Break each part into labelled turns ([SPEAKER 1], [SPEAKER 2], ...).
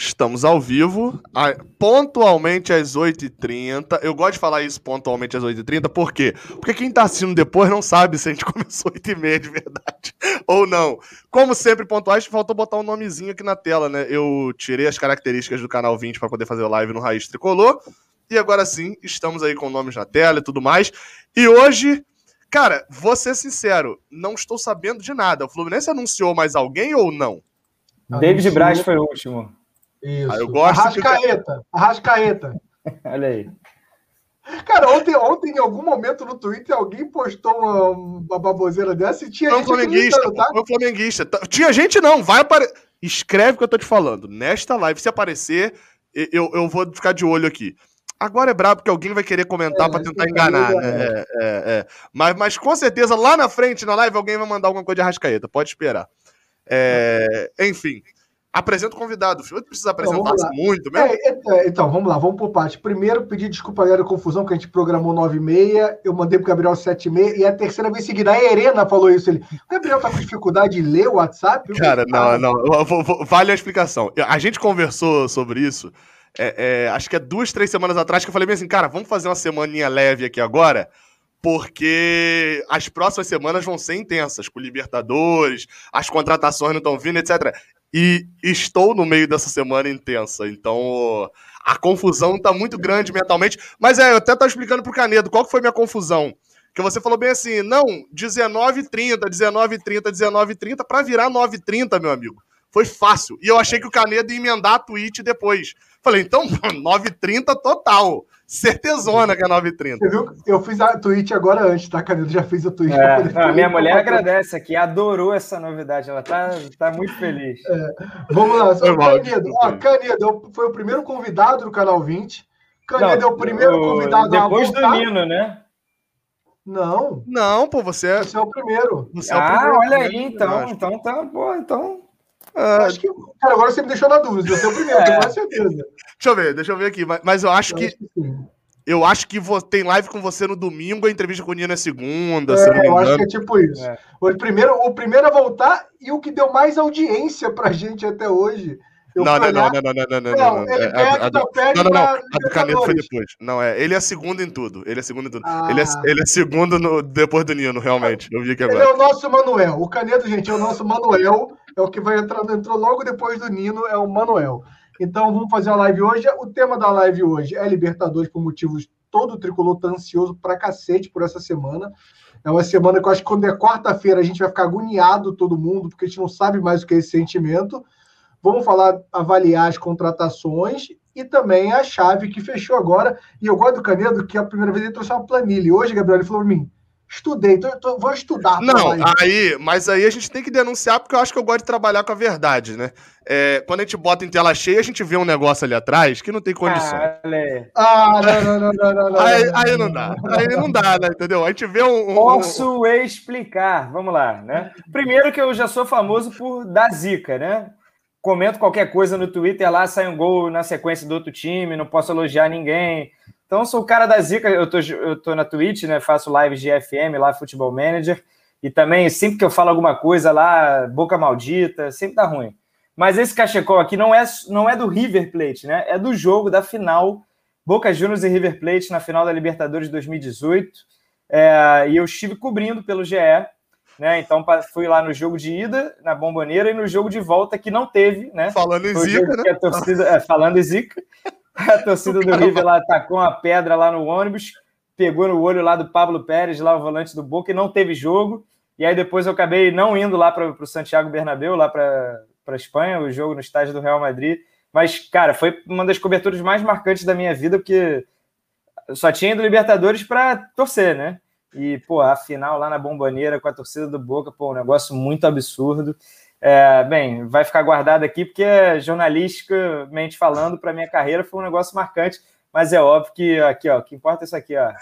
[SPEAKER 1] Estamos ao vivo, pontualmente às 8h30. Eu gosto de falar isso pontualmente às 8h30, por quê? Porque quem tá assistindo depois não sabe se a gente começou 8h30 de verdade ou não. Como sempre, pontuais, faltou botar um nomezinho aqui na tela, né? Eu tirei as características do canal 20 para poder fazer live no Raiz Tricolor. E agora sim, estamos aí com nomes na tela e tudo mais. E hoje, cara, vou ser sincero, não estou sabendo de nada. O Fluminense anunciou mais alguém ou não?
[SPEAKER 2] David Braz foi o último.
[SPEAKER 3] Isso. Ah, eu gosto Arrascaeta. Que... Arrascaeta.
[SPEAKER 2] Olha aí.
[SPEAKER 3] Cara, ontem, ontem, em algum momento no Twitter, alguém postou uma, uma baboseira dessa e tinha
[SPEAKER 1] foi gente flamenguista, tá? Foi flamenguista. Tá, tinha gente não, vai aparecer. Escreve o que eu tô te falando. Nesta live, se aparecer, eu, eu vou ficar de olho aqui. Agora é brabo porque alguém vai querer comentar é, para tentar enganar. Né? É, é, é, mas, mas com certeza lá na frente, na live, alguém vai mandar alguma coisa de Arrascaeta. Pode esperar. É, enfim. Apresenta o convidado, filho. Precisa apresentar então, muito mesmo?
[SPEAKER 3] É, é, então, vamos lá, vamos por parte. Primeiro, pedir desculpa galera confusão, que a gente programou 9h30, eu mandei pro Gabriel 7h30, e a terceira vez seguida, a Erena falou isso. Ele, o Gabriel tá com dificuldade de ler o WhatsApp?
[SPEAKER 1] Cara, não, não, vou, vou, vale a explicação. A gente conversou sobre isso, é, é, acho que é duas, três semanas atrás, que eu falei assim, cara, vamos fazer uma semaninha leve aqui agora, porque as próximas semanas vão ser intensas, com Libertadores, as contratações não estão vindo, etc. E estou no meio dessa semana intensa, então a confusão está muito grande mentalmente. Mas é, eu até estava explicando pro Canedo qual que foi minha confusão. Que você falou bem assim, não, 19h30, 19h30, 19h30, para virar 9h30, meu amigo. Foi fácil. E eu achei que o Canedo ia emendar a tweet depois. Falei, então, 9h30 total. Certezona que é 9h30. Você viu?
[SPEAKER 3] Eu fiz a tweet agora antes, tá, Canedo? Já fiz a tweet.
[SPEAKER 2] É, a minha mulher agradece aqui, adorou essa novidade. Ela tá, tá muito feliz.
[SPEAKER 3] É, vamos lá. Foi Canedo, ó, Canedo foi o primeiro convidado do Canal 20. Canedo Não, é o primeiro o... convidado
[SPEAKER 2] Depois do Nino, né?
[SPEAKER 3] Não.
[SPEAKER 1] Não, pô, você é.
[SPEAKER 3] Você é o primeiro.
[SPEAKER 2] Você ah, é o
[SPEAKER 3] primeiro,
[SPEAKER 2] olha aí, então. Então tá, pô, então.
[SPEAKER 3] Ah, acho que. Cara, agora você me deixou na dúvida. Você é o primeiro, é. tenho quase certeza. Deixa
[SPEAKER 1] eu ver, deixa eu ver aqui. Mas eu acho eu que. Acho que eu acho que vou, tem live com você no domingo, a entrevista com o Nino é segunda.
[SPEAKER 3] É, eu acho que é tipo isso. É. O, primeiro, o primeiro a voltar e o que deu mais audiência pra gente até hoje.
[SPEAKER 1] Não, não, não, não, não, não, não, não, não. Ele é, a, a, não, perde não, não. A do Canelo foi depois. Não, é. Ele é segundo em tudo. Ele é segundo em tudo. Ah. Ele, é, ah. ele é segundo no, depois do Nino, realmente. Eu vi que agora.
[SPEAKER 3] Ele é o nosso Manuel. O Canedo, gente, é o nosso Manuel. É o que vai entrar, entrou logo depois do Nino, é o Manuel. Então vamos fazer a live hoje. O tema da live hoje é Libertadores por motivos todo o tricolor tá ansioso pra cacete por essa semana. É uma semana que eu acho que quando é quarta-feira a gente vai ficar agoniado todo mundo, porque a gente não sabe mais o que é esse sentimento. Vamos falar, avaliar as contratações e também a chave que fechou agora. E eu gosto do Canedo, que a primeira vez ele trouxe uma planilha. Hoje, Gabriel, ele falou para mim: Estudei, tô, tô, vou estudar.
[SPEAKER 1] Não, aí, mas aí a gente tem que denunciar, porque eu acho que eu gosto de trabalhar com a verdade, né? É, quando a gente bota em tela cheia, a gente vê um negócio ali atrás que não tem condição.
[SPEAKER 3] Ah, não, não, não, não, não, não
[SPEAKER 1] aí, aí não dá. Aí não dá, né? Entendeu? A gente vê um. um
[SPEAKER 2] Posso um... explicar. Vamos lá, né? Primeiro que eu já sou famoso por dar zica, né? Comento qualquer coisa no Twitter lá, sai um gol na sequência do outro time, não posso elogiar ninguém então, sou o cara da zica, eu tô, eu tô na Twitch, né? Faço lives de FM lá, Futebol Manager. E também, sempre que eu falo alguma coisa lá, boca maldita, sempre dá ruim. Mas esse cachecol aqui não é, não é do River Plate, né? É do jogo da final Boca Juniors e River Plate na final da Libertadores 2018. É, e eu estive cobrindo pelo GE, né? Então fui lá no jogo de ida, na Bomboneira, e no jogo de volta que não teve, né?
[SPEAKER 1] Falando em zica, né?
[SPEAKER 2] Torcida, é, falando em zica. A torcida do River lá atacou uma pedra lá no ônibus, pegou no olho lá do Pablo Pérez, lá o volante do Boca, e não teve jogo. E aí depois eu acabei não indo lá para o Santiago Bernabéu, lá para a Espanha, o jogo no estádio do Real Madrid. Mas, cara, foi uma das coberturas mais marcantes da minha vida, porque só tinha ido Libertadores para torcer, né? E, pô, a final lá na Bomboneira com a torcida do Boca, pô, um negócio muito absurdo. É, bem, vai ficar guardado aqui porque, jornalisticamente falando, para minha carreira foi um negócio marcante, mas é óbvio que aqui, ó, o que importa é isso aqui, ó.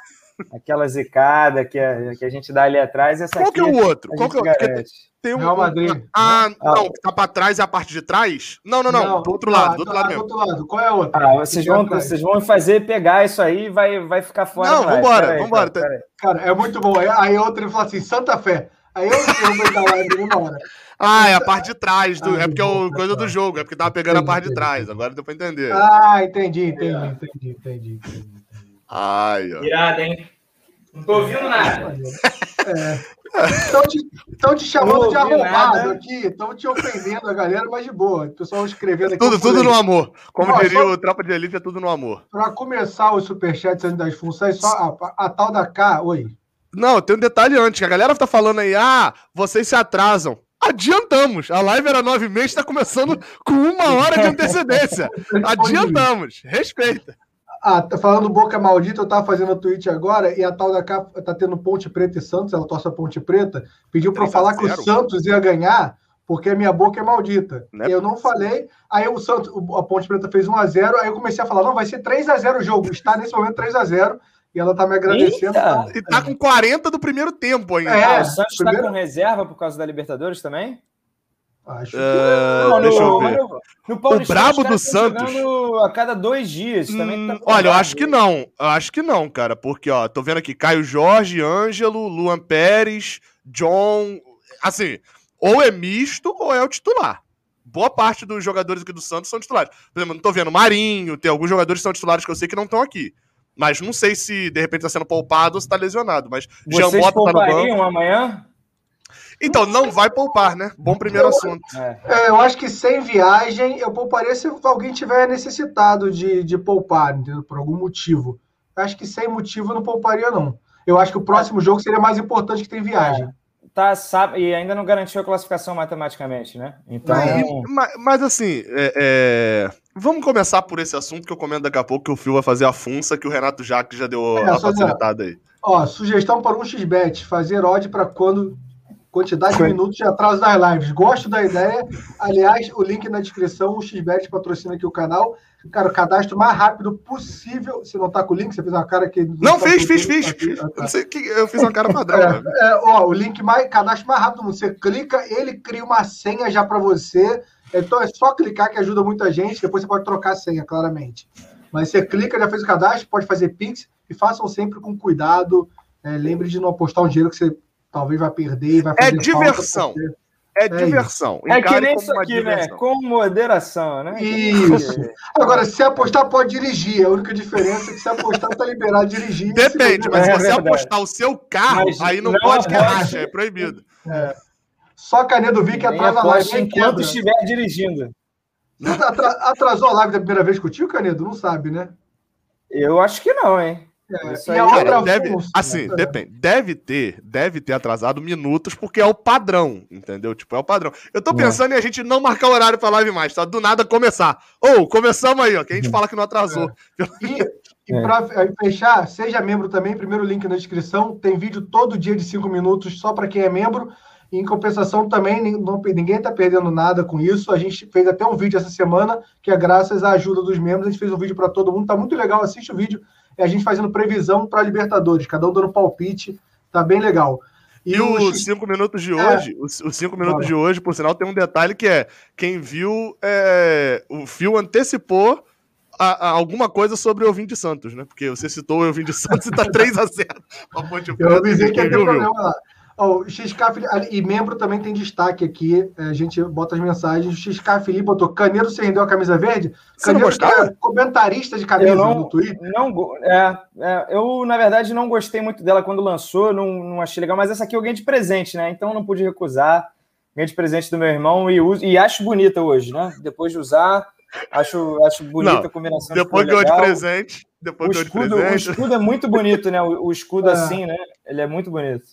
[SPEAKER 2] Aquela zicada que a, que a gente dá ali atrás. Essa
[SPEAKER 1] Qual
[SPEAKER 2] aqui,
[SPEAKER 1] que é o outro? Qual que é o outro? Tem um.
[SPEAKER 3] Real Madrid.
[SPEAKER 1] Ah, ah, não, que tá para trás é a parte de trás? Não, não, não. não do outro lado, do outro lado mesmo. Do outro lado.
[SPEAKER 3] Qual é a outra?
[SPEAKER 2] Ah, vocês, vão, vocês vão fazer pegar isso aí e vai, vai ficar fora.
[SPEAKER 1] Não, vambora, vambora.
[SPEAKER 3] Cara, é muito bom. Aí outra ele fala assim: Santa Fé. Aí eu interrompo da live uma hora.
[SPEAKER 1] Ah, é a parte de trás. Do... Ah, é porque é o coisa do jogo, é porque tava pegando entendi, a parte de trás. Agora deu pra entender.
[SPEAKER 3] Ah, entendi, entendi, entendi, entendi, entendi.
[SPEAKER 1] Ai, ó.
[SPEAKER 2] Irado, hein? Não tô ouvindo nada.
[SPEAKER 3] Estão é. te, te chamando de arrombado nada. aqui, estão te ofendendo a galera, mas de boa. O pessoal escrevendo aqui.
[SPEAKER 1] Tudo, tudo no amor. Como Não, diria só... o Tropa de Elite, é tudo no amor.
[SPEAKER 3] Para começar os superchats antes das funções, só a, a, tal da K, oi.
[SPEAKER 1] Não, tem um detalhe antes, que a galera tá falando aí, ah, vocês se atrasam. Adiantamos. A live era nove meses, está começando com uma hora de antecedência. Adiantamos. Respeita.
[SPEAKER 3] Ah, tá falando boca maldita, eu tava fazendo o tweet agora e a tal da capa tá tendo Ponte Preta e Santos, ela torce a Ponte Preta, pediu para eu falar que o Santos ia ganhar porque a minha boca é maldita. É eu não falei, aí o Santos, a Ponte Preta fez 1 a 0, aí eu comecei a falar, não, vai ser 3 a 0 o jogo, está nesse momento 3 a 0 e ela tá me agradecendo. Eita.
[SPEAKER 1] E tá com 40 do primeiro tempo ainda.
[SPEAKER 2] É, ah, o Santos primeiro... tá com reserva por causa da Libertadores também?
[SPEAKER 1] Acho é, que não. deixa eu ver. No, no o brabo do Santos.
[SPEAKER 2] A cada dois dias. Também
[SPEAKER 1] tá olha, eu acho que não. Eu acho que não, cara. Porque, ó, tô vendo aqui Caio Jorge, Ângelo, Luan Pérez, John. Assim, ou é misto ou é o titular. Boa parte dos jogadores aqui do Santos são titulares. Por exemplo, não tô vendo Marinho, tem alguns jogadores que são titulares que eu sei que não estão aqui. Mas não sei se de repente tá sendo poupado ou se tá lesionado. Mas
[SPEAKER 2] Vocês Jean Mota tá no banco. amanhã?
[SPEAKER 1] Então, não vai poupar, né? Bom primeiro eu, assunto.
[SPEAKER 3] É. é. eu acho que sem viagem, eu pouparia se alguém tiver necessitado de, de poupar, entendeu? por algum motivo. Eu acho que sem motivo eu não pouparia, não. Eu acho que o próximo jogo seria mais importante que tem viagem. É.
[SPEAKER 2] Tá, sabe, e ainda não garantiu a classificação matematicamente, né?
[SPEAKER 1] Então. Mas, mas assim, é, é, vamos começar por esse assunto que eu comento daqui a pouco, que o Fio vai fazer a funça, que o Renato Jacques já deu é, a facilitada aí.
[SPEAKER 3] Ó, sugestão para um xbet, fazer odd para quando quantidade de minutos de atraso das lives. Gosto da ideia. Aliás, o link na descrição, o XBet patrocina aqui o canal. Cara, o cadastro mais rápido possível. Se não tá com o link, você fez uma cara que.
[SPEAKER 1] Não, não fiz, fiz, fiz. Tá não sei que eu fiz uma cara padrão.
[SPEAKER 3] É, é, ó, o link mais, cadastro mais rápido. Você clica, ele cria uma senha já para você. Então é só clicar que ajuda muita gente. Depois você pode trocar a senha, claramente. Mas você clica, já fez o cadastro, pode fazer Pix e façam sempre com cuidado. É, lembre de não apostar um dinheiro que você talvez vai perder e vai
[SPEAKER 1] é fazer É diversão. É, é diversão.
[SPEAKER 2] É que nem isso aqui, né? Com moderação, né?
[SPEAKER 3] Isso. Agora, se apostar, pode dirigir. A única diferença é que se apostar, tá liberado dirigir.
[SPEAKER 1] Depende, mas se você é apostar o seu carro, mas aí não, não pode que racha, é proibido. É.
[SPEAKER 3] Só a Canedo Vic atrasa a live.
[SPEAKER 2] Enquanto estiver dirigindo.
[SPEAKER 3] Você atrasou a live da primeira vez contigo, Canedo? Não sabe, né?
[SPEAKER 2] Eu acho que não, hein?
[SPEAKER 1] É, isso aí, cara, deve, assim, né? depende. Deve ter, deve ter atrasado minutos, porque é o padrão, entendeu? Tipo, é o padrão. Eu tô é. pensando é. em a gente não marcar horário pra live mais, tá? Do nada começar. Ou, oh, começamos aí, ó, que a gente uhum. fala que não atrasou.
[SPEAKER 3] É. E, e pra fechar, seja membro também, primeiro link na descrição, tem vídeo todo dia de 5 minutos só para quem é membro. Em compensação, também não, ninguém está perdendo nada com isso. A gente fez até um vídeo essa semana, que é graças à ajuda dos membros. A gente fez um vídeo para todo mundo. Tá muito legal, assiste o vídeo é a gente fazendo previsão para Libertadores, cada um dando palpite, tá bem legal.
[SPEAKER 1] E, e os cinco minutos de é. hoje, os, os cinco minutos de hoje, por sinal, tem um detalhe que é quem viu, é, o Fio antecipou a, a alguma coisa sobre o Ouvinte Santos, né? Porque você citou o Ouvinte Santos e tá 3 a 0
[SPEAKER 3] Eu avisei que ia ter problema lá. Oh, o XK e membro também tem destaque aqui. É, a gente bota as mensagens. O XK Felipe botou Caneiro se rendeu a camisa verde.
[SPEAKER 1] Você Caneiro é
[SPEAKER 3] comentarista de camisa não, no Twitter.
[SPEAKER 2] Não, é, é, eu, na verdade, não gostei muito dela quando lançou, não, não achei legal, mas essa aqui eu ganhei de presente, né? Então não pude recusar. Ganhei de presente do meu irmão e, uso, e acho bonita hoje, né? Depois de usar, acho, acho bonita não, a combinação.
[SPEAKER 1] Depois ganhou de presente. Depois
[SPEAKER 2] o escudo, de presente. O escudo é muito bonito, né? O, o escudo é. assim, né? Ele é muito bonito.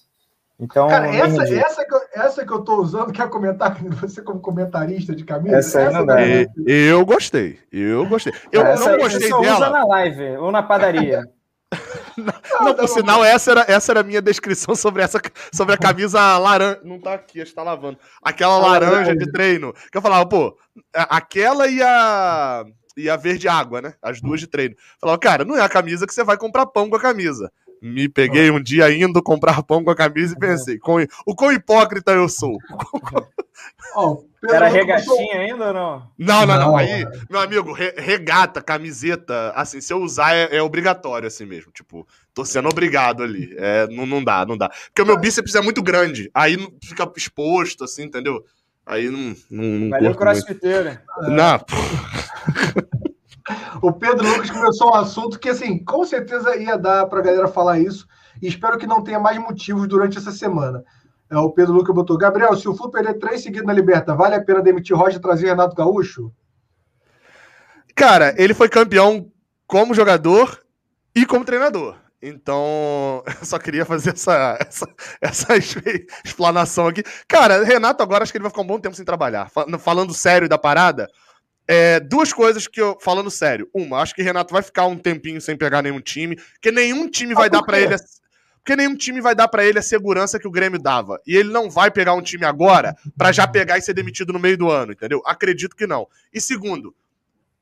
[SPEAKER 2] Então,
[SPEAKER 3] Cara, essa, essa, que eu, essa que eu tô usando, quer comentar você como comentarista de camisa?
[SPEAKER 2] Essa, essa não dá.
[SPEAKER 1] É, eu gostei, eu gostei. Eu essa, não gostei
[SPEAKER 2] só
[SPEAKER 1] dela.
[SPEAKER 2] usa na live ou na padaria.
[SPEAKER 1] não, não, não, por sinal, essa era, essa era a minha descrição sobre, essa, sobre a camisa laranja. Não tá aqui, acho que tá lavando. Aquela laranja de treino. Que eu falava, pô, aquela e a e a verde água, né? As duas de treino. Falava, cara, não é a camisa que você vai comprar pão com a camisa Me peguei um dia indo comprar pão com a camisa e pensei, com, o quão hipócrita eu sou.
[SPEAKER 2] Oh, Era regatinha ainda ou não?
[SPEAKER 1] Não, não, não. não. Aí, meu amigo, re, regata, camiseta, assim, se eu usar é, é, obrigatório assim mesmo. Tipo, tô sendo obrigado ali. É, não, não dá, não dá. Porque o meu bíceps é muito grande. Aí fica exposto, assim, entendeu? Aí não. não, não
[SPEAKER 2] Valeu crossfiteiro.
[SPEAKER 1] Não.
[SPEAKER 3] o Pedro Lucas começou um assunto que, assim, com certeza ia dar pra galera falar isso. E espero que não tenha mais motivos durante essa semana. É, o Pedro Lucas botou. Gabriel, se o Flu perder três seguidos na Liberta, vale a pena demitir Roger e trazer Renato Gaúcho?
[SPEAKER 1] Cara, ele foi campeão como jogador e como treinador. Então, eu só queria fazer essa, essa, essa explanação aqui. Cara, Renato agora acho que ele vai ficar um bom tempo sem trabalhar. Falando sério da parada, é, duas coisas que eu. Falando sério. Uma, acho que Renato vai ficar um tempinho sem pegar nenhum time, que nenhum time vai ah, dar para ele porque nenhum time vai dar para ele a segurança que o Grêmio dava. E ele não vai pegar um time agora para já pegar e ser demitido no meio do ano, entendeu? Acredito que não. E segundo,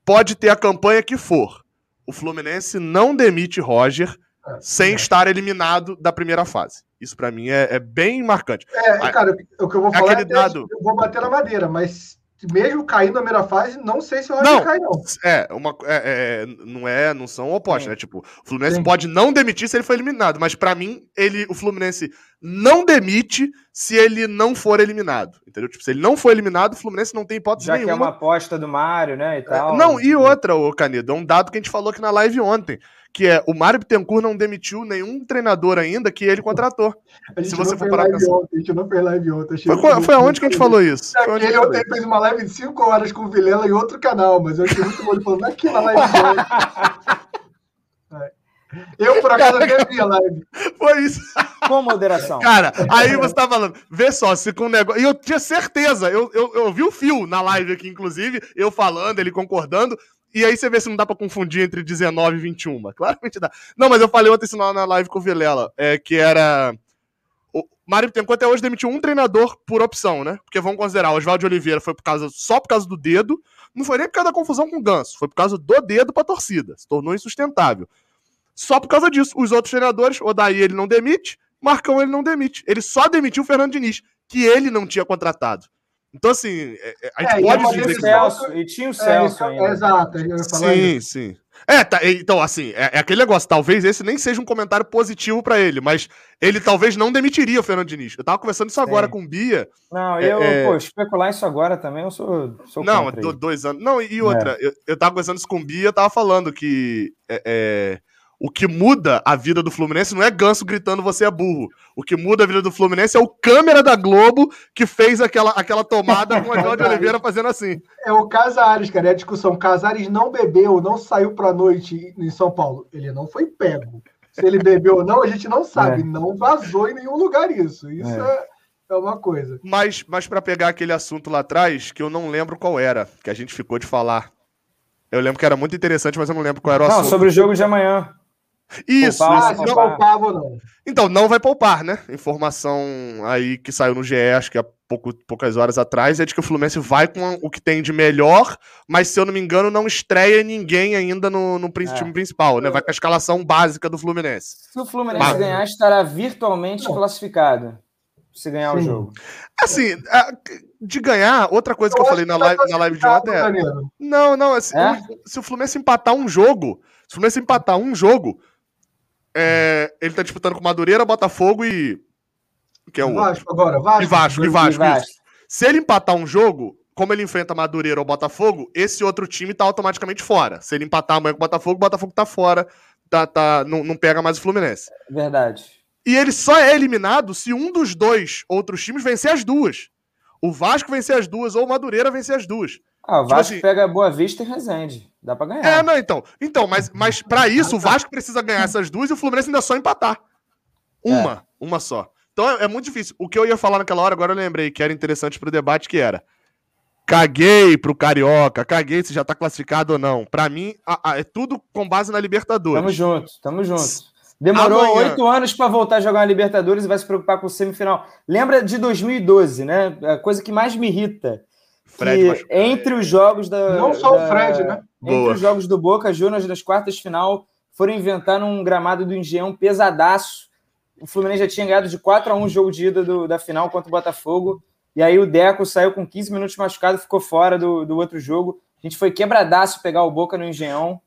[SPEAKER 1] pode ter a campanha que for. O Fluminense não demite Roger sem estar eliminado da primeira fase. Isso para mim é, é, bem marcante.
[SPEAKER 3] É, cara, o que eu vou falar é, é dado... eu vou bater na madeira, mas mesmo caindo na primeira fase, não sei se o Roger cai, não.
[SPEAKER 1] É, uma, é, é, não é, não são opostos, né? Tipo, o Fluminense Sim. pode não demitir se ele for eliminado, mas para mim, ele, o Fluminense não demite se ele não for eliminado, entendeu? Tipo, se ele não for eliminado, o Fluminense não tem hipótese
[SPEAKER 2] Já
[SPEAKER 1] nenhuma.
[SPEAKER 2] Já que é uma aposta do Mário, né, e tal.
[SPEAKER 1] É, não, e outra, o Canedo, é um dado que a gente falou aqui na live ontem que é o Mário Bittencourt não demitiu nenhum treinador ainda que ele contratou.
[SPEAKER 3] Se você for parar pensar. Ontem, a gente não fez live ontem.
[SPEAKER 1] Foi, foi aonde que a gente falou isso?
[SPEAKER 3] Aquele ontem fez uma live de 5 horas com o Vilela em outro canal, mas eu achei muito bom ele falando aqui na live de ontem. É. Eu, por acaso, até vi a live.
[SPEAKER 1] Foi isso.
[SPEAKER 2] Com moderação.
[SPEAKER 1] Cara, aí você tá falando, vê só, se com um negócio. E eu tinha certeza, eu, eu, eu vi o fio na live aqui, inclusive, eu falando, ele concordando. E aí você vê se não dá pra confundir entre 19 e 21. Claramente dá. Não, mas eu falei ontem isso na live com o Vilela, é, que era. O Mário Bittencourt até hoje demitiu um treinador por opção, né? Porque vamos considerar, o Oswaldo Oliveira foi por causa, só por causa do dedo, não foi nem por causa da confusão com o Ganso, foi por causa do dedo pra torcida. Se tornou insustentável. Só por causa disso. Os outros treinadores, o Daí ele não demite, Marcão ele não demite. Ele só demitiu o Fernando Diniz, que ele não tinha contratado. Então, assim, é, é, a gente é, pode dizer
[SPEAKER 2] que. Celso, e tinha o Celso é, ainda.
[SPEAKER 3] Exato,
[SPEAKER 1] sim, isso. sim. É, tá, então, assim, é, é, aquele negócio. Talvez esse nem seja um comentário positivo para ele, mas ele talvez não demitiria o Fernando Diniz. Eu tava conversando isso agora com o Bia.
[SPEAKER 2] Não, eu, é, pô, especular isso agora também, eu sou. sou
[SPEAKER 1] não, dois anos. Não, e outra, eu, eu tava conversando isso com o Bia, eu tava falando que. É, o que muda a vida do Fluminense não é Ganso gritando você é burro. O que muda a vida do Fluminense é o câmera da Globo que fez aquela, aquela tomada com o de Oliveira fazendo assim.
[SPEAKER 3] É o Casares, cara. É a discussão. Casares não bebeu, não saiu pra noite em São Paulo. Ele não foi pego. Se ele bebeu ou não, a gente não sabe. É. Não vazou em nenhum lugar isso. Isso é, é, é uma coisa.
[SPEAKER 1] Mas, mas para pegar aquele assunto lá atrás, que eu não lembro qual era, que a gente ficou de falar. Eu lembro que era muito interessante, mas eu não lembro qual era o
[SPEAKER 2] não,
[SPEAKER 1] assunto.
[SPEAKER 2] Não, sobre o jogo de amanhã.
[SPEAKER 1] Isso,
[SPEAKER 3] poupar,
[SPEAKER 1] isso
[SPEAKER 3] não poupava ou não.
[SPEAKER 1] Então, não vai poupar, né? Informação aí que saiu no GE, acho que há pouco, poucas horas atrás, é de que o Fluminense vai com o que tem de melhor, mas se eu não me engano, não estreia ninguém ainda no, no é. time principal, né? Vai com a escalação básica do Fluminense.
[SPEAKER 2] Se o Fluminense mas... ganhar, estará virtualmente não. classificado. Se ganhar Sim. o jogo.
[SPEAKER 1] Assim, de ganhar, outra coisa eu que eu falei na live, na live de ontem é. Não, não, assim, é? se o Fluminense empatar um jogo, se o Fluminense empatar um jogo, é, ele tá disputando com Madureira, Botafogo e. Que é o
[SPEAKER 3] Vasco agora, Vasco.
[SPEAKER 1] E Vasco, e Vasco. E Vasco. Se ele empatar um jogo, como ele enfrenta Madureira ou Botafogo, esse outro time tá automaticamente fora. Se ele empatar amanhã com o Botafogo, o Botafogo tá fora, tá, tá, não, não pega mais o Fluminense.
[SPEAKER 2] Verdade.
[SPEAKER 1] E ele só é eliminado se um dos dois outros times vencer as duas. O Vasco vencer as duas ou o Madureira vencer as duas.
[SPEAKER 2] Ah, o tipo Vasco tipo assim, pega Boa Vista e Resende. Dá pra ganhar.
[SPEAKER 1] É, não, então. Então, mas, mas para isso, o Vasco precisa ganhar essas duas e o Fluminense ainda só empatar. Uma, é. uma só. Então é, é, muito difícil. O que eu ia falar naquela hora, agora eu lembrei que era interessante pro debate, que era. Caguei pro Carioca, caguei se já tá classificado ou não. Para mim, a, a, é tudo com base na Libertadores.
[SPEAKER 2] Tamo junto, tamo junto. Demorou oito anos para voltar a jogar na Libertadores e vai se preocupar com o semifinal. Lembra de 2012, né? A coisa que mais me irrita Fred entre os jogos da.
[SPEAKER 3] Não só
[SPEAKER 2] da,
[SPEAKER 3] o Fred, né?
[SPEAKER 2] Entre Boa. os jogos do Boca Juniors nas quartas de final, foram inventar num gramado do Engenhão pesadaço. O Fluminense já tinha ganhado de 4 a 1 o jogo de ida do, da final contra o Botafogo. E aí o Deco saiu com 15 minutos machucado, ficou fora do, do outro jogo. A gente foi quebradaço pegar o Boca no Engenhão.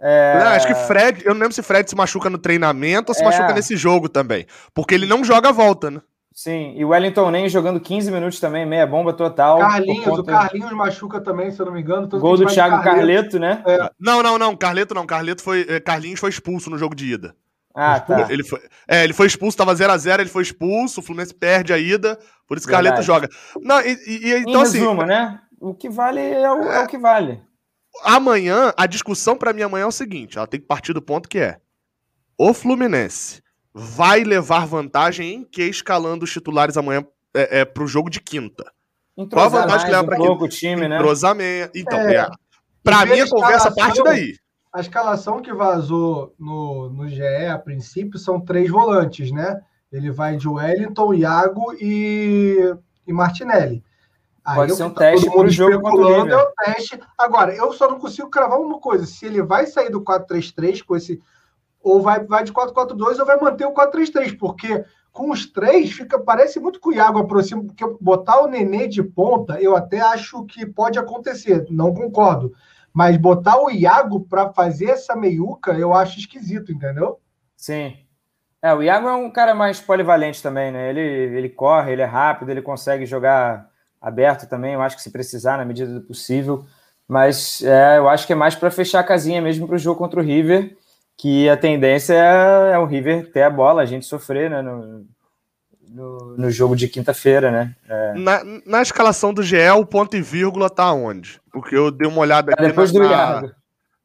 [SPEAKER 1] É... Não, acho que Fred, eu não lembro se Fred se machuca no treinamento ou se é... machuca nesse jogo também. Porque ele não joga a volta, né?
[SPEAKER 2] Sim, e o Wellington nem jogando 15 minutos também, meia bomba total.
[SPEAKER 3] Carlinhos, conta... o Carlinhos machuca também, se eu não me engano.
[SPEAKER 2] Gol do Thiago Carleto, né?
[SPEAKER 1] É. Não, não, não, Carleto não. Carleto foi, eh, Carlinhos foi expulso no jogo de ida.
[SPEAKER 2] Ah, tá.
[SPEAKER 1] Ele foi, é, ele foi expulso, tava 0x0, ele foi expulso, o Fluminense perde a ida, por isso. Carleto joga. Não, e, e, então,
[SPEAKER 2] em assim, resumo, assim, né? O que vale é o, é, é o que vale.
[SPEAKER 1] Amanhã, a discussão para mim amanhã é o seguinte: ela tem que partir do ponto que é: o Fluminense vai levar vantagem em que escalando os titulares amanhã é, é pro jogo de quinta?
[SPEAKER 2] Qual a vantagem que leva para um o time, né?
[SPEAKER 1] Entrosamento. Então, é, é. para mim a conversa parte daí.
[SPEAKER 3] A escalação que vazou no, no GE a princípio são três volantes, né? Ele vai de Wellington, Iago e, e Martinelli.
[SPEAKER 2] Aí Pode ser um teste todo mundo jogo
[SPEAKER 3] especulando é o teste. Agora, eu só não consigo cravar uma coisa: se ele vai sair do 4-3-3 com esse. Ou vai, vai de 4-4-2 ou vai manter o 4-3-3, porque com os três fica parece muito que o Iago aproxima, porque botar o Nenê de ponta, eu até acho que pode acontecer, não concordo. Mas botar o Iago para fazer essa meiuca, eu acho esquisito, entendeu?
[SPEAKER 2] Sim. É, o Iago é um cara mais polivalente também, né? Ele, ele corre, ele é rápido, ele consegue jogar aberto também, eu acho que se precisar, na medida do possível. Mas é, eu acho que é mais para fechar a casinha mesmo para o jogo contra o River, que a tendência é, é, o River ter a bola, a gente sofrer, né? No, no, no jogo de quinta-feira, né?
[SPEAKER 1] É. Na, na, escalação do GE, o ponto e vírgula tá onde? Porque eu dei uma olhada
[SPEAKER 2] tá aqui. Depois na, do Iago. Tá,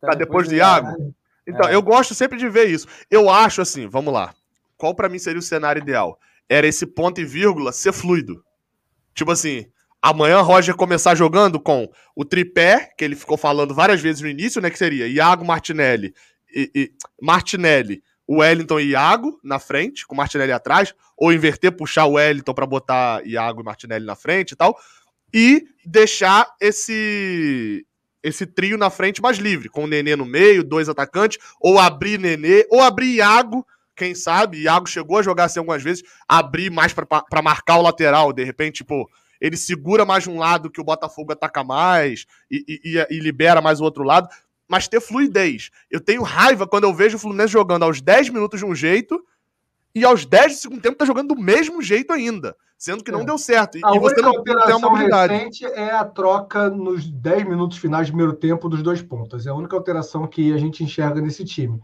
[SPEAKER 1] tá depois, depois do Iago? Iago? Então, é. eu gosto sempre de ver isso. Eu acho assim, vamos lá. Qual para mim seria o cenário ideal? Era esse ponto e vírgula ser fluido. Tipo assim, amanhã Roger começar jogando com o tripé, que ele ficou falando várias vezes no início, né? Que seria Iago Martinelli e, e Martinelli, Wellington e Iago na frente, com Martinelli atrás, ou inverter, puxar o Wellington para botar Iago e Martinelli na frente e tal, e deixar esse esse trio na frente mais livre, com o Nenê no meio, dois atacantes, ou abrir Nenê, ou abrir Iago, quem sabe, Iago chegou a jogar assim algumas vezes, abrir mais para marcar o lateral, de repente, tipo, ele segura mais um lado que o Botafogo ataca mais e, e, e libera mais o outro lado, mas ter fluidez. Eu tenho raiva quando eu vejo o Fluminense jogando aos 10 minutos de um jeito e aos 10 do segundo tempo tá jogando do mesmo jeito ainda, sendo que não é. deu certo.
[SPEAKER 3] A e você não tem uma mobilidade. recente é a troca nos 10 minutos finais do primeiro tempo dos dois pontas. É a única alteração que a gente enxerga nesse time.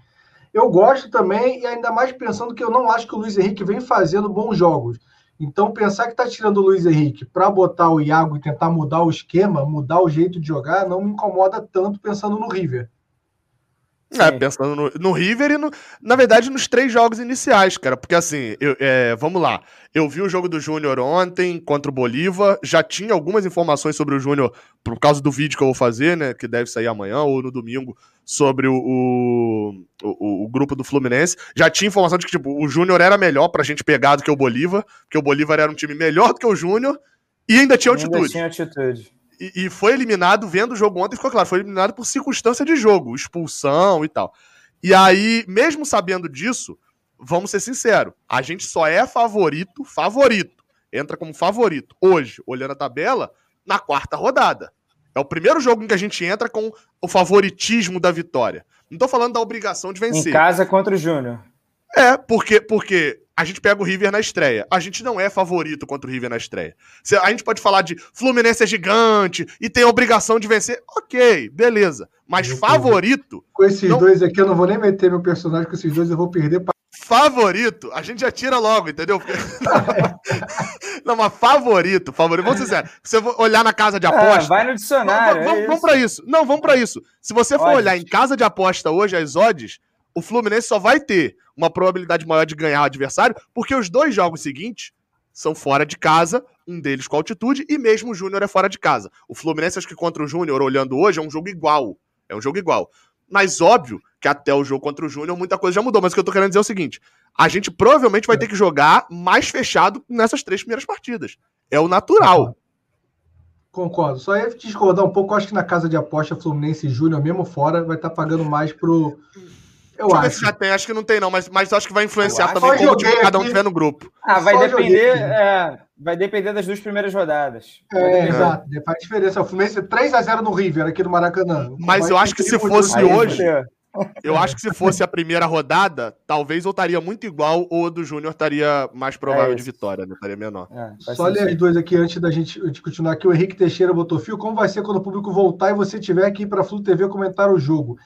[SPEAKER 3] Eu gosto também, e ainda mais pensando que eu não acho que o Luiz Henrique vem fazendo bons jogos. Então, pensar que está tirando o Luiz Henrique para botar o Iago e tentar mudar o esquema, mudar o jeito de jogar, não me incomoda tanto pensando no River.
[SPEAKER 1] É, pensando no, no, River e, no, na verdade, nos três jogos iniciais, cara. Porque, assim, eu, é, vamos lá. Eu vi o jogo do Júnior ontem contra o Bolívar. Já tinha algumas informações sobre o Júnior por causa do vídeo que eu vou fazer, né? Que deve sair amanhã ou no domingo, sobre o, o, o, o grupo do Fluminense. Já tinha informação de que, tipo, o Júnior era melhor pra gente pegar do que o Bolívar, porque o Bolívar era um time melhor do que o Júnior e ainda tinha altitude. Ainda
[SPEAKER 2] tinha altitude
[SPEAKER 1] e, e, foi eliminado, vendo o jogo ontem, ficou claro, foi eliminado por circunstância de jogo, expulsão e tal. E aí, mesmo sabendo disso, vamos ser sinceros, a gente só é favorito, favorito, entra como favorito hoje, olhando a tabela, na quarta rodada. É o primeiro jogo em que a gente entra com o favoritismo da vitória. Não tô falando da obrigação de vencer.
[SPEAKER 2] Em casa contra o Júnior.
[SPEAKER 1] É, porque, porque a gente pega o River na estreia. A gente não é favorito contra o River na estreia. A gente pode falar de Fluminense é gigante e tem a obrigação de vencer. Ok, beleza. Mas favorito.
[SPEAKER 3] Com esses não... dois aqui, eu não vou nem meter meu personagem com esses dois, eu vou perder pra...
[SPEAKER 1] Favorito, a gente já tira logo, entendeu? não, mas favorito, favorito. Vamos ser Você olhar na casa de é, aposta.
[SPEAKER 2] vai no dicionário.
[SPEAKER 1] Vamos, é vamos para isso. Não, vamos para isso. Se você for olhar em casa de aposta hoje, as odds, o Fluminense só vai ter uma probabilidade maior de ganhar o adversário, porque os dois jogos seguintes são fora de casa, um deles com altitude, e mesmo o Júnior é fora de casa. O Fluminense, acho que contra o Júnior, olhando hoje, é um jogo igual. É um jogo igual. Mas óbvio que até o jogo contra o Júnior muita coisa já mudou. Mas o que eu tô querendo dizer é o seguinte: a gente provavelmente vai ter que jogar mais fechado nessas três primeiras partidas. É o natural.
[SPEAKER 3] Concordo. Só ia discordar um pouco. Acho que na casa de aposta Fluminense e Júnior, mesmo fora, vai estar tá pagando mais pro
[SPEAKER 1] Eu Deixa acho. ver se já tem, acho que não tem, não, mas, mas acho que vai influenciar também como tipo, cada um tiver no grupo.
[SPEAKER 2] Ah, vai Só depender. É, vai depender das duas primeiras rodadas.
[SPEAKER 3] É, exato, faz diferença. O Fluminense 3x0 no River aqui no Maracanã.
[SPEAKER 1] Mas eu acho que se fosse hoje. Eu acho que se fosse a primeira rodada, talvez eu estaria muito igual ou o do Júnior estaria mais provável é de vitória, não estaria menor.
[SPEAKER 3] É, Só ler as duas aqui antes da gente de continuar aqui. O Henrique Teixeira botou fio. Como vai ser quando o público voltar e você tiver aqui para a Flu TV comentar o jogo?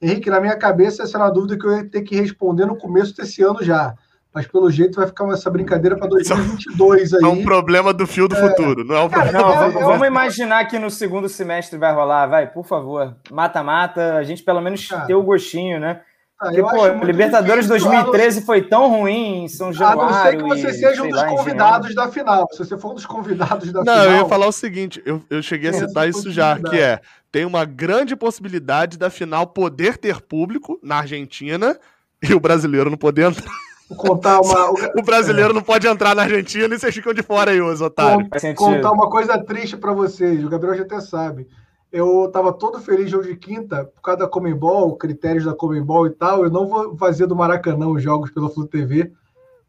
[SPEAKER 3] Henrique, na minha cabeça, essa era uma dúvida que eu ia ter que responder no começo desse ano já. Mas pelo jeito vai ficar essa brincadeira para 2022 aí. É
[SPEAKER 1] um problema do fio do é... futuro, não é um problema. Não,
[SPEAKER 2] vamos, vamos, imaginar que no segundo semestre vai rolar, vai, por favor. Mata-mata, a gente pelo menos Cara, ter o gostinho, né? Ah, Porque, pô, Libertadores 2013 foi tão ruim em São Januário. A não ser que
[SPEAKER 3] você e, seja um dos convidados da final. Se você for um dos convidados da
[SPEAKER 1] não, final. Não, eu ia falar o seguinte: eu, eu cheguei a citar isso já, que é tem uma grande possibilidade da final poder ter público na Argentina e o brasileiro não poder entrar.
[SPEAKER 3] Contar uma...
[SPEAKER 1] o brasileiro é. não pode entrar na Argentina e vocês ficam de fora aí, os otários.
[SPEAKER 3] Contar uma coisa triste para vocês, o Gabriel já até sabe. Eu estava todo feliz hoje de quinta, por causa da Comembol, critérios da Comembol e tal. Eu não vou fazer do Maracanã os jogos pela Flu TV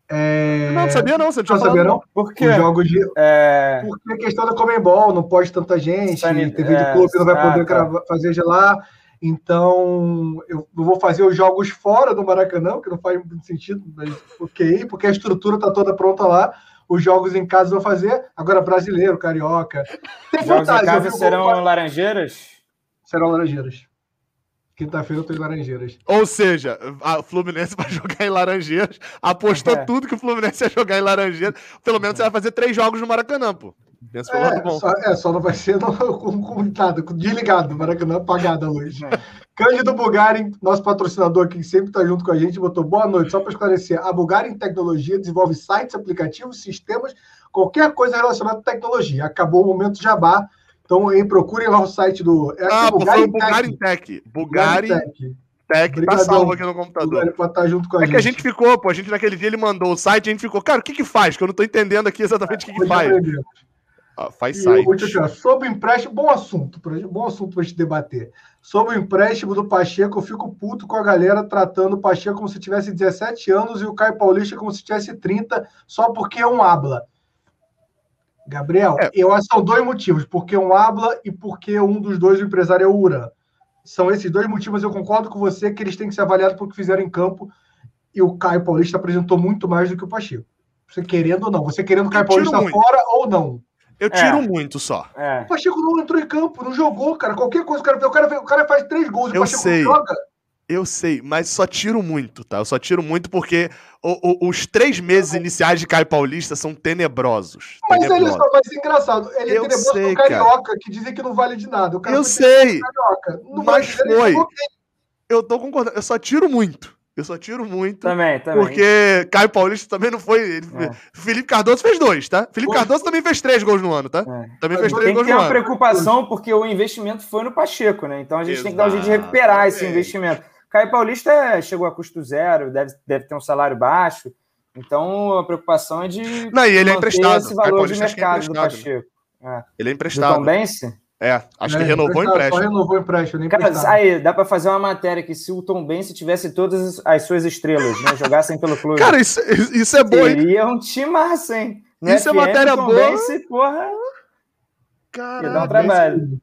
[SPEAKER 1] é... Não, não sabia não, você
[SPEAKER 3] não sabia não?
[SPEAKER 2] Por quê?
[SPEAKER 3] Os jogos de... É... Porque a questão da Comembol, não pode tanta gente, Sanit... TV de é, clube não vai poder tá. fazer de lá, então eu vou fazer os jogos fora do Maracanã, que não faz muito sentido, mas ok, porque a estrutura está toda pronta lá, os jogos em casa vão fazer, agora brasileiro, carioca.
[SPEAKER 2] Tem jogos em casa serão vou... laranjeiras?
[SPEAKER 3] Serão laranjeiras. Quinta-feira eu tô em Laranjeiras.
[SPEAKER 1] Ou seja, a Fluminense vai jogar em Laranjeiras. Apostou é. tudo que o Fluminense ia jogar em Laranjeiras. Pelo menos você vai fazer três jogos no Maracanã, pô.
[SPEAKER 3] Pelo é, bom. Só, é, só não vai ser no, com, com nada, com desligado, Maracanã apagado hoje. É. Cândido Bugarin, nosso patrocinador aqui, que sempre está junto com a gente, botou boa noite. Só para esclarecer, a Bugarin Tecnologia desenvolve sites, aplicativos, sistemas, qualquer coisa relacionada à tecnologia. Acabou o momento jabá. Então, em, procurem lá o site do.
[SPEAKER 1] É ah, Bugari foi o Bugari Tech. Bugari Tech. Tech tá salvo aqui no computador.
[SPEAKER 3] Pra estar junto com a
[SPEAKER 1] é
[SPEAKER 3] gente.
[SPEAKER 1] que a gente ficou, pô, a gente naquele dia ele mandou o site, a gente ficou, cara, o que que faz? Que eu não tô entendendo aqui exatamente o que que faz. Ah, faz site.
[SPEAKER 3] Sobre o empréstimo, bom assunto, bom assunto pra gente debater. Sobre o empréstimo do Pacheco, eu fico puto com a galera tratando o Pacheco como se tivesse 17 anos e o Caio Paulista como se tivesse 30, só porque é um habla. Gabriel, é. eu acho que são dois motivos, porque um habla e porque um dos dois, o empresário, é o Ura. São esses dois motivos, eu concordo com você que eles têm que ser avaliados pelo que fizeram em campo, e o Caio Paulista apresentou muito mais do que o Pacheco. Você querendo ou não, você querendo o Caio Paulista muito. fora ou não.
[SPEAKER 1] Eu tiro é. muito só.
[SPEAKER 3] É. O Pacheco não entrou em campo, não jogou, cara. Qualquer coisa, o cara, o cara, o cara faz três gols
[SPEAKER 1] e o Pacheco sei. não joga. Eu sei, mas só tiro muito, tá? Eu só tiro muito porque o, o, os três meses iniciais de Caio Paulista são tenebrosos.
[SPEAKER 3] Mas tenebrosos. ele só vai ser engraçado. Ele é tenebroso sei, pro Carioca, cara. que dizem que não vale de nada.
[SPEAKER 1] eu sei. mas foi. Eu tô concordando. Eu só tiro muito. Eu só tiro muito.
[SPEAKER 2] Também, também.
[SPEAKER 1] Porque Caio Paulista também não foi. Ele... É. Felipe Cardoso fez dois, tá? Felipe Cardoso também fez três gols no ano, tá? É. Também fez três gols no ano. Tem que ter uma
[SPEAKER 2] preocupação, porque o investimento foi no Pacheco, né? Então a gente Exato. tem que dar um jeito de recuperar esse investimento. Caio Paulista é, chegou a custo zero, deve, deve ter um salário baixo. Então a preocupação é de.
[SPEAKER 1] Não, e ele é emprestado.
[SPEAKER 2] Esse valor de é mercado é do Pacheco.
[SPEAKER 1] É. Ele é emprestado.
[SPEAKER 2] Do Tom Bense?
[SPEAKER 1] É, acho é, que renovou o empréstimo.
[SPEAKER 3] Só renovou o empréstimo, nem
[SPEAKER 2] Cara, aí, dá para fazer uma matéria que se o Tom Bense tivesse todas as suas estrelas, né, jogassem pelo clube.
[SPEAKER 1] Cara, isso, isso é bom.
[SPEAKER 2] Seria um time massa, hein?
[SPEAKER 1] No isso FM, é matéria Tom boa.
[SPEAKER 2] Bense, porra. Cara, ia dar um trabalho.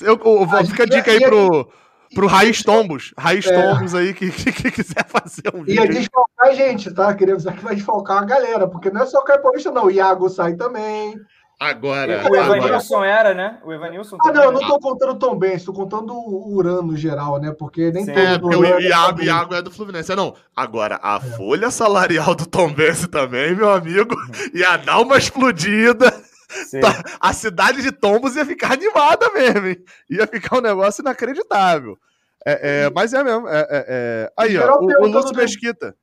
[SPEAKER 1] Eu, eu, eu, fica a dica aí pro, pro Raiz Tombos. Raiz é. Tombos aí que, que, que, quiser fazer um vídeo.
[SPEAKER 3] Ia desfalcar a gente, tá? Queremos que vai desfalcar a galera, porque não é só o Caio Paulista, não. O Iago sai também.
[SPEAKER 1] Agora.
[SPEAKER 2] O Evanilson era, né? O Evanilson.
[SPEAKER 3] Ah, não, eu não tô contando tão bem, estou contando o Urano no geral, né? Porque nem Sim. todo.
[SPEAKER 1] É, porque o é Iago, Iago é do Fluminense. Não. Agora, a é. folha salarial do Tom Benz também, meu amigo, ia dar uma explodida. Tá, a cidade de Tombos ia ficar animada mesmo, hein? Ia ficar um negócio inacreditável. É, é, mas é mesmo. É, é, é. aí, ó, o, o Lúcio Mesquita.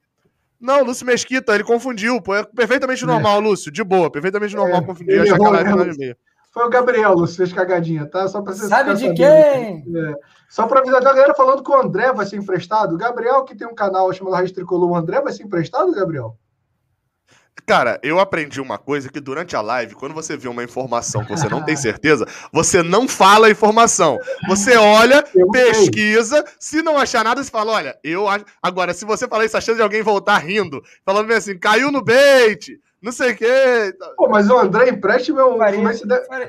[SPEAKER 1] Não, Lúcio Mesquita, ele confundiu, pô. É perfeitamente normal, Lúcio. De boa, perfeitamente normal confundir. Achar
[SPEAKER 3] que Foi o Gabriel, Lúcio, fez cagadinha, tá? Só pra
[SPEAKER 2] você Sabe de quem?
[SPEAKER 3] Só pra avisar a galera falando que o André vai ser emprestado. O Gabriel, que tem um canal chamado Raiz Tricolor, o André vai ser emprestado, Gabriel?
[SPEAKER 1] Cara, eu aprendi uma coisa que durante a live, quando você vê uma informação que você não tem certeza, você não fala a informação. Você olha,
[SPEAKER 3] Eu
[SPEAKER 1] pesquisa, se não achar nada, você fala, olha, eu acho. Agora, se você falar isso, a chance de alguém voltar rindo, falando bem assim, caiu no bait, não sei o quê.
[SPEAKER 3] Pô, mas o André empréstimo é um.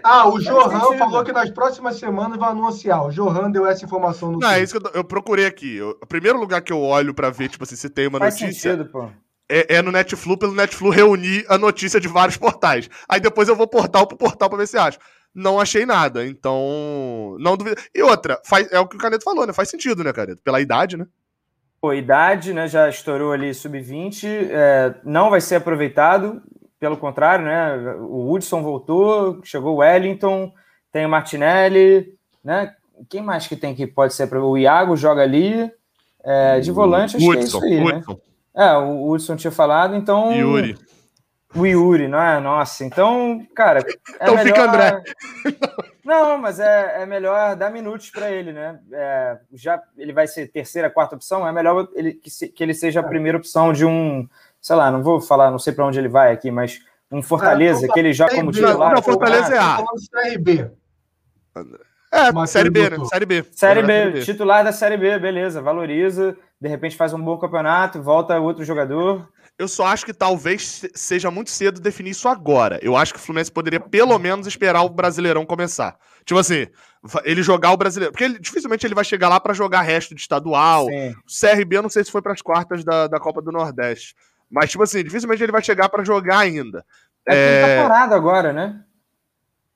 [SPEAKER 3] Ah, o Johan
[SPEAKER 2] sentido.
[SPEAKER 3] falou que nas próximas semanas vai anunciar. O Johan deu essa informação no
[SPEAKER 1] Não, é isso que eu, tô- eu procurei aqui. Eu- o primeiro lugar que eu olho pra ver, tipo assim, se tem uma
[SPEAKER 2] Faz
[SPEAKER 1] notícia,
[SPEAKER 2] sentido, pô.
[SPEAKER 1] É, é no Netflix, pelo Netflix reunir a notícia de vários portais. Aí depois eu vou portal por portal pra ver se acho. Não achei nada, então. Não duvido. E outra, faz, é o que o Caneto falou, né? Faz sentido, né, Caneto? Pela idade, né?
[SPEAKER 2] Pô, idade, né? Já estourou ali sub-20, é, não vai ser aproveitado, pelo contrário, né? O Hudson voltou, chegou o Wellington, tem o Martinelli, né? Quem mais que tem que pode ser aproveitado? O Iago joga ali. é, de volante, acho que é isso
[SPEAKER 1] Hudson,
[SPEAKER 2] aí, né? É, o Hudson tinha falado, então.
[SPEAKER 1] Yuri.
[SPEAKER 2] O Yuri, não é? Nossa, então, cara. É
[SPEAKER 1] Então fica André.
[SPEAKER 2] Não, mas é, é melhor dar minutos para ele, né? É, já ele vai ser terceira, quarta opção, é melhor ele, que, se- que ele seja a primeira opção de um, sei lá, não vou falar, não sei para onde ele vai aqui, mas um Fortaleza,
[SPEAKER 3] então,
[SPEAKER 2] que ele já como titular.
[SPEAKER 1] não, Fortaleza é A.
[SPEAKER 3] Falando de Série B.
[SPEAKER 1] É,
[SPEAKER 3] Matheus
[SPEAKER 1] Série B, né? Série B.
[SPEAKER 2] Série
[SPEAKER 1] Agora
[SPEAKER 2] B, titular da Série B, beleza, valoriza, de repente faz um bom campeonato, volta outro jogador.
[SPEAKER 1] Eu só acho que talvez se- seja muito cedo definir isso agora. Eu acho que o Fluminense poderia pelo menos esperar o Brasileirão começar. Tipo assim, ele jogar o Brasileiro. Porque ele- dificilmente ele vai chegar lá pra jogar resto de estadual.
[SPEAKER 2] Sim.
[SPEAKER 1] O CRB, eu não sei se foi pras quartas da, da Copa do Nordeste. Mas, tipo assim, dificilmente ele vai chegar pra jogar ainda.
[SPEAKER 2] É que ele
[SPEAKER 1] É,
[SPEAKER 2] tá parado agora, né?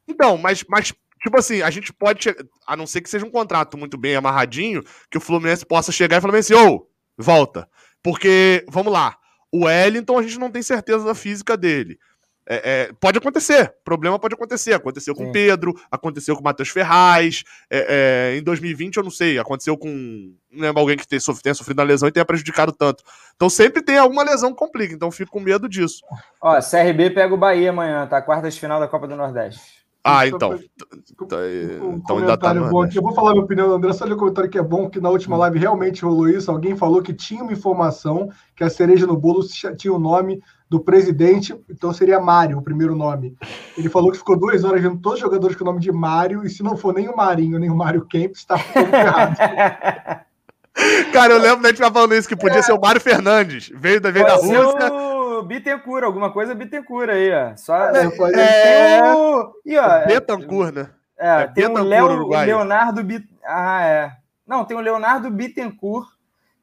[SPEAKER 1] Então, mas, mas, tipo assim, a gente pode, che- a não ser que seja um contrato muito bem amarradinho, que o Fluminense possa chegar e falar assim, ô, volta. Porque, vamos lá, o Wellington a gente não tem certeza da física dele. É, é, pode acontecer, problema pode acontecer. Aconteceu com o. Pedro, aconteceu com o Matheus Ferraz. é, é, em 2020, eu não sei, aconteceu com não lembro, alguém que tenha sofrido, sofrido uma lesão e tenha prejudicado tanto. Então sempre tem alguma lesão que complica, então fico com medo disso.
[SPEAKER 2] Ó, CRB pega o Bahia amanhã, tá? Quartas de final da Copa do Nordeste.
[SPEAKER 1] Ah, então. Então,
[SPEAKER 3] Um
[SPEAKER 1] então ainda tá
[SPEAKER 3] bom aqui. Eu vou falar minha opinião do André, só ler o comentário que é bom, que na última live realmente rolou isso. Alguém falou que tinha uma informação que a cereja no bolo tinha o nome do presidente, então seria Mário, o primeiro nome. Ele falou que ficou duas horas vendo todos os jogadores com o nome de Mário, e se não for nem o Marinho, nem o Mário Kempis, está todo ferrado.
[SPEAKER 1] Cara, eu lembro da gente ficar falando isso, que podia ser o Mário Fernandes. Veio da, veio da
[SPEAKER 2] Pode ser
[SPEAKER 1] Rússia.
[SPEAKER 2] o Bittencourt, alguma coisa Bittencourt aí, ó. Só
[SPEAKER 3] É,
[SPEAKER 1] É.
[SPEAKER 2] tem o... E, ó, é,
[SPEAKER 1] Betancourt, né?
[SPEAKER 2] é,
[SPEAKER 1] é
[SPEAKER 2] tem o o
[SPEAKER 1] uruguaio.
[SPEAKER 2] Leonardo Bit... Ah, é. Não, tem o Leonardo Bittencourt,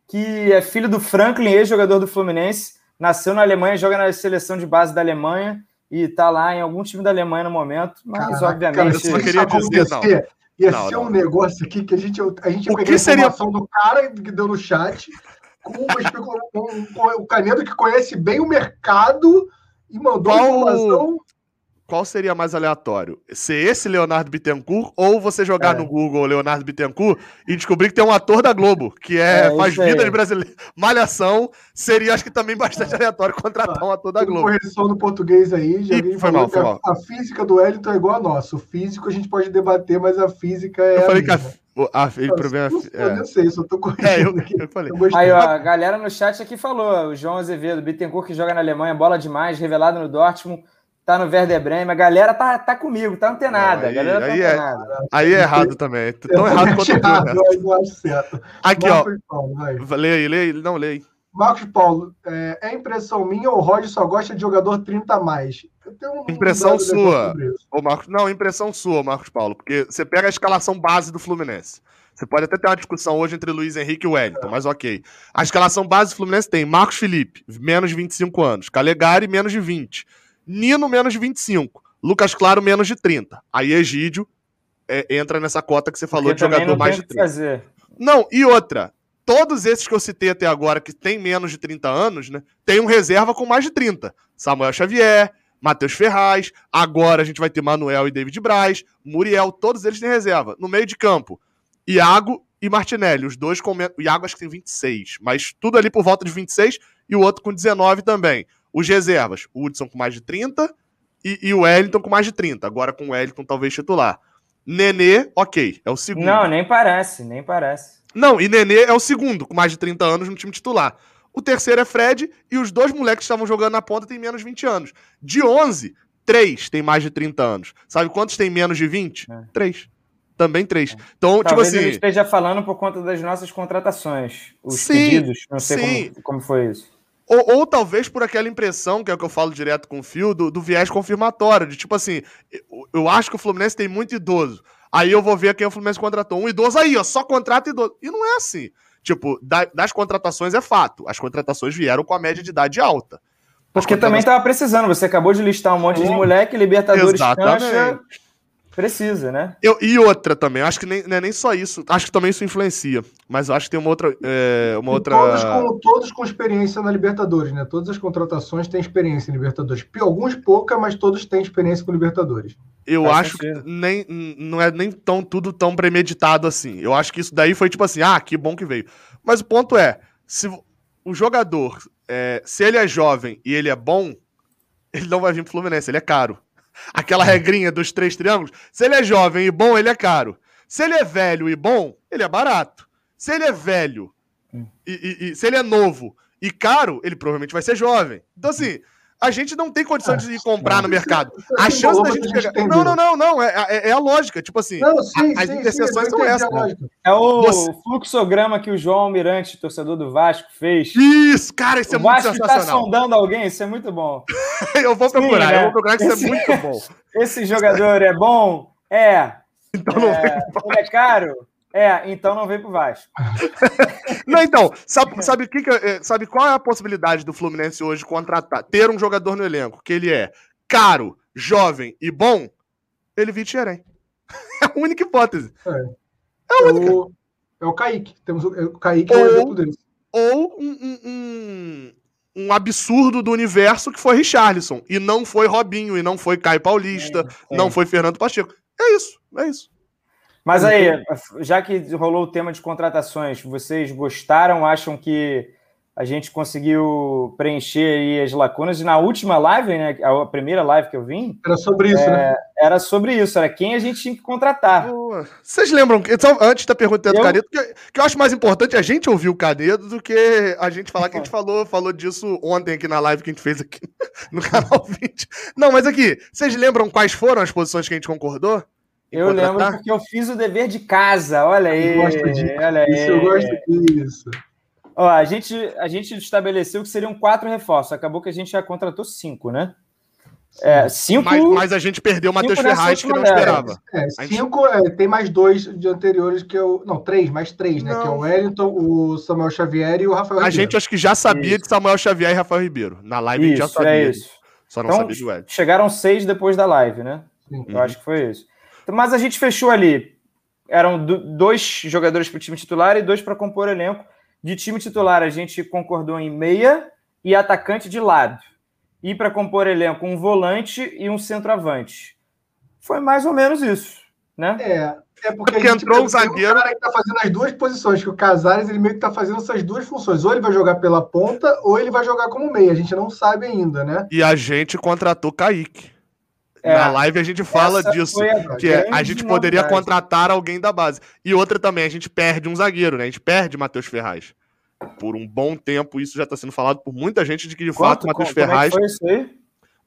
[SPEAKER 2] que é filho do Franklin, ex-jogador do Fluminense, nasceu na Alemanha, joga na seleção de base da Alemanha e tá lá em algum time da Alemanha no momento, mas
[SPEAKER 3] Caraca,
[SPEAKER 2] obviamente...
[SPEAKER 3] cara,
[SPEAKER 1] eu queria dizer,
[SPEAKER 3] acontecer, Ia
[SPEAKER 1] Não,
[SPEAKER 3] ser
[SPEAKER 1] não.
[SPEAKER 3] um negócio aqui que a gente, a gente ia
[SPEAKER 1] O
[SPEAKER 3] pegar
[SPEAKER 1] que
[SPEAKER 3] a
[SPEAKER 1] seria-
[SPEAKER 3] informação do cara que deu no chat com, uma especula- com- com o Canedo que conhece bem o mercado e mandou a
[SPEAKER 1] Qual-
[SPEAKER 3] informação.
[SPEAKER 1] Qual seria mais aleatório? Ser esse Leonardo Bittencourt ou você jogar
[SPEAKER 2] É.
[SPEAKER 1] no Google Leonardo Bittencourt e descobrir que tem um ator da Globo, que é,
[SPEAKER 2] É,
[SPEAKER 1] faz
[SPEAKER 2] isso aí.
[SPEAKER 1] vidas brasileiras. Malhação seria, acho que também bastante aleatório contratar um ator da Globo.
[SPEAKER 3] correção no português aí, já alguém
[SPEAKER 1] foi mal, foi
[SPEAKER 3] a,
[SPEAKER 1] mal.
[SPEAKER 3] a física do Wellington é igual a nossa. O físico a gente pode debater, mas a física é.
[SPEAKER 1] Eu falei que a, a, o problema
[SPEAKER 3] Não
[SPEAKER 1] é.
[SPEAKER 3] sei, Eu
[SPEAKER 1] É,
[SPEAKER 3] não sei, só tô corrigindo
[SPEAKER 1] é eu,
[SPEAKER 3] aqui.
[SPEAKER 1] eu falei.
[SPEAKER 3] Eu.
[SPEAKER 2] Aí, ó, a galera no chat aqui falou, o João Azevedo, Bittencourt que joga na Alemanha, bola demais, revelado no Dortmund, tá no Werder Bremen, a galera tá, tá comigo, tá antenada,
[SPEAKER 1] Não, aí-
[SPEAKER 2] a galera tá
[SPEAKER 1] aí é-. Aí é errado também. Tão
[SPEAKER 3] Eu
[SPEAKER 1] errado quanto né?
[SPEAKER 3] eu não acho certo.
[SPEAKER 1] Aqui, ó.
[SPEAKER 3] Paulo, vai.
[SPEAKER 1] Lê aí, lê aí. Não, lê aí.
[SPEAKER 3] Marcos Paulo, é, é impressão minha ou o Roger só gosta de jogador 30 a mais? Eu tenho um
[SPEAKER 1] Impressão sua. Ô, Marcos, não, impressão sua, Marcos Paulo, porque você pega a escalação base do Fluminense. Você pode até ter uma discussão hoje entre Luiz Henrique e Wellington, mas ok. A escalação base do Fluminense tem Marcos Felipe, menos de 25 anos. Calegari, menos de 20. Nino, menos de 25. Lucas Claro, menos de 30. Aí Egídio é, entra nessa cota que você falou
[SPEAKER 2] Porque
[SPEAKER 1] de jogador mais de
[SPEAKER 2] o que
[SPEAKER 1] 30.
[SPEAKER 2] fazer.
[SPEAKER 1] Não, e outra. Todos esses que eu citei até agora, que tem menos de 30 anos, né? Tem um reserva com mais de 30. Samuel Xavier, Matheus Ferraz, agora a gente vai ter Manuel e David Braz, Muriel, todos eles têm reserva. No meio de campo, Iago e Martinelli, os dois com. O Iago acho que tem 26, mas tudo ali por volta de 26 e o outro com 19 também. Os reservas, o Hudson com mais de 30 e, e o Wellington com mais de 30. Agora com o Wellington talvez titular. Nenê, ok, é o segundo.
[SPEAKER 2] Não, nem parece, nem parece.
[SPEAKER 1] Não, e Nenê é o segundo, com mais de 30 anos no time titular. o terceiro é Fred e os dois moleques que estavam jogando na ponta têm menos de 20 anos. De 11, três têm mais de 30 anos. Sabe quantos têm menos de 20? É. Três. Também três. Então,
[SPEAKER 2] Talvez
[SPEAKER 1] tipo assim.
[SPEAKER 2] Ele esteja falando por conta das nossas contratações. Os sim, pedidos. Não sei como, como foi isso.
[SPEAKER 1] Ou, ou, talvez por aquela impressão, que é o que eu falo direto com o Fio, do, do viés confirmatório. De tipo assim, eu, eu acho que o Fluminense tem muito idoso. Aí eu vou ver quem o Fluminense contratou. Um idoso aí, ó, só contrata idoso. E não é assim. Tipo, da, das contratações é fato. As contratações vieram com a média de idade alta.
[SPEAKER 2] Porque também estava precisando. Você acabou de listar um monte de moleque, Libertadores,
[SPEAKER 1] Exatamente.
[SPEAKER 2] cancha, Precisa, né?
[SPEAKER 1] Eu, e outra também, acho que nem, não é nem só isso, acho que também isso influencia, mas eu acho que tem uma outra. É, uma outra...
[SPEAKER 3] Todos, com, todos com experiência na Libertadores, né? Todas as contratações têm experiência em Libertadores. Alguns pouca, mas todos têm experiência com Libertadores.
[SPEAKER 1] Eu Faz acho sentido. que nem, não é nem tão, tudo tão premeditado assim. Eu acho que isso daí foi tipo assim, ah, que bom que veio. Mas o ponto é, se o jogador, é, se ele é jovem e ele é bom, ele não vai vir pro Fluminense, ele é caro. Aquela regrinha dos três triângulos. Se ele é jovem e bom, ele é caro. Se ele é velho e bom, ele é barato. Se ele é velho hum. e, e, e se ele é novo e caro, ele provavelmente vai ser jovem. Então, assim, a gente não tem condição de ir comprar no mercado. A chance da gente pegar. Não, não, não, não. É, é, é, a lógica. Tipo assim, não, sim, as sim, interseções sim, são essas.
[SPEAKER 2] É o Você... fluxograma que o João Almirante, torcedor do Vasco, fez.
[SPEAKER 1] Isso, cara, isso é o muito
[SPEAKER 2] Vasco tá sensacional. tá sondando alguém, isso é muito bom.
[SPEAKER 1] eu vou procurar, sim, né? eu vou procurar que isso é muito bom.
[SPEAKER 2] Esse jogador é bom? É. Então não é, ele é caro? É, então não vem pro Vasco.
[SPEAKER 1] não, então, sabe, sabe, que que, é, sabe qual é a possibilidade do Fluminense hoje contratar, ter um jogador no elenco que ele é caro, jovem e bom? Ele vir Xerém. É a única hipótese. É,
[SPEAKER 3] é a única. É o, é o Kaique. Temos o, o Kaique ou, é o exemplo dele.
[SPEAKER 1] Ou um, um, um, absurdo do universo que foi Richarlison. E não foi Robinho, e não foi Caio Paulista, é, não foi Fernando Pacheco. É isso, é isso.
[SPEAKER 2] Mas aí, já que rolou o tema de contratações, vocês gostaram? Acham que a gente conseguiu preencher as lacunas? E na última live, né, a primeira live que eu vim...
[SPEAKER 3] Era sobre isso,
[SPEAKER 2] é,
[SPEAKER 3] né?
[SPEAKER 2] Era sobre isso, era quem a gente tinha que contratar.
[SPEAKER 1] Vocês lembram, então, antes da pergunta do eu... Canedo, que, que eu acho mais importante a gente ouvir o Canedo do que a gente falar que a gente falou, falou disso ontem aqui na live que a gente fez aqui no canal 20. Não, mas aqui, vocês lembram quais foram as posições que a gente concordou?
[SPEAKER 2] Eu lembro porque eu fiz o dever de casa. Olha aí. Eu gosto disso. Olha aí.
[SPEAKER 3] Isso, eu gosto disso.
[SPEAKER 2] Ó, a, gente, a gente estabeleceu que seriam quatro reforços. Acabou que a gente já contratou cinco, né?
[SPEAKER 1] É, cinco, mas, mas, a gente perdeu o Matheus Ferraz, que não esperava.
[SPEAKER 3] É, cinco, gente... é, tem mais dois de anteriores que eu. Não, três, mais três, né? Não. Que é o Wellington, o Samuel Xavier e o Rafael
[SPEAKER 1] a Ribeiro. A gente acho que já sabia isso. de Samuel Xavier e Rafael Ribeiro. Na live
[SPEAKER 2] isso,
[SPEAKER 1] a gente já sabia.
[SPEAKER 2] É isso.
[SPEAKER 1] Só não então, sabia de Wellington.
[SPEAKER 2] Chegaram seis depois da live, né? Sim. Eu uhum. acho que foi isso. Mas a gente fechou ali. Eram dois jogadores para o time titular e dois para compor o elenco. De time titular, a gente concordou em meia e atacante de lado. E para compor elenco, um volante e um centroavante. Foi mais ou menos isso, né?
[SPEAKER 3] É, é porque, porque entrou um zagueiro. O cara que tá fazendo as duas posições, que o Casares ele meio que tá fazendo essas duas funções. Ou ele vai jogar pela ponta, ou ele vai jogar como meia. A gente não sabe ainda, né?
[SPEAKER 1] E a gente contratou Kaique. É, Na live a gente fala disso, a que é, a gente poderia contratar alguém da base. E outra também, a gente perde um zagueiro, né? A gente perde Matheus Ferraz. Por um bom tempo, isso já está sendo falado por muita gente de que de Quanto, fato Matheus Ferraz. Como é, isso aí?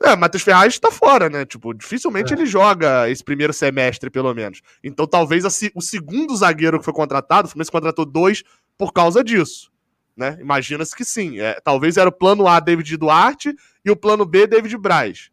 [SPEAKER 1] é Matheus Ferraz está fora, né? Tipo, dificilmente é. ele joga esse primeiro semestre, pelo menos. Então, talvez a, o segundo zagueiro que foi contratado, o Fluminense contratou dois por causa disso. Né? Imagina-se que sim. É, talvez era o plano A, David Duarte, e o plano B, David Braz.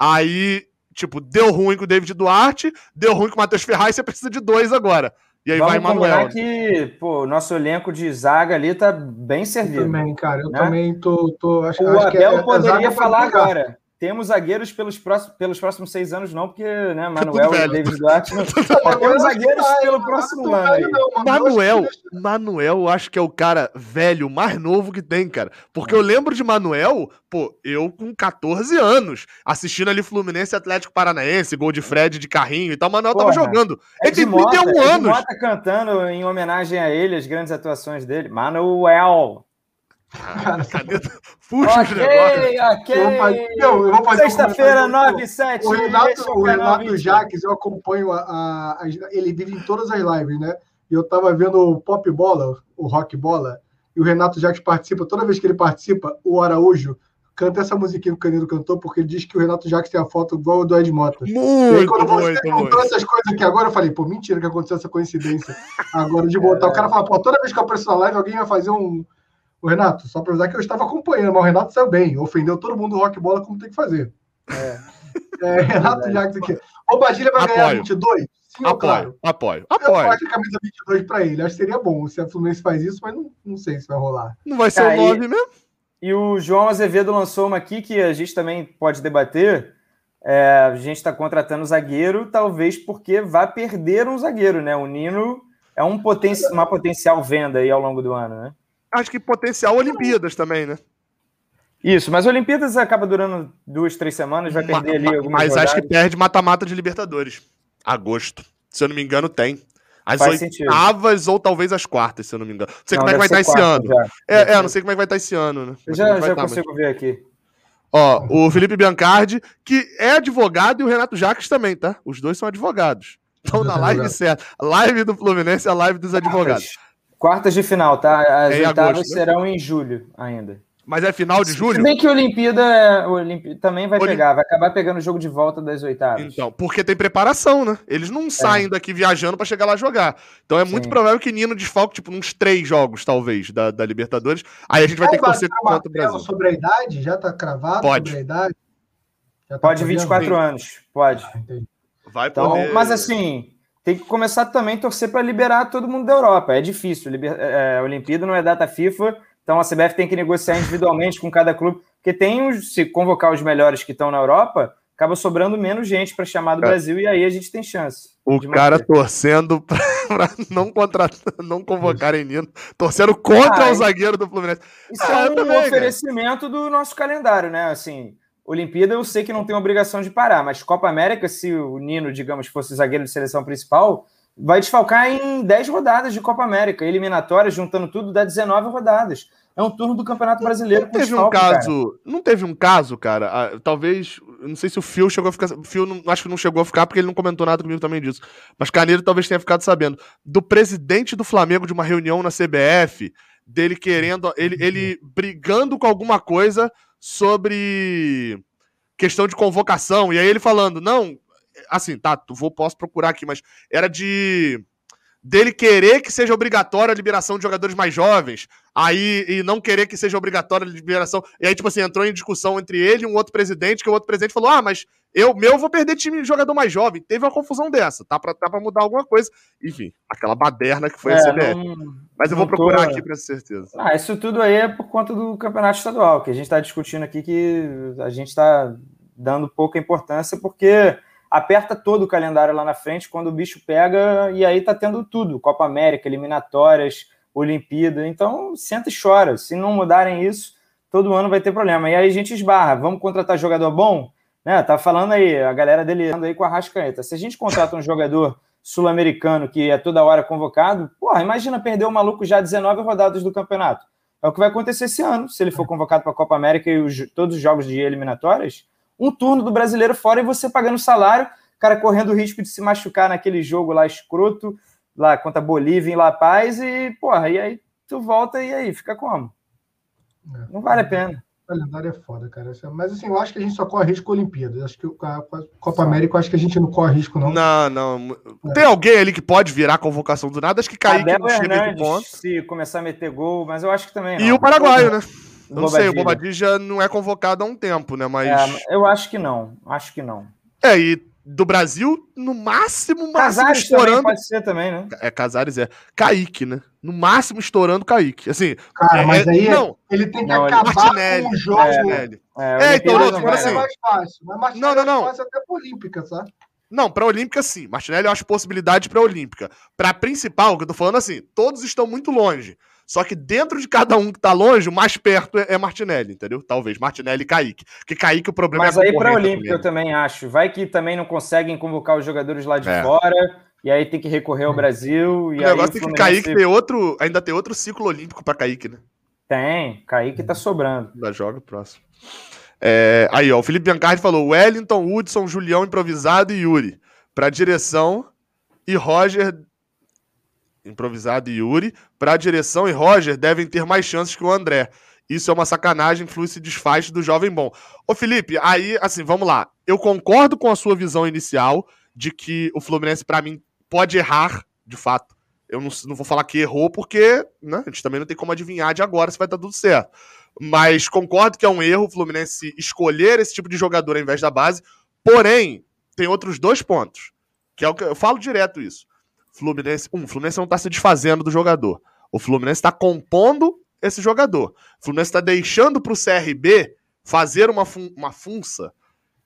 [SPEAKER 1] Aí, tipo, deu ruim com o David Duarte, deu ruim com o Matheus Ferraz, você precisa de dois agora. E aí Vamos vai Manuel.
[SPEAKER 2] que, pô, nosso elenco de zaga ali tá bem servido.
[SPEAKER 3] Eu também, cara, eu né? também tô, tô
[SPEAKER 2] acho, o acho Abel que é, poderia é falar agora. Temos zagueiros pelos próximos, pelos próximos seis anos, não, porque né, Manuel e David Duarte. Não... Temos zagueiros pelo próximo ano. Aí.
[SPEAKER 1] Manuel, Manuel, eu acho que é o cara velho mais novo que tem, cara. Porque eu lembro de Manuel, pô, eu com 14 anos, assistindo ali Fluminense Atlético Paranaense, gol de Fred de carrinho e tal. Manuel Porra, tava jogando. Ele tem 31 Mota, anos. Mota
[SPEAKER 2] cantando em homenagem a ele, as grandes atuações dele. Manuel.
[SPEAKER 1] Cara, caneta fuja
[SPEAKER 2] okay, Ok, eu vou fazer Sexta-feira, 9 e 7.
[SPEAKER 3] O Renato, o Renato Jaques, eu acompanho a, a, a, Ele vive em todas as lives, né? E eu tava vendo o Pop Bola, o Rock Bola, e o Renato Jacques participa, toda vez que ele participa, o Araújo canta essa musiquinha que o Canedo cantou, porque ele diz que o Renato Jacques tem a foto igual a do Ed Mota.
[SPEAKER 1] Muito,
[SPEAKER 3] e aí, quando você
[SPEAKER 1] muito,
[SPEAKER 3] contou
[SPEAKER 1] muito.
[SPEAKER 3] essas coisas aqui agora, eu falei, pô, mentira que aconteceu essa coincidência agora de botar. O cara fala, pô, toda vez que eu apareço na live, alguém vai fazer um. O Renato, só pra avisar que eu estava acompanhando, mas o Renato saiu bem, ofendeu todo mundo do rock bola como tem que fazer. É, Renato Jacques aqui. O Badilha vai ganhar
[SPEAKER 1] Apoio.
[SPEAKER 3] 22? Sim ou claro?
[SPEAKER 1] Apoio, apoio,
[SPEAKER 3] Eu
[SPEAKER 1] apoio.
[SPEAKER 3] acho a camisa 22 pra ele. Acho que seria bom se a Fluminense faz isso, mas não, não sei se vai rolar.
[SPEAKER 1] Não vai ser o 9 mesmo?
[SPEAKER 2] E o João Azevedo lançou uma aqui que a gente também pode debater. É, a gente está contratando zagueiro, talvez porque vai perder um zagueiro, né? O Nino é um poten uma potencial venda aí ao longo do ano, né?
[SPEAKER 1] Acho que potencial Olimpíadas também, né?
[SPEAKER 2] Isso, mas Olimpíadas acaba durando duas, três semanas, vai perder ali algumas
[SPEAKER 1] Mas acho que
[SPEAKER 2] rodadas.
[SPEAKER 1] perde mata-mata de Libertadores. Agosto. Se eu não me engano, tem. As
[SPEAKER 2] Faz sentido.
[SPEAKER 1] oitavas ou talvez as quartas, se eu não me engano. Não sei
[SPEAKER 2] Não,
[SPEAKER 1] como é que vai estar
[SPEAKER 2] ser
[SPEAKER 1] esse ano. É, é, não sei como é que vai estar esse ano, né?
[SPEAKER 2] Eu
[SPEAKER 1] Mas
[SPEAKER 2] já,
[SPEAKER 1] vai
[SPEAKER 2] já
[SPEAKER 1] tá, mas-
[SPEAKER 2] consigo ver aqui.
[SPEAKER 1] Ó, o Felipe Biancardi, que é advogado, e o Renato Jacques também, tá? Os dois são advogados. Estão na live certa. A live do Fluminense é a live dos advogados.
[SPEAKER 2] Quartas de final, tá? As
[SPEAKER 1] É
[SPEAKER 2] oitavas
[SPEAKER 1] agosto, né?
[SPEAKER 2] serão em julho ainda.
[SPEAKER 1] Mas é final de
[SPEAKER 2] Se
[SPEAKER 1] julho?
[SPEAKER 2] bem que a Olimpíada, Olimpí- também vai pegar, vai acabar pegando o jogo de volta das oitavas.
[SPEAKER 1] Então, porque tem preparação, né? Eles não saem daqui viajando pra chegar lá jogar. Então é muito
[SPEAKER 2] Sim.
[SPEAKER 1] provável que Nino desfalque, tipo, uns três jogos, talvez, da, da Libertadores. Aí a gente vai ter que torcer contra o Brasil.
[SPEAKER 3] sobre a idade? Já tá cravado
[SPEAKER 1] Pode.
[SPEAKER 3] sobre a idade? Já tá
[SPEAKER 2] Pode
[SPEAKER 3] podendo?
[SPEAKER 2] 24 anos, pode.
[SPEAKER 3] Entendi.
[SPEAKER 1] Vai
[SPEAKER 2] Então,
[SPEAKER 1] poder.
[SPEAKER 2] mas assim, tem que começar também a torcer para liberar todo mundo da Europa. É difícil. Liber, é, a Olimpíada não é data FIFA, então a CBF tem que negociar individualmente com cada clube, porque tem os, se convocar os melhores que estão na Europa, acaba sobrando menos gente para chamar do
[SPEAKER 1] É.
[SPEAKER 2] Brasil e aí a gente tem chance.
[SPEAKER 1] O cara
[SPEAKER 2] manter.
[SPEAKER 1] torcendo pra não, contratar, não convocarem Nino. Torcendo contra
[SPEAKER 2] Ah,
[SPEAKER 1] o zagueiro do Fluminense.
[SPEAKER 2] Isso
[SPEAKER 1] Ah,
[SPEAKER 2] é um
[SPEAKER 1] também, cara.
[SPEAKER 2] oferecimento do nosso calendário, né? Assim, Olimpíada eu sei que não tem obrigação de parar, mas Copa América, se o Nino, digamos, fosse zagueiro de seleção principal, vai desfalcar em 10 rodadas de Copa América. Eliminatórias, juntando tudo, dá 19 rodadas. É um turno do Campeonato Brasileiro
[SPEAKER 1] Não teve um
[SPEAKER 2] desfalque, cara.
[SPEAKER 1] caso. Não teve um caso, cara. ah, talvez. Não sei se o Phil chegou a ficar. O Phil não- acho que não chegou a ficar porque ele não comentou nada comigo também disso. Mas Caneiro talvez tenha ficado sabendo. Do presidente do Flamengo de uma reunião na CBF, dele querendo. Ele, ele brigando com alguma coisa sobre questão de convocação. E aí ele falando, não. Assim, tá, tu vou, posso procurar aqui, mas era de. Dele querer que seja obrigatória a liberação de jogadores mais jovens, aí e não querer que seja obrigatória a liberação. E aí, tipo assim, entrou em discussão entre ele e um outro presidente, que o outro presidente falou: Ah, mas eu meu vou perder time de jogador mais jovem. Teve uma confusão dessa, tá pra, tá pra mudar alguma coisa. Enfim, aquela baderna que foi a
[SPEAKER 2] É,
[SPEAKER 1] CBF.
[SPEAKER 2] não-
[SPEAKER 1] Mas eu vou procurar aqui ter certeza.
[SPEAKER 2] Ah, isso tudo aí é por conta do campeonato estadual, que a gente está discutindo aqui que a gente está dando pouca importância, porque aperta todo o calendário lá na frente quando o bicho pega, e aí tá tendo tudo: Copa América, eliminatórias, Olimpíada. Então, senta e chora. Se não mudarem isso, todo ano vai ter problema. E aí a gente esbarra. Vamos contratar jogador bom? Né, tá falando aí, a galera dele anda aí com a Rascaeta. Se a gente contrata um jogador sul-americano que é toda hora convocado, porra, imagina perder o maluco já 19 rodadas do campeonato. É o que vai acontecer esse ano, se ele for convocado para a Copa América e os- todos os jogos de eliminatórias. Um turno do brasileiro fora e você pagando salário, cara correndo o risco de se machucar naquele jogo lá escroto, lá contra a Bolívia em La Paz, e, porra, e aí tu volta e aí, fica como? Não vale a pena.
[SPEAKER 3] O calendário é foda, cara. Mas assim, eu acho que a gente só corre risco com a Olimpíada. Eu Acho que a Copa América, eu acho que a gente não corre risco, não.
[SPEAKER 1] Não, não. Tem alguém ali que pode virar convocação do nada? Acho que Kaique
[SPEAKER 2] Abel
[SPEAKER 1] não chega de
[SPEAKER 2] Hernandes,
[SPEAKER 1] ponto.
[SPEAKER 2] se começar a meter gol, mas eu acho que também não.
[SPEAKER 1] E o paraguaio, né? Eu não sei, o.
[SPEAKER 2] Bobadilha
[SPEAKER 1] não é convocado há um tempo, né? Mas.
[SPEAKER 2] É, eu acho que não, acho que não.
[SPEAKER 1] É, e do Brasil, no máximo, máximo
[SPEAKER 2] Casares
[SPEAKER 1] estourando.
[SPEAKER 2] pode ser também, né?
[SPEAKER 1] É, Casares é. Kaique, né? No máximo estourando Kaique. Assim.
[SPEAKER 3] Cara,
[SPEAKER 1] é-
[SPEAKER 3] mas aí
[SPEAKER 1] Não,
[SPEAKER 3] ele tem que
[SPEAKER 2] Não,
[SPEAKER 3] acabar
[SPEAKER 1] Martinelli.
[SPEAKER 3] com o jogo.
[SPEAKER 1] Martinelli.
[SPEAKER 2] É,
[SPEAKER 1] É, então,
[SPEAKER 2] Olimpíada
[SPEAKER 1] não, falando assim,
[SPEAKER 3] é mais fácil. Mas Martinelli
[SPEAKER 1] Não, não, não.
[SPEAKER 3] é fácil até pra Olímpica, sabe?
[SPEAKER 1] Não, pra Olímpica, sim. Martinelli eu acho possibilidade pra Olímpica. Pra principal, que eu tô falando assim, todos estão muito longe. Só que dentro de cada um que tá longe, o mais perto é é Martinelli, entendeu? Talvez. Martinelli e Kaique. Porque Kaique o problema
[SPEAKER 2] Mas
[SPEAKER 1] é
[SPEAKER 2] aí para
[SPEAKER 1] com
[SPEAKER 2] eu também acho. Vai que também não conseguem convocar os jogadores lá de
[SPEAKER 1] É.
[SPEAKER 2] fora, e aí tem que recorrer ao Brasil. E
[SPEAKER 1] O
[SPEAKER 2] aí
[SPEAKER 1] negócio é que Kaique tem outro. Ainda tem outro ciclo olímpico pra Kaique, né?
[SPEAKER 2] Tem, Kaique tá sobrando.
[SPEAKER 1] Da joga próximo. É, aí, ó, o Felipe Biancardi falou: Wellington, Hudson, Julião improvisado e Yuri. Pra direção. E Roger. Improvisado e Yuri, para a direção e Roger devem ter mais chances que o André. Isso é uma sacanagem, flui e desfaz do jovem bom. Ô Felipe, aí, assim, vamos lá. Eu concordo com a sua visão inicial de que o Fluminense, para mim, pode errar, de fato. Eu não, não, vou falar que errou, porque né, a gente também não tem como adivinhar de agora se vai estar tudo certo. Mas concordo que é um erro o Fluminense escolher esse tipo de jogador ao invés da base. Porém, tem outros dois pontos. Que é o que eu falo direto isso. Fluminense, um, Fluminense não está se desfazendo do jogador. O Fluminense está compondo esse jogador. O Fluminense está deixando para o CRB fazer uma, fun uma funça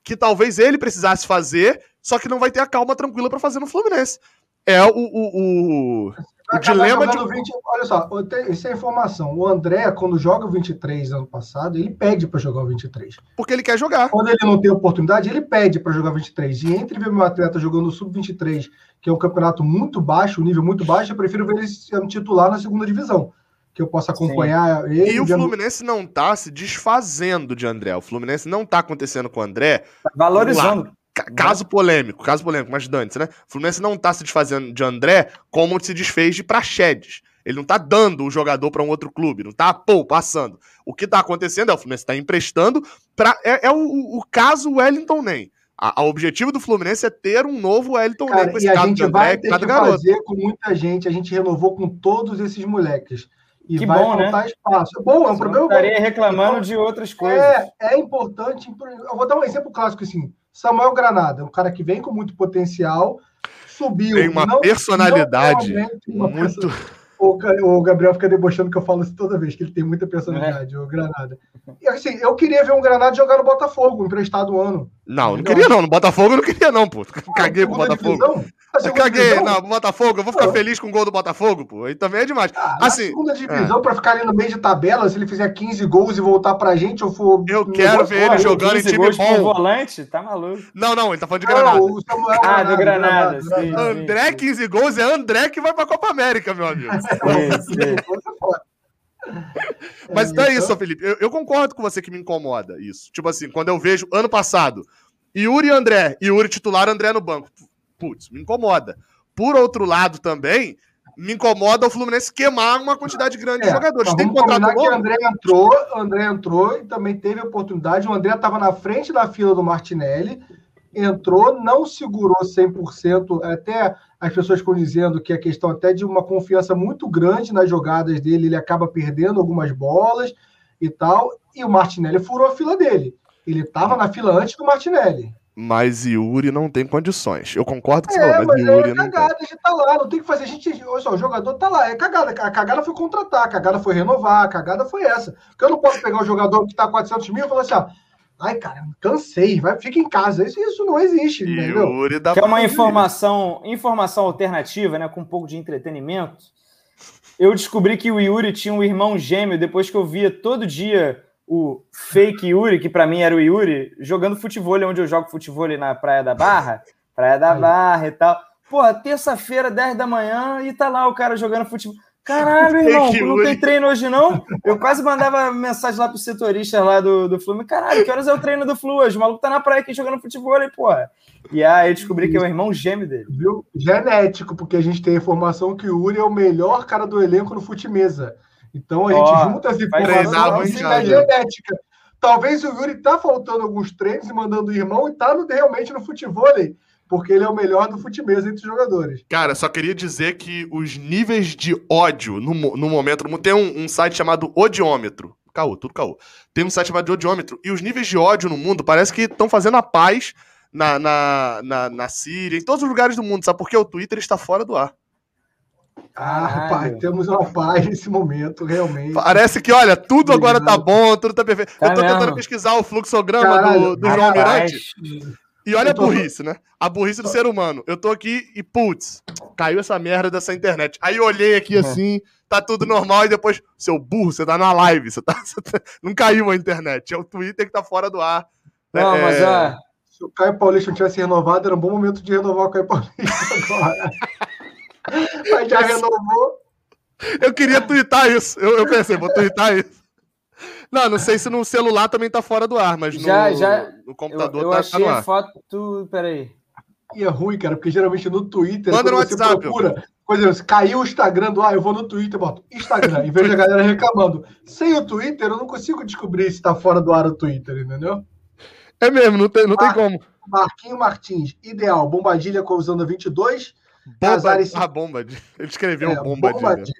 [SPEAKER 1] que talvez ele precisasse fazer, só que não vai ter a calma tranquila para fazer no Fluminense. É o, o, o, o dilema de.
[SPEAKER 3] 20, olha só, isso é informação. O André, quando joga o 23 ano passado, ele pede para jogar o 23.
[SPEAKER 1] Porque ele quer jogar.
[SPEAKER 3] Quando ele não tem oportunidade, ele pede para jogar o 23. E entre ver meu atleta jogando o Sub-23, que é um campeonato muito baixo, um nível muito baixo, eu prefiro ver ele sendo titular na segunda divisão. Que eu possa acompanhar Sim. ele.
[SPEAKER 1] E o Fluminense não tá se desfazendo de André. O Fluminense não tá acontecendo com o André.
[SPEAKER 2] Tá valorizando.
[SPEAKER 1] Caso polêmico, caso polêmico, mas Dantes, né? O Fluminense não tá se desfazendo de André como se desfez de Praxedes. Ele não tá dando o jogador para um outro clube, não tá, pô, passando. O que tá acontecendo é o Fluminense tá emprestando para É, é o, o, caso Wellington Nem. A, a, objetivo do Fluminense é ter um novo Wellington
[SPEAKER 3] Cara, Nem com esse e a gente André, vai ter que garoto. fazer com muita gente. A gente renovou com todos esses moleques.
[SPEAKER 2] E que vai bom, faltar né?
[SPEAKER 3] espaço. Bom, é um problema.
[SPEAKER 2] estaria reclamando então, de outras coisas.
[SPEAKER 3] É, é importante. Eu vou dar um exemplo clássico assim. Samuel Granada, um cara que vem com muito potencial, subiu.
[SPEAKER 1] Tem uma não, personalidade não muito.
[SPEAKER 3] O, Gabriel fica debochando que eu falo isso toda vez, que ele tem muita personalidade, é. o Granada. E assim, eu queria ver um Granada jogar no Botafogo, emprestado um ano.
[SPEAKER 1] Não, não queria não. No Botafogo eu não queria não, pô. Caguei pro Botafogo. Caguei, divisão? não, Botafogo, eu vou ficar feliz com o gol do Botafogo, pô. Aí também é demais. Ah, assim,
[SPEAKER 3] segunda divisão, é. pra ficar ali no meio de tabela, se ele fizer 15 gols e voltar pra gente, eu for.
[SPEAKER 1] Eu quero ver ele jogando em time bom.
[SPEAKER 2] volante, tá maluco.
[SPEAKER 1] Não, não, ele tá falando de Granada. Não,
[SPEAKER 2] Samuel, ah, do Granada. Granada.
[SPEAKER 1] Sim, André, 15 gols, é André que vai pra Copa América, meu amigo. Mas então é isso, Felipe. Eu, eu, concordo com você que me incomoda isso. Tipo assim, quando eu vejo ano passado, Yuri e André, Yuri titular, André no banco. Putz, me incomoda. Por outro lado também, me incomoda o Fluminense queimar uma quantidade grande é, de jogadores.
[SPEAKER 3] Tem contrato novo? que o André entrou, André entrou e também teve oportunidade. O André estava na frente da fila do Martinelli, entrou, não segurou 100%, até as pessoas estão dizendo que a questão até de uma confiança muito grande nas jogadas dele, ele acaba perdendo algumas bolas e tal, e o Martinelli furou a fila dele. Ele estava na fila antes do Martinelli.
[SPEAKER 1] Mas Yuri não tem condições. Eu concordo com
[SPEAKER 3] você, é, mas, mas Yuri é não cagada tem. de tá lá, não tem que fazer. A gente, olha só, o jogador tá lá, é cagada. A cagada foi contratar, a cagada foi renovar, a cagada foi essa. Porque eu não posso pegar um jogador que tá 400 mil e falar assim, ó, ai, cara, cansei, vai, fica em casa. Isso, isso não existe, entendeu?
[SPEAKER 2] Yuri que é uma informação, informação alternativa, né, com um pouco de entretenimento. Eu descobri que o Yuri tinha um irmão gêmeo depois que eu via todo dia o fake Yuri, que para mim era o Yuri, jogando futebol, onde eu jogo futebol na Praia da Barra, Praia da Barra e tal. Porra, terça-feira, 10 da manhã, e tá lá o cara jogando futebol. Caralho, irmão, não tem treino hoje, não? Eu quase mandava mensagem lá pro setorista lá do, do Flu. Caralho, que horas é o treino do Flu hoje? O maluco tá na praia aqui jogando futebol, aí, porra. E aí eu descobri que é o irmão gêmeo dele.
[SPEAKER 3] Viu? Genético, porque a gente tem a informação que o Uri é o melhor cara do elenco no fute-mesa. Então a gente oh, junta as informações da genética. Talvez o Yuri tá faltando alguns treinos e mandando o irmão e tá no, realmente no futebol, porque ele é o melhor do futebol entre os jogadores.
[SPEAKER 1] Cara, só queria dizer que os níveis de ódio no, no momento. Tem um, um site chamado Odiômetro. Caô, tudo caô. Tem um site chamado Odiômetro. E os níveis de ódio no mundo parece que estão fazendo a paz na, na, na, na Síria, em todos os lugares do mundo, sabe? Porque o Twitter está fora do ar.
[SPEAKER 3] Ah, rapaz, temos uma paz nesse momento, realmente.
[SPEAKER 1] Parece que, olha, tudo agora tá bom, tudo tá perfeito. Tá eu tô mesmo. tentando pesquisar o fluxograma Caralho, do, do João Mirante. E olha a burrice, né? A burrice do ser humano. Eu tô aqui e, putz, caiu essa merda dessa internet. Aí eu olhei aqui assim, tá tudo normal, e depois, seu burro, você tá na live, você tá, você tá... Não caiu a internet, é o Twitter que tá fora do ar.
[SPEAKER 3] Não, é... mas é... Se o Caio Paulista não tivesse renovado, era um bom momento de renovar o Caio Paulista agora. Mas já renovou.
[SPEAKER 1] Eu queria twittar isso. Eu, eu pensei, vou twittar isso. Não, não sei se no celular também tá fora do ar, mas
[SPEAKER 2] já,
[SPEAKER 1] no,
[SPEAKER 2] já,
[SPEAKER 1] no computador
[SPEAKER 2] eu, eu
[SPEAKER 1] tá,
[SPEAKER 2] achei
[SPEAKER 1] tá no ar.
[SPEAKER 2] foto. Peraí.
[SPEAKER 3] E é ruim, cara, porque geralmente no Twitter,
[SPEAKER 1] Manda no
[SPEAKER 3] você
[SPEAKER 1] WhatsApp,
[SPEAKER 3] procura, por exemplo, caiu o Instagram do ah, eu vou no Twitter, boto Instagram, e vejo a galera reclamando. Sem o Twitter, eu não consigo descobrir se tá fora do ar o Twitter, entendeu?
[SPEAKER 1] É mesmo, não tem, não tem
[SPEAKER 3] Ah,
[SPEAKER 1] como.
[SPEAKER 3] Marquinho Martins, ideal, Bombadilha usando 22,
[SPEAKER 1] Bomba,
[SPEAKER 3] Casares-
[SPEAKER 1] ah, bomba. de- Ele escreveu
[SPEAKER 3] é,
[SPEAKER 1] bomba, de...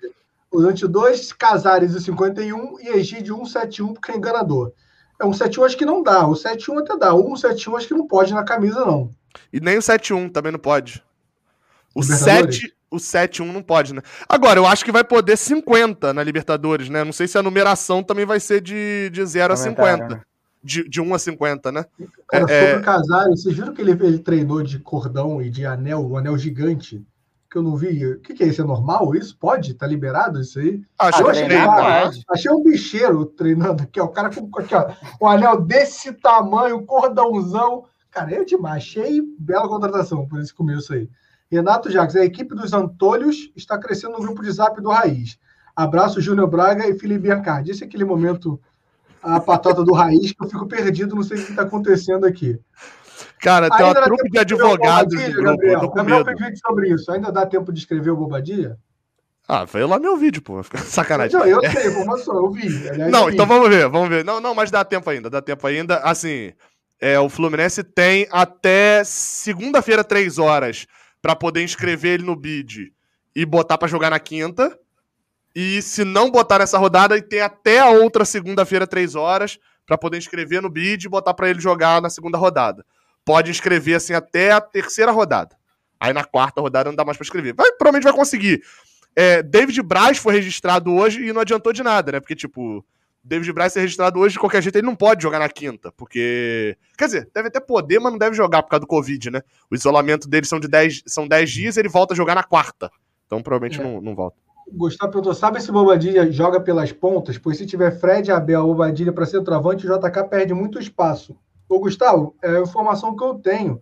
[SPEAKER 3] Usando 22, Casares o 51 e Egídio 171, porque é enganador. É um 71 acho que não dá, o 71 até dá, o 171 acho que não pode na camisa, não.
[SPEAKER 1] E nem o 7-1 também não pode. O
[SPEAKER 3] Libertadores?
[SPEAKER 1] 7, o 7-1 não pode, né? Agora, eu acho que vai poder 50 na Libertadores, né? Não sei se a numeração também vai ser de, de 0 a
[SPEAKER 2] Comentário,
[SPEAKER 1] 50.
[SPEAKER 2] né?
[SPEAKER 1] De, de 1 a 50, né?
[SPEAKER 3] Cara,
[SPEAKER 1] É,
[SPEAKER 3] sobre o Casares, vocês viram que ele, ele treinou de cordão e de anel, um anel gigante? Que eu não vi. O que, que é isso? É normal isso? Pode? Tá liberado isso aí?
[SPEAKER 1] Acho
[SPEAKER 2] Ah,
[SPEAKER 3] eu achei, cara,
[SPEAKER 2] pode.
[SPEAKER 3] achei um bicheiro treinando aqui, ó. O cara com aqui, ó, um anel desse tamanho, cordãozão. Cara, é demais. Achei bela contratação por esse começo aí. Renato Jacques, a equipe dos Antolhos está crescendo no grupo de zap do Raiz. Abraço, Júnior Braga e Felipe Biancardi. Esse é aquele momento, a patata do Raiz, que eu fico perdido, não sei o que está acontecendo aqui.
[SPEAKER 1] Cara, tem uma
[SPEAKER 3] Ainda
[SPEAKER 1] trupe de advogados. Eu tô com medo.
[SPEAKER 3] vídeo sobre isso. Ainda dá tempo de escrever o Bobadilha?
[SPEAKER 1] Ah, veio lá meu vídeo, pô. Sacanagem.
[SPEAKER 3] Não, eu sei, informação, eu vi. Aliás,
[SPEAKER 1] Não,
[SPEAKER 3] eu vi.
[SPEAKER 1] então vamos ver, vamos ver. Não, não, mas dá tempo ainda, dá tempo ainda. Assim, é, o Fluminense tem até segunda-feira, três horas, pra poder inscrever ele no bid e botar pra jogar na quinta. E se não botar nessa rodada, tem até a outra segunda-feira, três horas, pra poder inscrever no bid e botar pra ele jogar na segunda rodada. Pode inscrever, assim, até a terceira rodada. Aí na quarta rodada não dá mais pra escrever. Vai, provavelmente vai conseguir. É, David Braz foi registrado hoje e não adiantou de nada, né? Porque, tipo, David Braz ser registrado hoje, de qualquer jeito, ele não pode jogar na quinta, porque. Quer dizer, deve até poder, mas não deve jogar por causa do Covid, né? O isolamento dele são de 10, são 10 dias e ele volta a jogar na quarta. Então provavelmente
[SPEAKER 3] É.
[SPEAKER 1] não, não volta.
[SPEAKER 3] O Gustavo perguntou: sabe se Bobadilha joga pelas pontas? Pois se tiver Fred, Abel, Bobadilha para centroavante, o JK perde muito espaço. Ô, Gustavo, é a informação que eu tenho.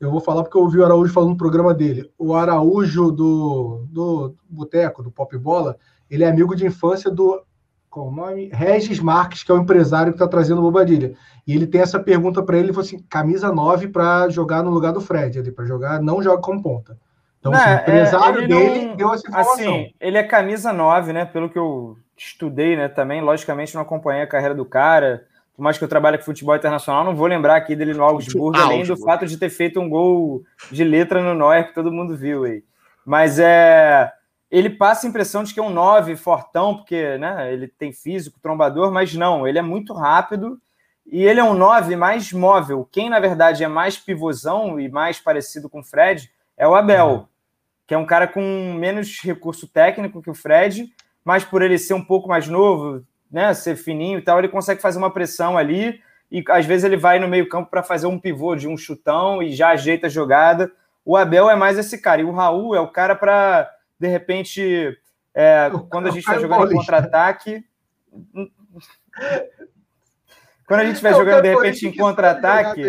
[SPEAKER 3] Eu vou falar porque eu ouvi o Araújo falando no programa dele. O Araújo do, do Boteco, do Pop Bola, ele é amigo de infância do. Qual o nome? Regis Marques, que é o empresário que está trazendo o Bobadilha. E ele tem essa pergunta para ele: ele falou assim, camisa 9 para jogar no lugar do Fred, para jogar, não joga como ponta. Então,
[SPEAKER 2] Não,
[SPEAKER 3] assim,
[SPEAKER 2] é,
[SPEAKER 3] o empresário
[SPEAKER 2] ele
[SPEAKER 3] dele
[SPEAKER 2] não-
[SPEAKER 3] deu essa informação.
[SPEAKER 2] Assim, ele é camisa 9, né? Pelo que eu estudei, né? Também, logicamente, não acompanhei a carreira do cara. Por mais que eu trabalhe com futebol internacional, não vou lembrar aqui dele no Augsburgo, além do fato de ter feito um gol de letra no Neuer, que todo mundo viu aí. Mas é. Ele passa a impressão de que é um 9 fortão, porque né, ele tem físico, trombador, mas não, ele é muito rápido e ele é um 9 mais móvel. Quem, na verdade, é mais pivôzão e mais parecido com o Fred é o Abel que é um cara com menos recurso técnico que o Fred, mas por ele ser um pouco mais novo, né, ser fininho e tal, ele consegue fazer uma pressão ali e às vezes ele vai no meio-campo para fazer um pivô de um chutão e já ajeita a jogada. O Abel é mais esse cara e o Raul é o cara para de repente é, quando a gente está
[SPEAKER 3] Caio
[SPEAKER 2] jogando em contra-ataque, quando a gente estiver
[SPEAKER 3] É,
[SPEAKER 2] jogando de repente em
[SPEAKER 3] sabe
[SPEAKER 2] contra-ataque,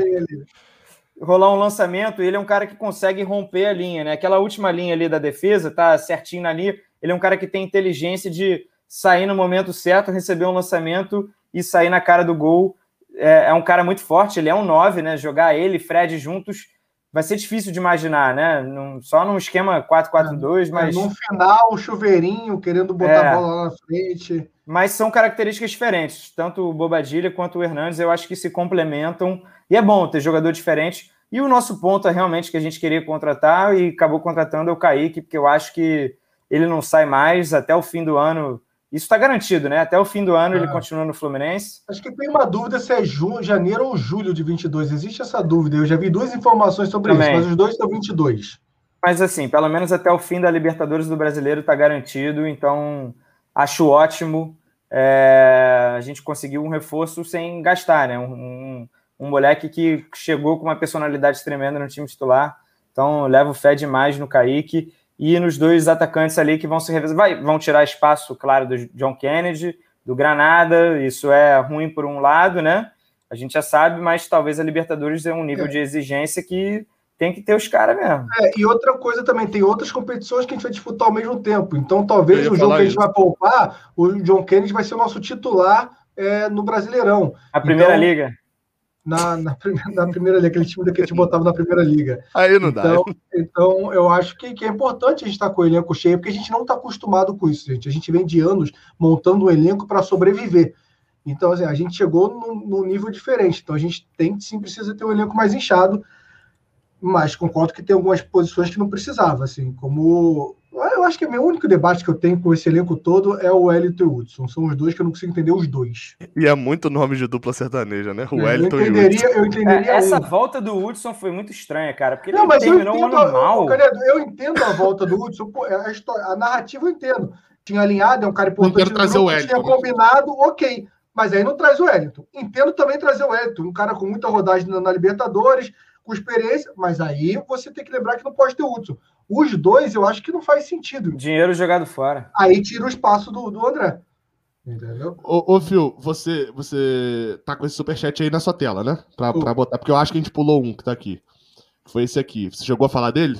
[SPEAKER 2] rolar um lançamento, ele é um cara que consegue romper a linha, né? Aquela última linha ali da defesa, tá certinho linha. Ele é um cara que tem inteligência de sair no momento certo, receber um lançamento e sair na cara do gol. É, é um cara muito forte, ele é um 9, né? Jogar ele e Fred juntos vai ser difícil de imaginar, né? Num- só num esquema 4-4-2, mas,
[SPEAKER 3] É, No final, um chuveirinho, querendo botar
[SPEAKER 2] É.
[SPEAKER 3] a bola lá na frente.
[SPEAKER 2] mas são características diferentes. Tanto o Bobadilha quanto o Hernandes, eu acho que se complementam. E é bom ter jogador diferente. E o nosso ponto é realmente que a gente queria contratar e acabou contratando é o Kaique, porque eu acho que ele não sai mais até o fim do ano. Isso está garantido, né? Até o fim do ano ele
[SPEAKER 3] Ah.
[SPEAKER 2] continua no Fluminense.
[SPEAKER 3] Acho que tem uma dúvida se é junho, janeiro ou julho de 22. Existe essa dúvida. Eu já vi duas informações sobre
[SPEAKER 2] Também.
[SPEAKER 3] isso, mas os dois são 22.
[SPEAKER 2] Mas assim, pelo menos até o fim da Libertadores do Brasileiro está garantido, então acho ótimo. É, a gente conseguiu um reforço sem gastar, né? Um, um, um moleque que chegou com uma personalidade tremenda no time titular. Então levo fé demais no Kaique e nos dois atacantes ali que vão se revezar. Vai, vão tirar espaço, claro, do John Kennedy, do Granada. Isso é ruim por um lado, né? A gente já sabe, mas talvez a Libertadores é um nível
[SPEAKER 3] É.
[SPEAKER 2] de exigência que tem que ter os caras mesmo.
[SPEAKER 3] É, e outra coisa também, tem outras competições que a gente vai disputar ao mesmo tempo. Então, talvez o jogo
[SPEAKER 1] falar
[SPEAKER 3] que a gente
[SPEAKER 1] isso.
[SPEAKER 3] vai poupar, o John Kennedy vai ser o nosso titular é, no Brasileirão.
[SPEAKER 2] A primeira
[SPEAKER 3] Então,
[SPEAKER 2] liga.
[SPEAKER 3] Na, na, primeira, na primeira liga, aquele time que a gente botava na primeira liga.
[SPEAKER 1] Aí não
[SPEAKER 3] então,
[SPEAKER 1] dá.
[SPEAKER 3] Então, eu acho que, que, é importante a gente estar com o elenco cheio, porque a gente não está acostumado com isso, gente. A gente vem de anos montando um elenco para sobreviver. Então, assim, a gente chegou num, num, nível diferente. Então, a gente tem sim precisa ter um elenco mais inchado, mas concordo que tem algumas posições que não precisava, assim, como eu acho que o meu único debate que eu tenho com esse elenco todo é o Wellington e o Hudson. São os dois que eu não consigo entender os dois.
[SPEAKER 1] E é muito nome de dupla sertaneja, né? O
[SPEAKER 3] É,
[SPEAKER 1] Wellington
[SPEAKER 3] eu
[SPEAKER 1] e o
[SPEAKER 3] entenderia,
[SPEAKER 1] Hudson.
[SPEAKER 3] eu entenderia
[SPEAKER 2] É, essa
[SPEAKER 3] um.
[SPEAKER 2] volta do Hudson foi muito estranha, cara, porque
[SPEAKER 3] Não,
[SPEAKER 2] ele
[SPEAKER 3] mas eu
[SPEAKER 2] terminou o
[SPEAKER 3] entendo,
[SPEAKER 2] ano mal.
[SPEAKER 3] eu entendo a volta do Hudson, pô, a, história, a narrativa eu entendo. Tinha alinhado, é um cara importante
[SPEAKER 4] quero trazer o
[SPEAKER 3] tinha
[SPEAKER 4] Wellington.
[SPEAKER 3] combinado, ok. Mas aí não traz o Wellington. Entendo também trazer o Wellington, um cara com muita rodagem na, na Libertadores, com experiência, mas aí você tem que lembrar que não pode ter o Hudson. Os dois eu acho que não faz sentido.
[SPEAKER 2] Dinheiro jogado fora.
[SPEAKER 3] Aí tira o espaço do, do André. Entendeu?
[SPEAKER 4] Ô, ô Phil, você, você tá com esse superchat aí na sua tela, né? Pra, pra botar. Porque eu acho que a gente pulou um que tá aqui. Foi esse aqui. Você chegou a falar dele?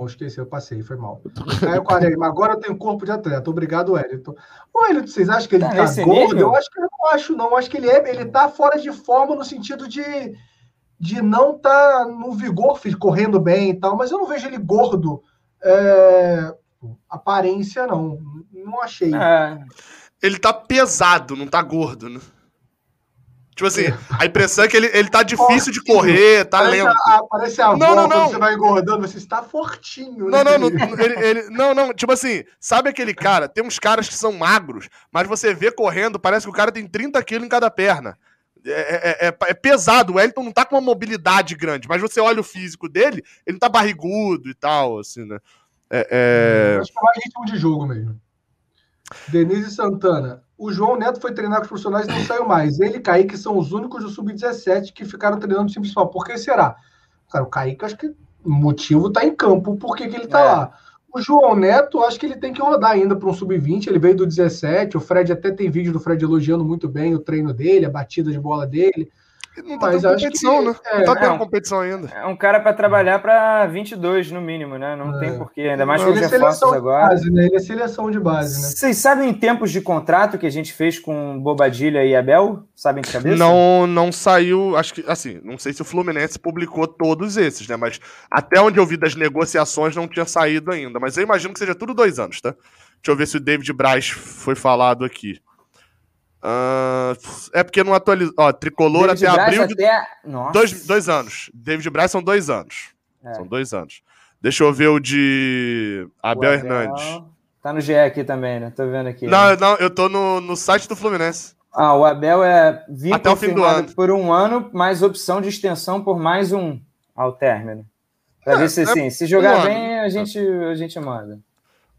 [SPEAKER 3] Não, esqueci, eu passei, foi mal. Aí eu parei, mas agora eu tenho corpo de atleta. Obrigado, Wellington. O Wellington, vocês acham que ele
[SPEAKER 2] Tá
[SPEAKER 3] tá, gordo?
[SPEAKER 2] nível?
[SPEAKER 3] Eu acho que eu não acho, não. Eu acho que ele é, ele tá fora de forma no sentido de, de não tá no vigor, correndo bem e tal, mas eu não vejo ele gordo. É, aparência, não. Não achei.
[SPEAKER 2] É,
[SPEAKER 1] Ele tá pesado, não tá gordo, né? Tipo assim, a impressão é que ele, ele tá difícil de correr, tá
[SPEAKER 3] parece,
[SPEAKER 1] lento.
[SPEAKER 3] a, a- parece a avó,
[SPEAKER 1] Não, não, não.
[SPEAKER 3] você vai engordando, você está fortinho.
[SPEAKER 1] Não,
[SPEAKER 3] né?
[SPEAKER 1] não, não, ele, ele- não, não, tipo assim, sabe aquele cara? Tem uns caras que são magros, mas você vê correndo, parece que o cara tem 30 quilos em cada perna. É, é- é- é pesado, o Wellington não tá com uma mobilidade grande, mas você olha o físico dele, ele tá barrigudo e tal, assim, né? É, é-
[SPEAKER 3] Acho que é mais ritmo de jogo mesmo. Denise Santana. O João Neto foi treinar com os profissionais e não saiu mais. Ele e Kaique são os únicos do Sub-17 que ficaram treinando no time principal. Por que será? Cara, o Kaique, acho que o motivo tá em campo. Por que, que ele tá
[SPEAKER 2] É.
[SPEAKER 3] lá? O João Neto, acho que ele tem que rodar ainda para um Sub-20. Ele veio do 17. O Fred até tem vídeo do Fred elogiando muito bem o treino dele, a batida de bola dele.
[SPEAKER 1] Não tá
[SPEAKER 3] Mas
[SPEAKER 1] tendo competição,
[SPEAKER 3] que-
[SPEAKER 1] né?
[SPEAKER 3] é,
[SPEAKER 1] não tá tendo
[SPEAKER 2] não.
[SPEAKER 1] competição ainda.
[SPEAKER 2] é um cara pra trabalhar pra 22 no mínimo, né? Não
[SPEAKER 3] É.
[SPEAKER 2] tem porquê, ainda mais com os
[SPEAKER 3] é
[SPEAKER 2] reforços agora.
[SPEAKER 3] base, né? Ele é seleção de base, né?
[SPEAKER 2] Vocês sabem em tempos de contrato que a gente fez com Bobadilha e Abel? Sabem de cabeça?
[SPEAKER 1] Não, não saiu, acho que, assim, não sei se o Fluminense publicou todos esses, né? Mas até onde eu vi das negociações não tinha saído ainda. Mas eu imagino que seja tudo dois anos, tá? Deixa eu ver se o David Braz foi falado aqui. Ah, é porque não atualizou. Ó, tricolor
[SPEAKER 2] David
[SPEAKER 1] até
[SPEAKER 2] Braz
[SPEAKER 1] abril de
[SPEAKER 2] até... Nossa.
[SPEAKER 1] dois, dois anos. David Braz são dois anos.
[SPEAKER 2] É.
[SPEAKER 1] São dois anos. Deixa eu ver o de
[SPEAKER 2] O
[SPEAKER 1] Abel Hernandes.
[SPEAKER 2] Tá no GE aqui também, né? Tô vendo aqui.
[SPEAKER 1] Não, não, eu tô no, no site do Fluminense.
[SPEAKER 2] Ah, o Abel é
[SPEAKER 1] Até o fim do ano.
[SPEAKER 2] por um ano, mais opção de extensão por mais um ao término. Pra ver se,
[SPEAKER 1] é
[SPEAKER 2] assim, se jogar
[SPEAKER 1] um ano.
[SPEAKER 2] bem, a gente, a gente manda.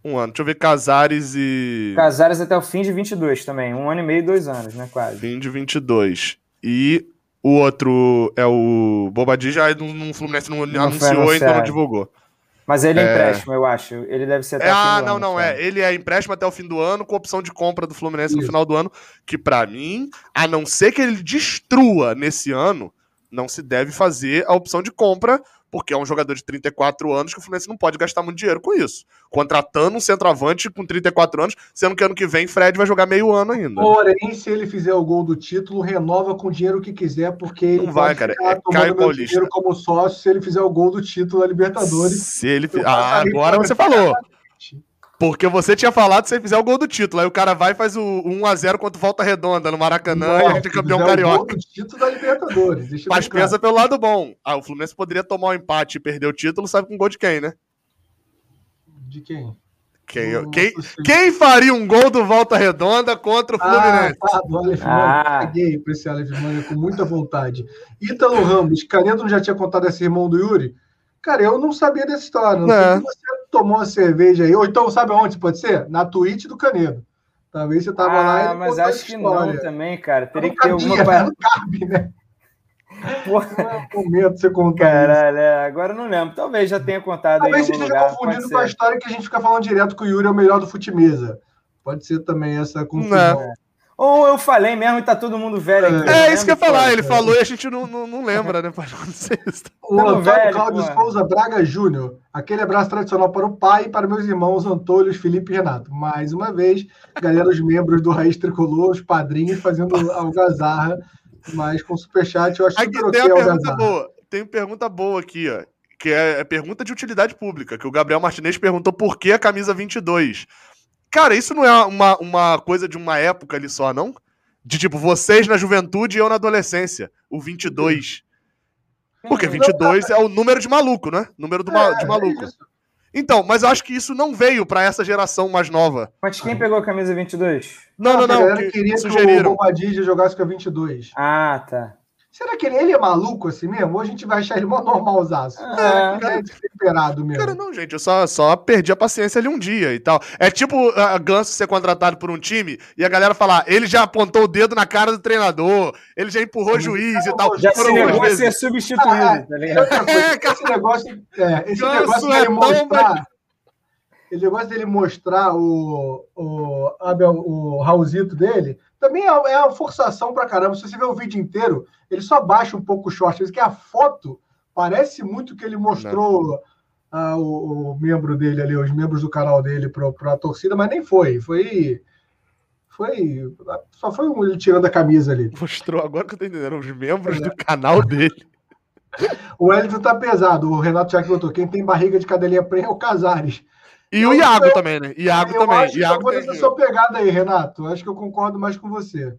[SPEAKER 1] Um ano. Deixa eu ver Casares e.
[SPEAKER 2] Casares até o fim de 22 também. Um ano e meio, dois anos, né? Quase.
[SPEAKER 1] Fim de 22. E o outro é o Bobadilla, já no, no Fluminense não,
[SPEAKER 2] foi
[SPEAKER 1] anunciou, então não divulgou.
[SPEAKER 2] Mas ele é,
[SPEAKER 1] É.
[SPEAKER 2] empréstimo, eu acho. Ele deve ser até
[SPEAKER 1] É,
[SPEAKER 2] o fim
[SPEAKER 1] ah,
[SPEAKER 2] do
[SPEAKER 1] não,
[SPEAKER 2] ano,
[SPEAKER 1] não,
[SPEAKER 2] só.
[SPEAKER 1] é. Ele é empréstimo até o fim do ano, com opção de compra do Fluminense no
[SPEAKER 3] Isso.
[SPEAKER 1] final do ano, que pra mim, a não ser que ele destrua nesse ano, não se deve fazer a opção de compra, porque é um jogador de 34 anos que o Fluminense não pode gastar muito dinheiro com isso. Contratando um centroavante com 34 anos, sendo que ano que vem Fred vai jogar meio ano ainda.
[SPEAKER 3] Porém, se ele fizer o gol do título, renova com o dinheiro que quiser, porque ele
[SPEAKER 1] Não vai, cara.
[SPEAKER 3] ficar
[SPEAKER 1] É Caio
[SPEAKER 3] meu
[SPEAKER 1] Paulista.
[SPEAKER 3] dinheiro como sócio se ele fizer o gol do título da Libertadores.
[SPEAKER 1] Se ele Ah, agora você falou. Porque você tinha falado que se ele fizer o gol do título. Aí o cara vai e faz o 1x0 contra o Volta Redonda no Maracanã e a gente é campeão
[SPEAKER 3] fizer o gol
[SPEAKER 1] carioca.
[SPEAKER 3] do título da Libertadores. Deixa
[SPEAKER 1] Mas pensa pelo lado bom. Ah, o Fluminense poderia tomar um empate e perder o título, sabe com gol de quem, né?
[SPEAKER 3] De quem?
[SPEAKER 1] Quem, quem, quem faria um gol do Volta Redonda contra o
[SPEAKER 3] Ah,
[SPEAKER 1] Fluminense?
[SPEAKER 3] tá, do Aleph
[SPEAKER 2] Ah.
[SPEAKER 3] Caguei pra esse Aleph Manga com muita vontade. Ítalo Ramos, Canedo não já tinha contado esse irmão do Yuri? Cara, eu não sabia dessa história. Não
[SPEAKER 1] É.
[SPEAKER 3] sei se você tomou uma cerveja aí. Ou então, sabe aonde pode ser? Na Twitch do Canedo. Talvez você tava lá e
[SPEAKER 2] Ah, mas acho que não também, cara. Teria
[SPEAKER 3] Não
[SPEAKER 2] que ter alguma parada.
[SPEAKER 3] Não cabe, né?
[SPEAKER 2] Porra,
[SPEAKER 3] Não é o momento de você contar.
[SPEAKER 2] Caralho, é, agora eu não lembro. Talvez já tenha contado aí
[SPEAKER 3] Talvez você
[SPEAKER 2] algum
[SPEAKER 3] esteja
[SPEAKER 2] pode
[SPEAKER 3] com a história que a gente fica falando direto que o Yuri é o melhor do futimesa. Pode ser também essa confusão.
[SPEAKER 2] Ou eu falei mesmo e tá todo mundo velho aqui.
[SPEAKER 1] É,
[SPEAKER 2] eu
[SPEAKER 1] isso que eu ia falar. Ele falou e a gente não, não, não lembra, né? Pode acontecer isso.
[SPEAKER 3] O Antônio
[SPEAKER 2] velho,
[SPEAKER 3] Cláudio
[SPEAKER 2] porra.
[SPEAKER 3] Souza Braga Júnior. Aquele abraço tradicional para o pai e para meus irmãos Antônio, Felipe e Renato. Mais uma vez, galera, os membros do Raiz Tricolor, os padrinhos, fazendo algazarra Mas com superchat eu acho
[SPEAKER 1] Aqui
[SPEAKER 3] super
[SPEAKER 1] tem uma
[SPEAKER 3] o
[SPEAKER 1] pergunta boa. Tem uma pergunta boa aqui, ó. Que é, é pergunta de utilidade pública, que o Gabriel Martinez perguntou por que a camisa 22. Cara, isso não é uma, uma coisa de uma época ali só, não? De tipo, vocês na juventude e eu na adolescência. O 22. Porque 22 é o número de maluco, né? Número do ma-
[SPEAKER 3] É,
[SPEAKER 1] de maluco.
[SPEAKER 3] é isso.
[SPEAKER 1] Então, mas eu acho que isso não veio pra essa geração mais nova.
[SPEAKER 2] Mas quem pegou a camisa 22?
[SPEAKER 1] Não,
[SPEAKER 3] Ah,
[SPEAKER 1] não,
[SPEAKER 3] a
[SPEAKER 1] não.
[SPEAKER 3] galera
[SPEAKER 1] que
[SPEAKER 3] queria que o
[SPEAKER 1] sugeriram.
[SPEAKER 3] Bobadilla jogasse com a 22.
[SPEAKER 2] Ah, tá.
[SPEAKER 3] Será que ele, ele é maluco assim mesmo? Ou a gente vai achar ele mó normalzaço? É, é desesperado mesmo.
[SPEAKER 1] Cara, não, gente, eu só, só perdi a paciência ali um dia e tal. É tipo a Ganso ser contratado por um time e a galera falar, ele já apontou o dedo na cara do treinador, ele já empurrou o juiz e tal.
[SPEAKER 2] Já se negou a ser substituído,
[SPEAKER 3] Ah,
[SPEAKER 2] tá ligado?
[SPEAKER 1] É, cara.
[SPEAKER 3] esse negócio, é, esse
[SPEAKER 1] Ganso
[SPEAKER 3] negócio
[SPEAKER 1] é
[SPEAKER 3] dele
[SPEAKER 1] tão
[SPEAKER 3] mostrar. Ele negócio dele mostrar o, o, Abel, o Raulzito dele também é, é uma forçação pra caramba. Se você ver o vídeo inteiro, ele só baixa um pouco o short. Mas que a foto parece muito que ele mostrou ah, o, o membro dele ali, os membros do canal dele pra, pra torcida, mas nem foi. Foi. Foi. Só foi um, ele tirando a camisa ali.
[SPEAKER 1] Mostrou, agora que eu tô entendendo, os membros do canal dele.
[SPEAKER 3] O Wellington tá pesado. O Renato já que botou. Quem tem barriga de cadelinha prenha é o Casares.
[SPEAKER 1] E o Iago
[SPEAKER 3] eu-
[SPEAKER 1] também, né? Iago
[SPEAKER 3] eu
[SPEAKER 1] também.
[SPEAKER 3] acho que eu
[SPEAKER 1] Iago
[SPEAKER 3] vou nessa sua pegada aí, Renato. Eu Acho que eu concordo mais com você.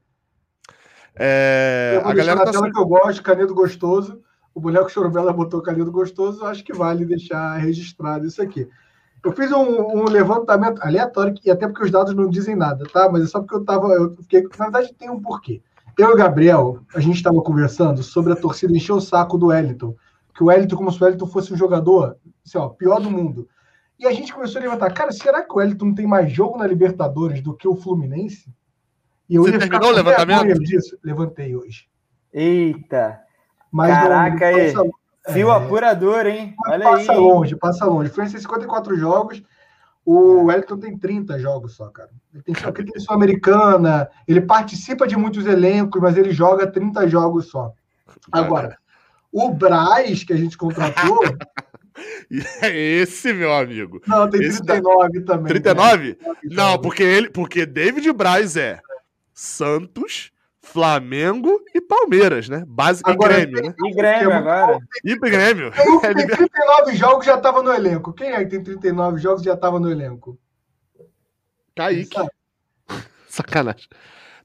[SPEAKER 1] É, a
[SPEAKER 3] deixar
[SPEAKER 1] galera tá
[SPEAKER 3] tela que eu gosto, canedo gostoso. O boneco Chorobela botou canedo gostoso. Eu acho que vale deixar registrado isso aqui. Eu fiz um, um levantamento aleatório, e até porque os dados não dizem nada, tá? Mas é só porque eu tava. Eu fiquei, na verdade, tem um porquê. Eu e o Gabriel, a gente estava conversando sobre a torcida encher o saco do Wellington. Que o Wellington, como se o Wellington fosse um jogador, assim, ó, pior do mundo. E a gente começou a levantar, cara, será que o Wellington tem mais jogo na Libertadores do que o Fluminense? E eu
[SPEAKER 1] Você
[SPEAKER 3] ia
[SPEAKER 1] terminou o levantamento?
[SPEAKER 3] Disso. Levantei hoje.
[SPEAKER 2] Eita.
[SPEAKER 3] Mas
[SPEAKER 2] Caraca,
[SPEAKER 3] não,
[SPEAKER 2] aí. Fio
[SPEAKER 3] É.
[SPEAKER 2] apurador, hein?
[SPEAKER 3] mas
[SPEAKER 2] Olha aí.
[SPEAKER 3] passa
[SPEAKER 2] hein?
[SPEAKER 3] longe, passa longe. Fluminense tem 54 jogos, o Wellington tem 30 jogos só, cara. Ele tem, só- ele tem Sul-Americana, ele participa de muitos elencos, mas ele joga 30 jogos só. Agora, o Braz, que a gente contratou,
[SPEAKER 1] E é esse, meu amigo.
[SPEAKER 3] não, tem
[SPEAKER 1] Esse
[SPEAKER 3] 39 também.
[SPEAKER 1] 39?
[SPEAKER 3] né?
[SPEAKER 1] Não, porque ele, porque David Braz é Santos, Flamengo e Palmeiras, né? Básico e
[SPEAKER 3] Agora,
[SPEAKER 1] Grêmio, né?
[SPEAKER 2] E Grêmio agora.
[SPEAKER 1] E Grêmio.
[SPEAKER 3] Tem um que
[SPEAKER 1] É
[SPEAKER 3] tem 39 jogos já estava no elenco. Quem é que tem 39 jogos e já estava no elenco?
[SPEAKER 1] Kaique. Sacanagem.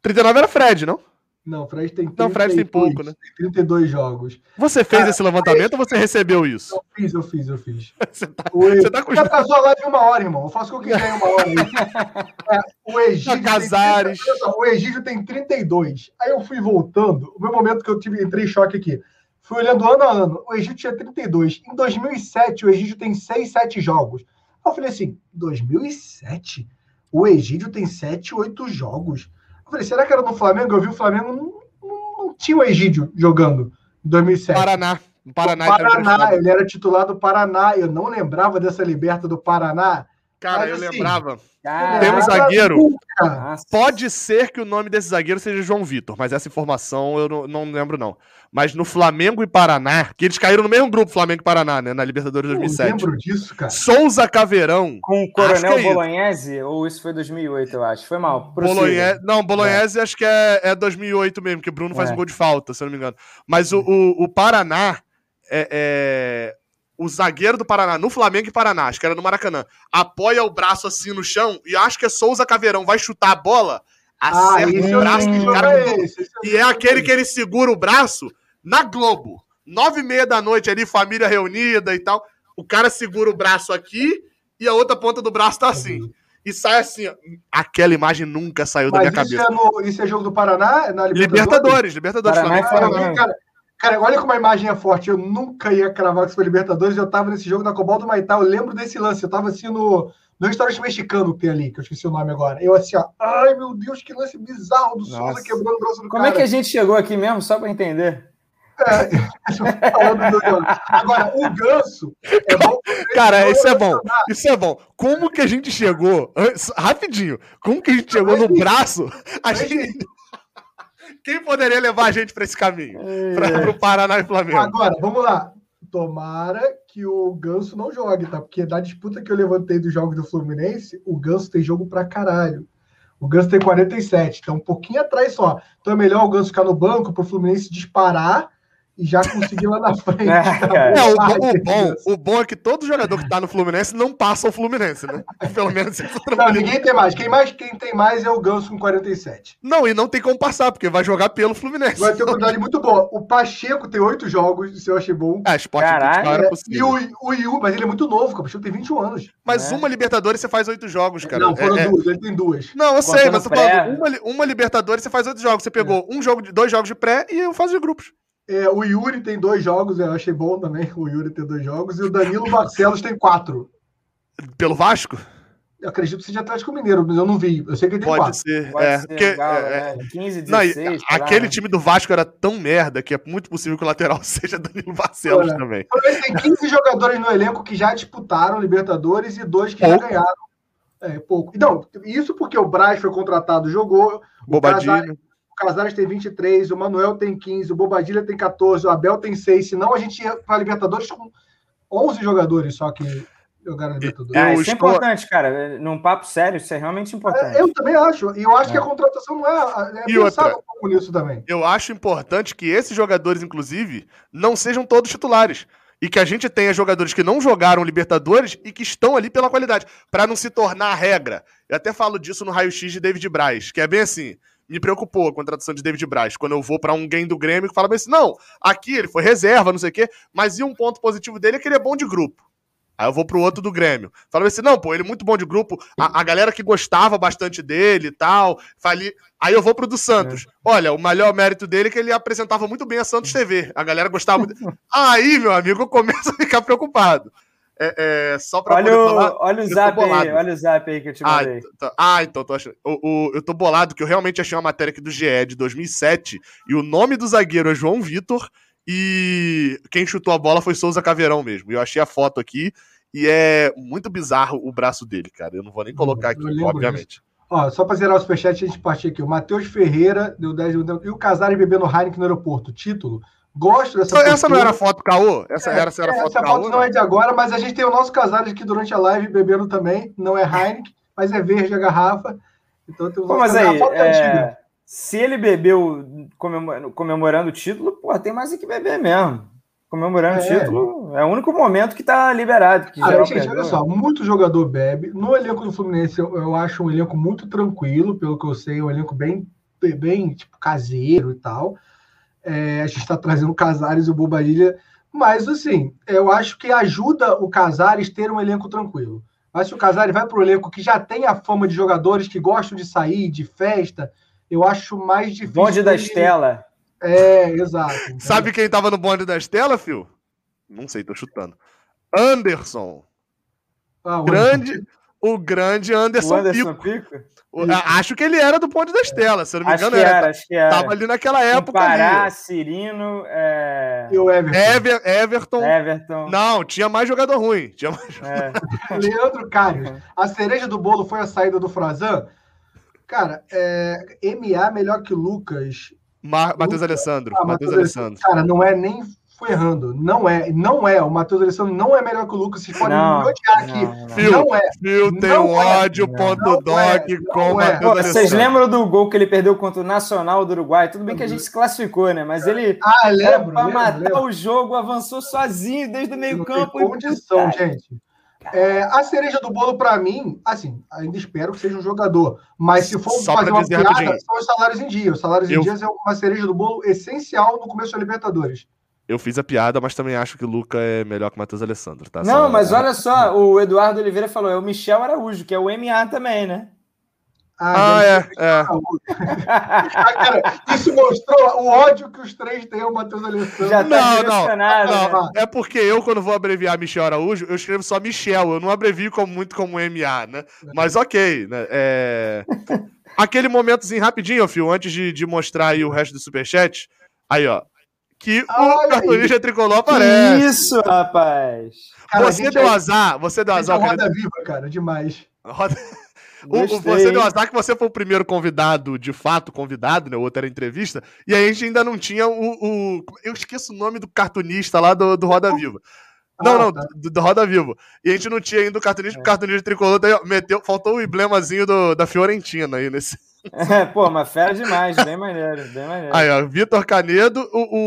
[SPEAKER 1] 39 era Fred, não?
[SPEAKER 3] Não, o Fred tem 32,
[SPEAKER 1] Não, Fred tem pouco, né?
[SPEAKER 3] Tem 32 jogos.
[SPEAKER 1] Você fez
[SPEAKER 3] Cara,
[SPEAKER 1] esse levantamento ou você recebeu isso?
[SPEAKER 3] Eu fiz, eu fiz, eu fiz.
[SPEAKER 1] Você tá,
[SPEAKER 3] O
[SPEAKER 1] você tá com
[SPEAKER 3] Já atrasou a live uma hora, irmão. Eu faço o que quiser em uma hora. É, o Egídio. tem
[SPEAKER 1] Casares.
[SPEAKER 3] 30 olha só, o Egídio tem 32. Aí eu fui voltando. O meu momento que eu tive, entrei em choque aqui. Fui olhando ano a ano. O Egídio tinha 32. Em 2007, o Egídio tem 6, 7 jogos. Aí eu falei assim: 2007? O Egídio tem 7, 8 jogos. Eu falei: será que era no Flamengo? Eu vi o Flamengo, não, não, tinha o Egídio jogando em 2007.
[SPEAKER 1] Paraná. Paraná,
[SPEAKER 3] Paraná,
[SPEAKER 1] emprestado.
[SPEAKER 3] ele era titular do Paraná. Eu não lembrava dessa liberta do Paraná.
[SPEAKER 1] Cara,
[SPEAKER 3] Mas
[SPEAKER 1] eu
[SPEAKER 3] assim,
[SPEAKER 1] lembrava.
[SPEAKER 2] Caraca.
[SPEAKER 1] Tem um zagueiro.
[SPEAKER 2] Nossa.
[SPEAKER 1] Pode ser que o nome desse zagueiro seja João Vitor, mas essa informação eu não, não lembro, não. Mas no Flamengo e Paraná, que eles caíram no mesmo grupo, Flamengo e Paraná, né? Na Libertadores
[SPEAKER 3] Eu
[SPEAKER 1] 2007.
[SPEAKER 3] lembro disso, cara.
[SPEAKER 1] Souza Caveirão.
[SPEAKER 2] Com o
[SPEAKER 1] Acho que
[SPEAKER 2] Coronel
[SPEAKER 1] é isso.
[SPEAKER 2] Bolognese? Ou isso foi 2008, eu acho? Foi mal.
[SPEAKER 1] Bolognese, não, Bolognese acho que é, é 2008 mesmo, que o Bruno faz
[SPEAKER 2] É.
[SPEAKER 1] um gol de falta, se eu não me engano. Mas o, o, o Paraná, é, é- o zagueiro do Paraná, no Flamengo e Paraná, acho que era no Maracanã, apoia o braço assim no chão e acho que é Souza Caveirão, vai chutar a bola,
[SPEAKER 3] Ah,
[SPEAKER 1] acerta
[SPEAKER 3] esse
[SPEAKER 1] o braço do cara.
[SPEAKER 3] é esse.
[SPEAKER 1] E é aquele que ele segura o braço na Globo. Nove e meia da noite ali, família reunida e tal. O cara segura o braço aqui e a outra ponta do braço tá assim. E sai assim, ó. Aquela imagem nunca saiu da
[SPEAKER 3] Mas
[SPEAKER 1] minha
[SPEAKER 3] isso
[SPEAKER 1] cabeça.
[SPEAKER 3] é, no, isso é jogo do Paraná? É na
[SPEAKER 1] Libertadores, Libertadores.
[SPEAKER 2] Paraná e
[SPEAKER 1] Flamengo.
[SPEAKER 2] Flamengo.
[SPEAKER 3] Cara, cara, olha como a imagem é forte. Eu nunca ia cravar que isso foi Libertadores. Eu tava nesse jogo da Cobol do Maitá. Eu lembro desse lance. Eu tava assim no, no restaurante mexicano que tem ali, que eu esqueci o nome agora. Eu assim, ó. Ai, meu Deus, que lance bizarro do Souza quebrando o braço do
[SPEAKER 2] Como
[SPEAKER 3] cara.
[SPEAKER 2] é que a gente chegou aqui mesmo, só pra entender?
[SPEAKER 3] Falando do jogo. Agora, o Ganso é bom.
[SPEAKER 1] Cara, isso é bom. Isso é bom. Como que a gente chegou? Rapidinho. Como que a gente chegou no braço? A gente... Quem poderia levar a gente pra esse caminho? Pra, pro Paraná e Flamengo.
[SPEAKER 3] Agora, vamos lá. Tomara que o Ganso não jogue, tá? Porque da disputa que eu levantei dos jogos do Fluminense, o Ganso tem jogo pra caralho. O Ganso tem 47, então um pouquinho atrás só. Então é melhor o Ganso ficar no banco para o Fluminense disparar e já conseguir lá na frente.
[SPEAKER 2] É,
[SPEAKER 1] É, o, bom- o
[SPEAKER 3] que
[SPEAKER 1] bom, o bom é que todo jogador que tá no Fluminense não passa o Fluminense, né? Pelo menos isso é
[SPEAKER 3] Não, ninguém tem mais. Quem, mais. quem tem mais é o Ganso com 47.
[SPEAKER 1] Não, e não tem como passar, porque vai jogar pelo Fluminense.
[SPEAKER 3] Vai ter uma quantidade muito boa. O Pacheco tem oito jogos, isso eu achei bom.
[SPEAKER 1] É, esporte
[SPEAKER 2] Caralho.
[SPEAKER 1] não era
[SPEAKER 3] É, e
[SPEAKER 1] possível.
[SPEAKER 3] o, o Yu, mas ele é muito novo, o Pacheco tem 21 anos.
[SPEAKER 1] Mas
[SPEAKER 2] É.
[SPEAKER 1] uma Libertadores você faz oito jogos, cara.
[SPEAKER 3] não, foram
[SPEAKER 1] É- é-
[SPEAKER 3] duas, ele tem duas.
[SPEAKER 1] Não, eu sei,
[SPEAKER 2] Contando
[SPEAKER 1] mas tô falando, uma, uma Libertadores você faz oito jogos. Você pegou um jogo de, dois jogos de pré e eu faço de grupos.
[SPEAKER 3] É, o Yuri tem dois jogos, eu achei bom também o Yuri ter dois jogos, e o Danilo Barcelos tem quatro.
[SPEAKER 1] Pelo Vasco?
[SPEAKER 3] Eu acredito que seja Atlético Mineiro, mas eu não vi. Eu sei que ele tem
[SPEAKER 1] Pode
[SPEAKER 3] quatro.
[SPEAKER 1] ser.
[SPEAKER 2] Pode
[SPEAKER 1] é,
[SPEAKER 2] ser
[SPEAKER 1] porque,
[SPEAKER 2] Galo,
[SPEAKER 1] é,
[SPEAKER 2] né? 15,
[SPEAKER 1] Não, e
[SPEAKER 2] 16. sei lá,
[SPEAKER 1] aquele
[SPEAKER 2] né?
[SPEAKER 1] time do Vasco era tão merda que é muito possível que o lateral seja Danilo Barcelos
[SPEAKER 3] Olha,
[SPEAKER 1] também.
[SPEAKER 3] Tem 15 jogadores no elenco que já disputaram Libertadores e dois que
[SPEAKER 1] Pouco.
[SPEAKER 3] já ganharam. É, pouco. Não, isso porque o Braz foi contratado, jogou.
[SPEAKER 1] Bobadilho.
[SPEAKER 3] O Casares tem 23, o Manuel tem 15, o Bobadilha tem 14, o Abel tem 6. Senão a gente ia para Libertadores com 11 jogadores só que jogaram Libertadores.
[SPEAKER 2] Ah,
[SPEAKER 1] Eu
[SPEAKER 2] isso é importante, cara. Num papo sério, isso é realmente importante.
[SPEAKER 3] É, Eu também acho. E eu acho
[SPEAKER 2] É.
[SPEAKER 3] que a contratação não é. É
[SPEAKER 1] E outra?
[SPEAKER 3] um pouco nisso também.
[SPEAKER 1] Eu acho importante que esses jogadores, inclusive, não sejam todos titulares. E que a gente tenha jogadores que não jogaram Libertadores e que estão ali pela qualidade, Pra não se tornar a regra. Eu até falo disso no raio-x de David Braz, que é bem assim. Me preocupou a contratação de David Braz. Quando eu vou pra um game do Grêmio que fala bem assim: não, aqui ele foi reserva, não sei o quê, mas e um ponto positivo dele é que ele é bom de grupo. Aí eu vou pro outro do Grêmio. Fala assim: não, pô, ele é muito bom de grupo. A, a galera que gostava bastante dele e tal. Fali... Aí eu vou pro do Santos. Olha, o melhor mérito dele é que ele apresentava muito bem a Santos TV. A galera gostava muito. Aí, meu amigo, eu começo a ficar preocupado. É, é, só pra
[SPEAKER 2] Olha
[SPEAKER 1] poder
[SPEAKER 2] o,
[SPEAKER 1] falar.
[SPEAKER 2] olha o zap aí, olha o zap aí que eu te
[SPEAKER 1] Ah,
[SPEAKER 2] mandei.
[SPEAKER 1] t- ah, então tô achando. O, o- eu tô bolado que eu realmente achei uma matéria aqui do GE de 2007 e o nome do zagueiro é João Vitor e quem chutou a bola foi Souza Caveirão mesmo. Eu achei a foto aqui e é muito bizarro o braço dele, cara. Eu não vou nem colocar aqui, obviamente.
[SPEAKER 3] Ó, só para zerar o superchat, a gente partir aqui. O Matheus Ferreira deu 10 minutos. E o Casares bebendo Heineken no aeroporto. Título. Gosto dessa
[SPEAKER 1] Então, essa não era foto caô? Essa era, essa era
[SPEAKER 3] É,
[SPEAKER 1] foto
[SPEAKER 3] essa
[SPEAKER 1] caô?
[SPEAKER 3] foto não é de agora, mas a gente tem o nosso Casares aqui durante a live bebendo também. Não é Heineken, mas é verde a garrafa. Então temos
[SPEAKER 2] Pô,
[SPEAKER 3] o
[SPEAKER 2] mas aí,
[SPEAKER 3] a foto é antiga.
[SPEAKER 2] é, se ele bebeu comemorando, o título, pô, tem mais é que beber mesmo. Comemorando o
[SPEAKER 3] É.
[SPEAKER 2] título, é o único momento que tá liberado. Que
[SPEAKER 3] Ah, gente, olha só, muito jogador bebe. No elenco do Fluminense, eu, eu acho um elenco muito tranquilo, pelo que eu sei, um elenco bem, bem tipo, caseiro e tal. É, a gente está trazendo o Casares e o Bobadilha, mas assim, eu acho que ajuda o Casares ter um elenco tranquilo. Mas se o Casares vai para o elenco que já tem a fama de jogadores que gostam de sair, de festa, eu acho mais difícil.
[SPEAKER 2] Bonde da Estela.
[SPEAKER 3] É, exato. entendeu?
[SPEAKER 1] Sabe quem tava no bonde da Estela, Fio? Não sei, tô chutando. Anderson.
[SPEAKER 3] Ah,
[SPEAKER 1] Grande, o grande
[SPEAKER 2] O
[SPEAKER 1] Anderson,
[SPEAKER 2] Anderson
[SPEAKER 1] Pico.
[SPEAKER 2] Pico?
[SPEAKER 1] O- Acho que ele era do bonde da Estela, se eu não me
[SPEAKER 2] Acho
[SPEAKER 1] engano,
[SPEAKER 2] que
[SPEAKER 1] era.
[SPEAKER 2] era, acho que era.
[SPEAKER 1] Tava ali naquela época
[SPEAKER 2] Pará,
[SPEAKER 1] ali.
[SPEAKER 2] Cirino, é...
[SPEAKER 3] E o Everton.
[SPEAKER 1] Ever- Everton.
[SPEAKER 2] Everton.
[SPEAKER 1] Não, tinha mais jogador ruim. Tinha mais...
[SPEAKER 2] É.
[SPEAKER 3] Leandro Carlos. A cereja do bolo foi a saída do Frazan? Cara, é, MA melhor que Lucas.
[SPEAKER 1] Mar... Matheus Alessandro.
[SPEAKER 3] Ah,
[SPEAKER 1] Matheus Alessandro.
[SPEAKER 3] Cara, não é nem errando. Não é. Não é. O Matheus Alessandro não é melhor que o Lucas. Vocês podem
[SPEAKER 2] Não,
[SPEAKER 3] me odiar aqui.
[SPEAKER 2] não, não.
[SPEAKER 1] Fio,
[SPEAKER 3] Não é.
[SPEAKER 1] Fio tem
[SPEAKER 3] Não é.
[SPEAKER 1] ódio
[SPEAKER 2] Não.
[SPEAKER 1] ponto
[SPEAKER 3] Não
[SPEAKER 1] doc
[SPEAKER 3] é.
[SPEAKER 1] com
[SPEAKER 3] Não
[SPEAKER 1] o
[SPEAKER 3] é.
[SPEAKER 1] Matheus
[SPEAKER 2] Pô, vocês
[SPEAKER 1] Alessandro.
[SPEAKER 2] lembram do gol que ele perdeu contra o Nacional do Uruguai? Tudo bem que a gente se classificou, né? Mas ele
[SPEAKER 3] Ah,
[SPEAKER 2] era
[SPEAKER 3] lembro.
[SPEAKER 2] pra
[SPEAKER 3] lembro,
[SPEAKER 2] matar
[SPEAKER 3] lembro.
[SPEAKER 2] o jogo, avançou sozinho desde o meio
[SPEAKER 3] Não
[SPEAKER 2] campo.
[SPEAKER 3] tem
[SPEAKER 2] e
[SPEAKER 3] condição,
[SPEAKER 2] puta,
[SPEAKER 3] gente. É, a cereja do bolo, pra mim, assim, ainda espero que seja um jogador. Mas se for
[SPEAKER 1] Só
[SPEAKER 3] fazer uma piada,
[SPEAKER 1] rapidinho.
[SPEAKER 3] são os salários em dia. Os salários
[SPEAKER 1] Eu-
[SPEAKER 3] em dia é uma cereja do bolo essencial no começo da Libertadores.
[SPEAKER 1] Eu fiz a piada, mas também acho que o Luca é melhor que o Matheus Alessandro, tá?
[SPEAKER 2] Não,
[SPEAKER 1] Só-
[SPEAKER 2] mas olha só, o Eduardo Oliveira falou, é o Michel Araújo, que é o MA também, né?
[SPEAKER 1] Ah,
[SPEAKER 3] ser
[SPEAKER 1] é, é.
[SPEAKER 3] Ah, cara, isso mostrou o ódio que os três têm ao Matheus Alessandro.
[SPEAKER 2] Já tá
[SPEAKER 1] Não, não,
[SPEAKER 2] direcionado, né?
[SPEAKER 1] Não, é porque eu, quando vou abreviar Michel Araújo, eu escrevo só Michel, eu não abrevio como, muito como MA, né? Mas ok, né? É... Aquele momentozinho rapidinho, Fio, antes de, de mostrar aí o resto do superchat. Aí, ó. Que
[SPEAKER 3] Olha
[SPEAKER 1] o cartunista tricolor aparece.
[SPEAKER 2] Isso, rapaz!
[SPEAKER 3] Cara,
[SPEAKER 1] você deu
[SPEAKER 3] é-
[SPEAKER 1] azar, você deu
[SPEAKER 3] é
[SPEAKER 1] azar. cara.
[SPEAKER 3] roda viva, cara, demais.
[SPEAKER 1] Roda- O- você deu azar que você foi o primeiro convidado, de fato, convidado, né? O outro era entrevista. E aí a gente ainda não tinha o. o- eu esqueço o nome do cartunista lá do, do Roda Viva. Não,
[SPEAKER 3] Ah,
[SPEAKER 1] não,
[SPEAKER 3] tá.
[SPEAKER 1] do, do Roda Vivo. E a gente não tinha ainda o cartunista, porque o cartunista tricolor daí, ó, meteu, faltou o emblemazinho do, da Fiorentina aí nesse.
[SPEAKER 2] É, pô, mas fera demais, bem maneiro, bem maneiro.
[SPEAKER 1] Aí, ó, Vitor Canedo, o,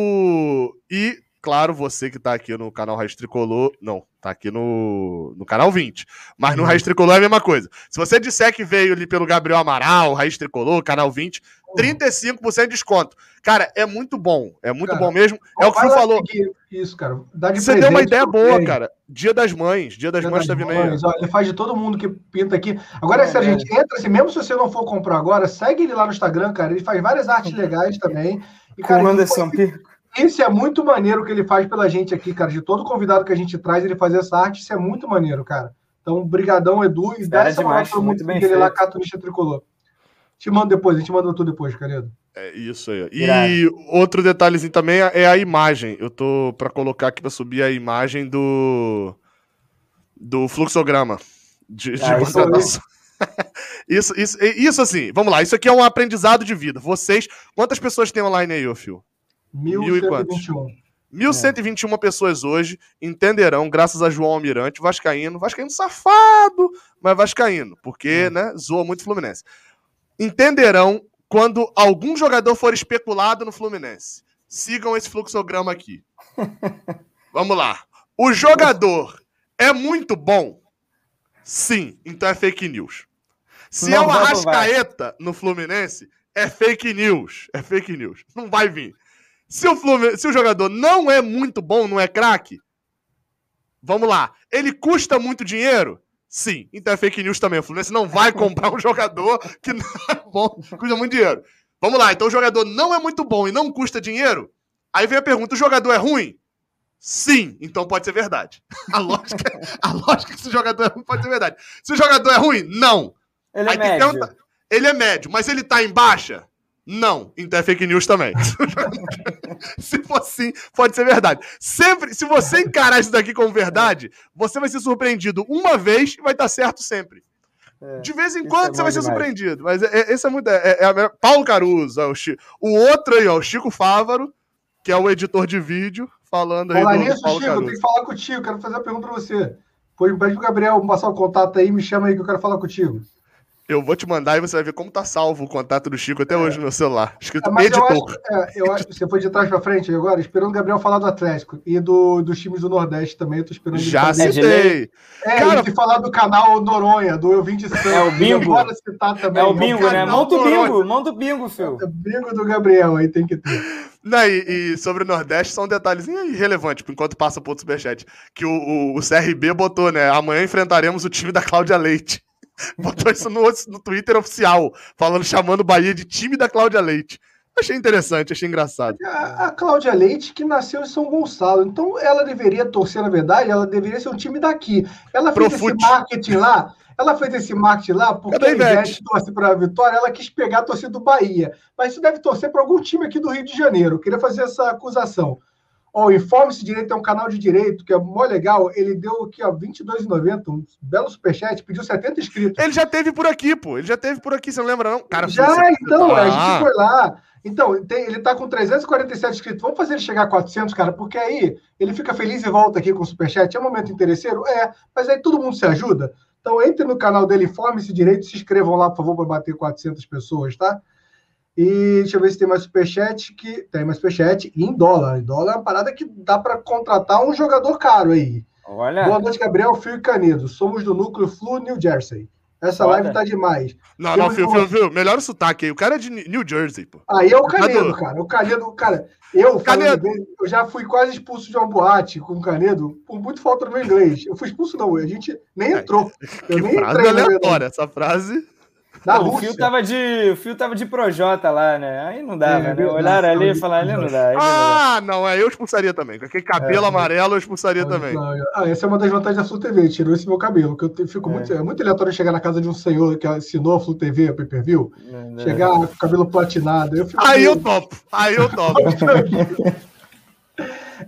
[SPEAKER 1] o- E, claro, você que tá aqui no canal Raiz Tricolor. Não, tá aqui no, no canal 20. Mas no
[SPEAKER 3] Uhum.
[SPEAKER 1] Raiz Tricolor é a mesma coisa. Se você disser que veio ali pelo Gabriel Amaral, Raiz Tricolor, canal 20, 35% de desconto. Cara, é muito bom. É muito
[SPEAKER 3] Cara,
[SPEAKER 1] bom mesmo. É o que
[SPEAKER 3] lá
[SPEAKER 1] falou.
[SPEAKER 3] Isso, cara. Dá de
[SPEAKER 1] Você deu uma
[SPEAKER 3] presente
[SPEAKER 1] ideia boa, cara. Dia das Mães. Dia das
[SPEAKER 3] Dia
[SPEAKER 1] Mães
[SPEAKER 3] das
[SPEAKER 1] tá
[SPEAKER 3] ele faz de todo mundo que pinta aqui. Agora,
[SPEAKER 2] É,
[SPEAKER 3] se a
[SPEAKER 2] é.
[SPEAKER 3] gente entra assim, mesmo se você não for comprar agora, segue ele lá no Instagram, cara. Ele faz várias artes legais também. E,
[SPEAKER 2] Com
[SPEAKER 3] cara,
[SPEAKER 2] o Anderson
[SPEAKER 3] esse é muito maneiro que ele faz pela gente aqui, cara. De todo convidado que a gente traz, ele fazer essa arte, isso é muito maneiro, cara. Então, brigadão, Edu. E dá essa moral
[SPEAKER 2] demais, muito bem
[SPEAKER 3] ele lá. Catunista Tricolor. Te mando depois, a gente manda tudo depois, Canedo.
[SPEAKER 1] É isso aí. E outro detalhezinho também é é a imagem. Eu tô pra colocar aqui pra subir a imagem do do fluxograma de, de
[SPEAKER 2] Ah, isso
[SPEAKER 1] contratação. Isso, isso, isso assim, vamos lá. Isso aqui é um aprendizado de vida. Vocês, quantas pessoas tem online aí, ô Fio? Mil e quantos?
[SPEAKER 3] 1121.
[SPEAKER 1] 1.121 pessoas hoje entenderão, graças a João Almirante, Vascaíno, Vascaíno safado, mas Vascaíno, porque, né, zoa muito o Fluminense. Entenderão quando algum jogador for especulado no Fluminense. Sigam esse fluxograma aqui. Vamos lá. O jogador é muito bom? Sim, então é fake news. Se
[SPEAKER 2] Não
[SPEAKER 1] é o Arrascaeta no Fluminense, é fake news. É fake news. Não vai vir. Se o, Flumin- se o jogador não é muito bom, não é craque, vamos lá. Ele custa muito dinheiro? Sim. Então é fake news também. O Fluminense não vai comprar um jogador que não é bom, custa muito dinheiro. Vamos lá. Então o jogador não é muito bom e não custa dinheiro? Aí vem a pergunta: o jogador é ruim? Sim, então pode ser verdade. A lógica, a lógica é que se o jogador é ruim pode ser verdade. Se o jogador é ruim, não.
[SPEAKER 2] Ele é médio.
[SPEAKER 1] ele é médio, mas ele tá em baixa? Não. Então é fake news também. se for assim, pode ser verdade. Sempre, se você encarar isso daqui como verdade, você vai ser surpreendido uma vez e vai estar certo sempre.
[SPEAKER 2] É,
[SPEAKER 1] De vez em
[SPEAKER 2] isso
[SPEAKER 1] quando
[SPEAKER 2] é
[SPEAKER 1] você vai ser
[SPEAKER 2] demais.
[SPEAKER 1] surpreendido. Mas é, é- esse é muito. É, é a Paulo Caruso, o, Chi- o outro aí, ó, o Chico Fávaro, que é o editor de vídeo, falando aí
[SPEAKER 3] Falar nisso,
[SPEAKER 1] Paulo
[SPEAKER 3] Chico, eu tenho
[SPEAKER 1] Caruso.
[SPEAKER 3] que falar contigo, quero fazer uma pergunta pra você. Pois pede pro Gabriel passar o contato aí, me chama aí que eu quero falar contigo.
[SPEAKER 1] Eu vou te mandar e você vai ver como tá salvo o contato do Chico até hoje no meu celular. Escrito
[SPEAKER 3] É, mas eu
[SPEAKER 1] editor.
[SPEAKER 3] acho, é, eu acho que você foi de trás pra frente agora, esperando o Gabriel falar do Atlético e do, dos times do Nordeste também. Eu tô esperando ele
[SPEAKER 1] Já
[SPEAKER 2] se-
[SPEAKER 1] citei.
[SPEAKER 3] É,
[SPEAKER 1] Cara-
[SPEAKER 3] e se falar do canal Noronha, do Eu Vim de Santos.
[SPEAKER 2] É o bingo?
[SPEAKER 3] Bora citar também.
[SPEAKER 2] É o bingo, né? Monta o
[SPEAKER 1] do
[SPEAKER 2] bingo, monta o bingo, Phil.
[SPEAKER 3] É o bingo do Gabriel aí tem que ter.
[SPEAKER 1] Não, e, e sobre o Nordeste, só um detalhezinho irrelevante, por enquanto passa pro outro superchat. Que o, o, o CRB botou, né? Amanhã enfrentaremos o time da Cláudia Leite. Botou isso no, no Twitter oficial, falando, chamando o Bahia de time da Cláudia Leite. Achei interessante, achei engraçado.
[SPEAKER 3] A, a Cláudia Leite, que nasceu em São Gonçalo, então ela deveria torcer, na verdade, ela deveria ser um time daqui. Ela fez
[SPEAKER 1] Profute.
[SPEAKER 3] esse marketing lá, ela fez esse marketing lá porque
[SPEAKER 1] Cadê a? Ivete
[SPEAKER 3] torce para a Vitória, ela quis pegar a torcida do Bahia. Mas isso deve torcer para algum time aqui do Rio de Janeiro. Eu queria fazer essa acusação. Ó, o Informe-se Direito é um canal de direito que é mó legal. Ele deu aqui, ó, R$22,90, um belo superchat, pediu 70 inscritos.
[SPEAKER 1] Ele já teve por aqui, pô. Ele já teve por aqui, você não lembra, não? Cara,
[SPEAKER 3] Já,
[SPEAKER 1] você-
[SPEAKER 3] então, a
[SPEAKER 1] Ah.
[SPEAKER 3] gente foi lá. Então, tem- ele tá com 347 inscritos. Vamos fazer ele chegar a 400, cara, porque aí ele fica feliz e volta aqui com o Superchat. É um momento interesseiro? É, mas aí todo mundo se ajuda. Então, entre no canal dele, informe-se direito, se inscrevam lá, por favor, para bater 400 pessoas, tá? E deixa eu ver se tem mais Superchat. Que... Tem mais Superchat e em dólar. Em dólar é uma parada que dá para contratar um jogador caro aí.
[SPEAKER 2] Olha,
[SPEAKER 3] Boa noite, Gabriel, Fio e Canedo. Somos do núcleo Flu, New Jersey. Essa
[SPEAKER 2] Foda.
[SPEAKER 3] live tá demais.
[SPEAKER 1] Não, não,
[SPEAKER 3] Temos
[SPEAKER 1] Fio,
[SPEAKER 3] uma-
[SPEAKER 1] Fio, Fio. Melhor o sotaque aí. O cara é de New Jersey, pô.
[SPEAKER 3] Aí é o Canedo,
[SPEAKER 1] Canedo.
[SPEAKER 3] cara. O Canedo, cara, eu
[SPEAKER 1] Canedo.
[SPEAKER 3] bem, eu já fui quase expulso de uma boate com o Canedo por muito falta do meu inglês. Eu fui expulso, não, a gente nem
[SPEAKER 1] É,
[SPEAKER 3] entrou. Eu
[SPEAKER 1] Que
[SPEAKER 3] nem
[SPEAKER 1] frase
[SPEAKER 3] entrei
[SPEAKER 1] aleatória. Essa frase.
[SPEAKER 3] Na
[SPEAKER 2] o. Fio tava de, o Fio tava de Projota lá, né? Aí não dava,
[SPEAKER 3] É,
[SPEAKER 2] né? Olharam ali e falaram, ali não dá. aí não dá.
[SPEAKER 1] Ah, não, é eu expulsaria também. Com aquele cabelo
[SPEAKER 3] É,
[SPEAKER 1] amarelo eu expulsaria também.
[SPEAKER 3] Ah, essa é uma das vantagens da Flu TV, tirou esse meu cabelo, que eu fico
[SPEAKER 2] É.
[SPEAKER 3] muito, é muito aleatório chegar na casa de um senhor que assinou a Flu TV, a pay-per-view,
[SPEAKER 2] Não dá.
[SPEAKER 3] chegar com o cabelo platinado. Eu fico
[SPEAKER 1] Aí eu
[SPEAKER 3] meio-
[SPEAKER 1] topo. Aí eu topo.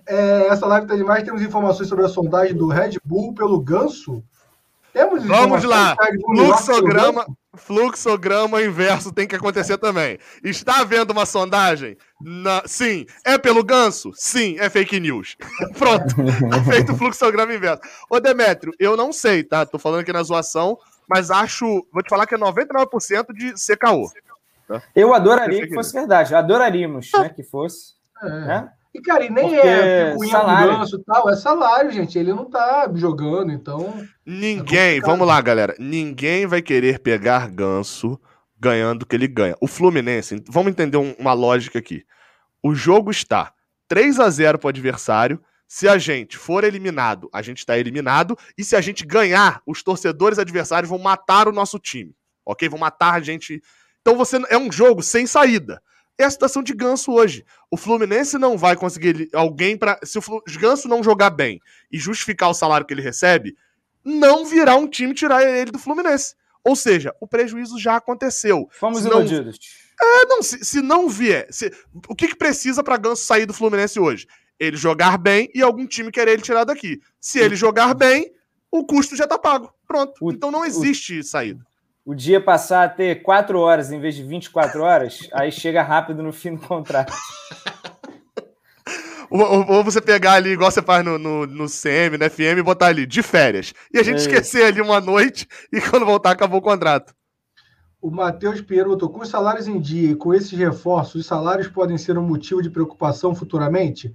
[SPEAKER 3] É, essa live tá demais. Temos informações sobre a sondagem do Red Bull pelo Ganso. Temos
[SPEAKER 1] Vamos
[SPEAKER 3] informações
[SPEAKER 1] lá. Fluxograma,
[SPEAKER 3] Ganso?
[SPEAKER 1] Fluxograma inverso tem que acontecer também. Está havendo uma sondagem? Na... Sim. É pelo ganso? Sim. É fake news. Pronto. Tá feito o fluxograma inverso. Ô, Demétrio, eu não sei, tá? Tô falando aqui na zoação, mas acho. Vou te falar que é 99% de CKO.
[SPEAKER 2] Tá? Eu adoraria que fosse verdade. Adoraríamos, né? Que fosse. É. Né?
[SPEAKER 3] E, cara, e nem Porque é ganso e tal, é salário, gente. Ele não tá jogando, então.
[SPEAKER 1] Ninguém, é vamos lá, galera. Ninguém vai querer pegar ganso ganhando o que ele ganha. O Fluminense, vamos entender uma lógica aqui. O jogo está 3 a 0 pro adversário. Se a gente for eliminado, a gente está eliminado. E se a gente ganhar, os torcedores adversários vão matar o nosso time. Ok? Vão matar a gente. Então você é um jogo sem saída é a situação de Ganso hoje. O Fluminense não vai conseguir alguém para. Se o Ganso não jogar bem e justificar o salário que ele recebe, não virá um time tirar ele do Fluminense. Ou seja, o prejuízo já aconteceu.
[SPEAKER 2] Fomos se iludidos.
[SPEAKER 1] Não... É, não, se, se não vier. Se... O que, que precisa para Ganso sair do Fluminense hoje? Ele jogar bem e algum time querer ele tirar daqui. Se ele jogar bem, o custo já tá pago. Pronto. O, então não existe o, saída
[SPEAKER 2] o dia passar a ter 4 horas em vez de 24 horas, aí chega rápido no fim do contrato.
[SPEAKER 1] Ou, ou, você pegar ali, igual você faz no, no, no CM, no FM, e botar ali, de férias. E a gente é esquecer ali uma noite e quando voltar acabou o contrato.
[SPEAKER 3] O Matheus Pieroto, com os salários em dia e com esses reforços, os salários podem ser um motivo de preocupação futuramente?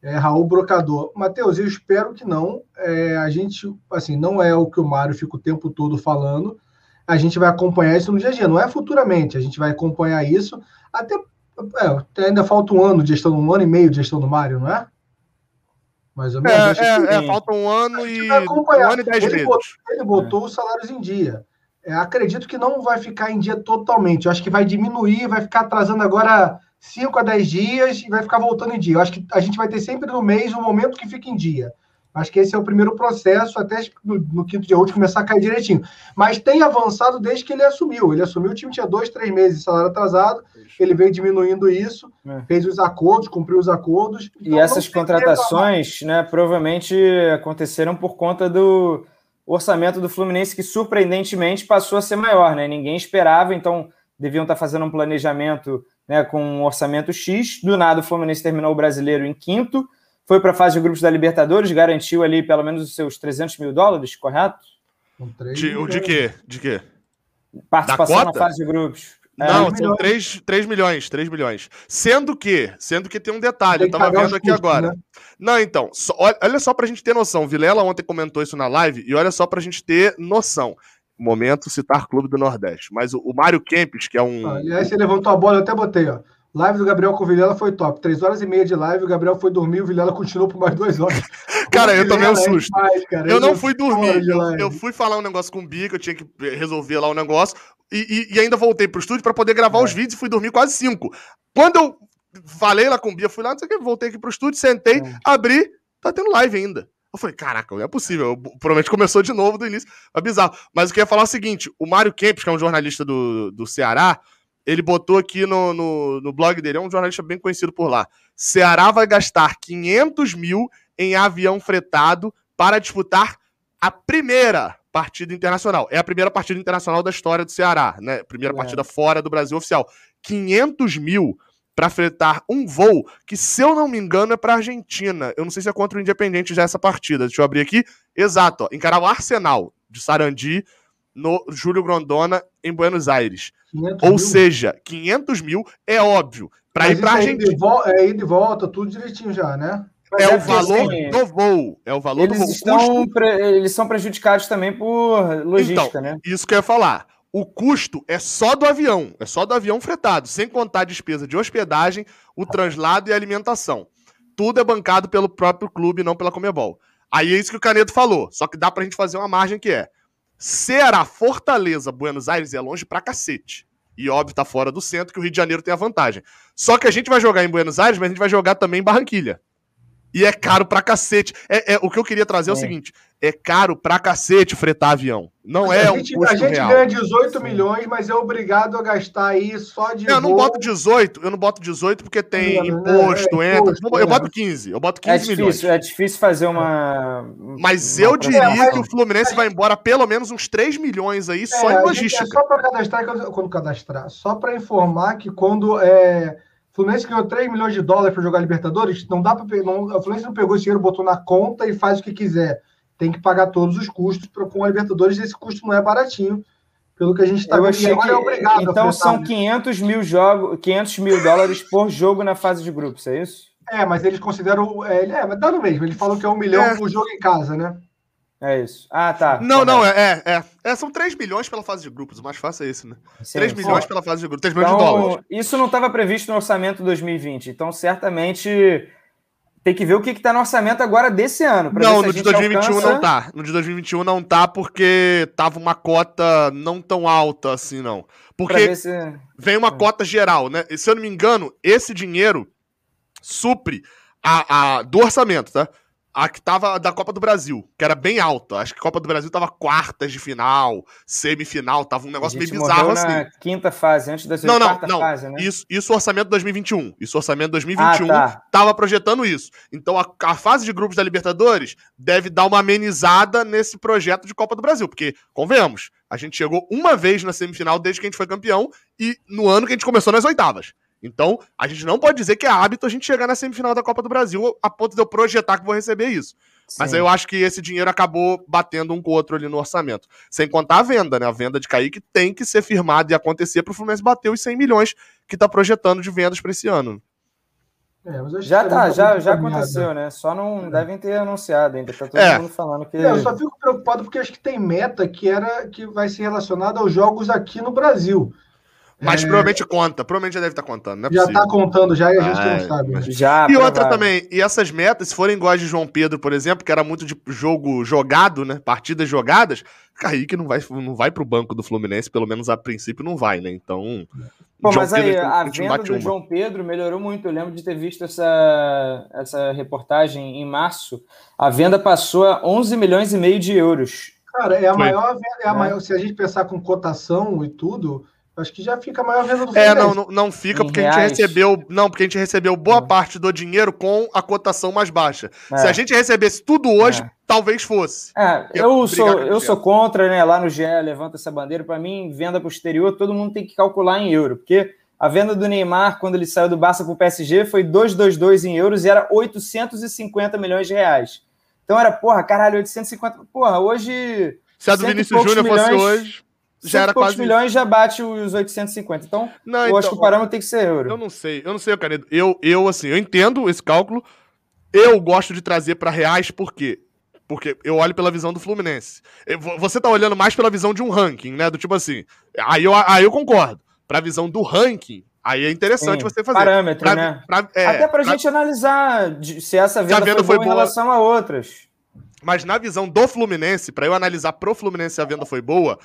[SPEAKER 3] É, Raul Brocador. Matheus, eu espero que não. É, a gente, assim, não é o que o Mário fica o tempo todo falando, a gente vai acompanhar isso no dia a dia, não é futuramente, a gente vai acompanhar isso até. É, ainda falta um ano de gestão, um ano e meio de gestão do Mário, não é?
[SPEAKER 1] Mais ou menos. É, é, é falta um ano e. Um ano e dez
[SPEAKER 3] ele Botou, ele botou os salários em dia. É, acredito que não vai ficar em dia totalmente. Eu acho que vai diminuir, vai ficar atrasando agora 5 a 10 dias e vai ficar voltando em dia. Eu acho que a gente vai ter sempre no mês um momento que fica em dia. Acho que esse é o primeiro processo, até no, no, quinto dia útil começar a cair direitinho. Mas tem avançado desde que ele assumiu. Ele assumiu, o time tinha dois, três meses de salário atrasado, ele veio diminuindo isso, é. fez os acordos, cumpriu os acordos.
[SPEAKER 2] Então e essas contratações, né, provavelmente aconteceram por conta do orçamento do Fluminense, que surpreendentemente passou a ser maior, né? Ninguém esperava, então deviam estar fazendo um planejamento né, com um orçamento X. Do nada, o Fluminense terminou o brasileiro em quinto foi para a fase de grupos da Libertadores, garantiu ali pelo menos os seus 300 mil dólares, correto?
[SPEAKER 1] De, o de quê? De quê?
[SPEAKER 2] Participação na fase de grupos.
[SPEAKER 1] Não, é, são 3, 3 milhões, 3 milhões. Sendo que, sendo que tem um detalhe, tem eu tava vendo aqui custos, agora. Né? Não, então, só, olha só pra gente ter noção. O Vilela ontem comentou isso na live, e olha só pra gente ter noção. Momento citar Clube do Nordeste. Mas o, o Mário Kempis, que é um.
[SPEAKER 3] Aliás, você levantou a bola, eu até botei, ó. Live do Gabriel com o Vilela foi top. Três horas e meia de live, o Gabriel foi dormir, o Vilela continuou por mais duas horas.
[SPEAKER 1] cara, eu tomei um é susto. É demais, eu não fui dormir. Eu, eu, fui falar um negócio com o Bica, eu tinha que resolver lá o um negócio. E, e, e, ainda voltei pro estúdio para poder gravar é. os vídeos e fui dormir quase cinco. Quando eu falei lá com o Bia, fui lá, não sei o que, voltei aqui pro estúdio, sentei, é. abri, tá tendo live ainda. Eu falei, caraca, não é possível. Eu, provavelmente começou de novo do início. É bizarro. Mas eu queria falar é o seguinte: o Mário Kempis, que é um jornalista do, do Ceará, ele botou aqui no, no, no, blog dele, é um jornalista bem conhecido por lá. Ceará vai gastar 500 mil em avião fretado para disputar a primeira partida internacional. É a primeira partida internacional da história do Ceará, né? Primeira é. partida fora do Brasil oficial. 500 mil para fretar um voo que, se eu não me engano, é para Argentina. Eu não sei se é contra o Independente já essa partida. Deixa eu abrir aqui. Exato, ó, encarar o Arsenal de Sarandi no Júlio Grondona, em Buenos Aires. Ou mil? seja, 500 mil é óbvio. Para ir para a Argentina.
[SPEAKER 3] É ir de volta, tudo direitinho já, né?
[SPEAKER 1] é, é o valor assim, do voo. É o valor
[SPEAKER 2] eles
[SPEAKER 1] do voo.
[SPEAKER 2] Estão pre... Eles são prejudicados também por logística, então, né?
[SPEAKER 1] Isso que eu ia falar. O custo é só do avião, é só do avião fretado, sem contar a despesa de hospedagem, o translado e a alimentação. Tudo é bancado pelo próprio clube, não pela Comebol. Aí é isso que o Canedo falou. Só que dá pra gente fazer uma margem que é Ceará, Fortaleza, Buenos Aires é longe pra cacete. E óbvio, tá fora do centro, que o Rio de Janeiro tem a vantagem. Só que a gente vai jogar em Buenos Aires, mas a gente vai jogar também em Barranquilha. E é caro pra cacete. É, é, o que eu queria trazer é, é o seguinte: é caro pra cacete fretar avião. Não é
[SPEAKER 3] a gente, um custo A gente real. ganha 18 milhões, mas é obrigado a gastar aí só de.
[SPEAKER 1] Eu não boto 18, eu não boto 18 porque tem né? imposto, é, entra. Imposto, eu boto 15, eu boto 15 é
[SPEAKER 2] difícil,
[SPEAKER 1] milhões.
[SPEAKER 2] É difícil fazer uma.
[SPEAKER 1] Mas uma eu diria que o Fluminense vai embora pelo menos uns 3 milhões aí só em logística.
[SPEAKER 3] é só para cadastrar, quando cadastrar, só para informar que quando é. Fluminense ganhou 3 milhões de dólares para jogar Libertadores, não dá para não, o Fluminense não pegou esse dinheiro, botou na conta e faz o que quiser tem que pagar todos os custos para com a Libertadores. Esse custo não é baratinho, pelo que a gente está
[SPEAKER 2] vendo. Que, é obrigado então são 500 mil, jogo, 500 mil dólares por jogo na fase de grupos, é isso?
[SPEAKER 3] É, mas eles consideram. É, é mas dá no mesmo. Ele falou que é um milhão é. por jogo em casa, né?
[SPEAKER 2] É isso. Ah, tá.
[SPEAKER 1] Não, não, é, é, é, São 3 milhões pela fase de grupos. O mais fácil é esse, né? Sim, 3 milhões pela fase de grupos. 3 milhões então, de dólares.
[SPEAKER 2] Isso não estava previsto no orçamento 2020. Então, certamente tem que ver o que está no orçamento agora desse ano.
[SPEAKER 1] Não, no de 2021 alcança... não tá. No de 2021 não tá porque tava uma cota não tão alta assim, não. Porque se... vem uma é. cota geral, né? E, se eu não me engano, esse dinheiro supre a, a, do orçamento, tá? A que tava da Copa do Brasil, que era bem alta. Acho que a Copa do Brasil tava quartas de final, semifinal, tava um negócio meio bizarro assim. Na
[SPEAKER 2] quinta fase, antes da
[SPEAKER 1] não, não, não. fase, né? Isso, isso orçamento 2021. Isso orçamento 2021 ah, tá. tava projetando isso. Então a, a, fase de grupos da Libertadores deve dar uma amenizada nesse projeto de Copa do Brasil, porque convenhamos, a gente chegou uma vez na semifinal desde que a gente foi campeão e no ano que a gente começou nas oitavas. Então, a gente não pode dizer que é hábito a gente chegar na semifinal da Copa do Brasil a ponto de eu projetar que vou receber isso. Sim. Mas eu acho que esse dinheiro acabou batendo um com o outro ali no orçamento. Sem contar a venda, né? A venda de Kaique tem que ser firmada e acontecer para o Fluminense bater os 100 milhões que está projetando de vendas para esse ano.
[SPEAKER 2] É, já tá, já, já aconteceu, né? Só não é. devem ter anunciado ainda. Tá todo é. mundo falando que.
[SPEAKER 3] É, eu só fico preocupado porque acho que tem meta que era que vai ser relacionada aos jogos aqui no Brasil.
[SPEAKER 1] Mas é... provavelmente conta, provavelmente já deve estar tá contando,
[SPEAKER 3] é Já está contando já e a gente ah, não sabe. Mas...
[SPEAKER 2] Já,
[SPEAKER 1] e outra também, e essas metas, se forem iguais de João Pedro, por exemplo, que era muito de jogo jogado, né? Partidas jogadas, Kaique não vai, não vai pro banco do Fluminense, pelo menos a princípio não vai, né? Então.
[SPEAKER 2] Pô, mas aí, a venda do uma. João Pedro melhorou muito. Eu lembro de ter visto essa, essa reportagem em março. A venda passou a 11 milhões e meio de euros.
[SPEAKER 3] Cara, é a Foi. maior é a é. maior. Se a gente pensar com cotação e tudo, Acho que já fica a maior venda do
[SPEAKER 1] É, não, não, não fica, porque a gente recebeu. Não, porque a gente recebeu boa é. parte do dinheiro com a cotação mais baixa. É. Se a gente recebesse tudo hoje, é. talvez fosse.
[SPEAKER 2] É, eu, sou, eu sou contra, né? Lá no GE levanta essa bandeira. Para mim, venda para o exterior, todo mundo tem que calcular em euro. Porque a venda do Neymar, quando ele saiu do Barça para o PSG, foi 222 em euros e era 850 milhões de reais. Então era, porra, caralho, 850. Porra, hoje.
[SPEAKER 1] Se a do Vinícius Júnior fosse hoje já era quase
[SPEAKER 2] milhões já bate os 850. Então, não, eu então, acho que o parâmetro tem que ser euro.
[SPEAKER 1] Eu não sei, eu não sei, Canedo. Eu, eu assim, eu entendo esse cálculo. Eu gosto de trazer para reais por quê? Porque eu olho pela visão do Fluminense. Você tá olhando mais pela visão de um ranking, né? Do tipo assim. Aí eu, aí eu concordo. Pra visão do ranking, aí é interessante Sim, você fazer.
[SPEAKER 2] Parâmetro, pra, né? Pra, é, Até pra, pra gente analizar se essa venda, se venda foi, foi boa em relação a outras.
[SPEAKER 1] Mas na visão do Fluminense, para eu analisar pro Fluminense se a venda foi boa,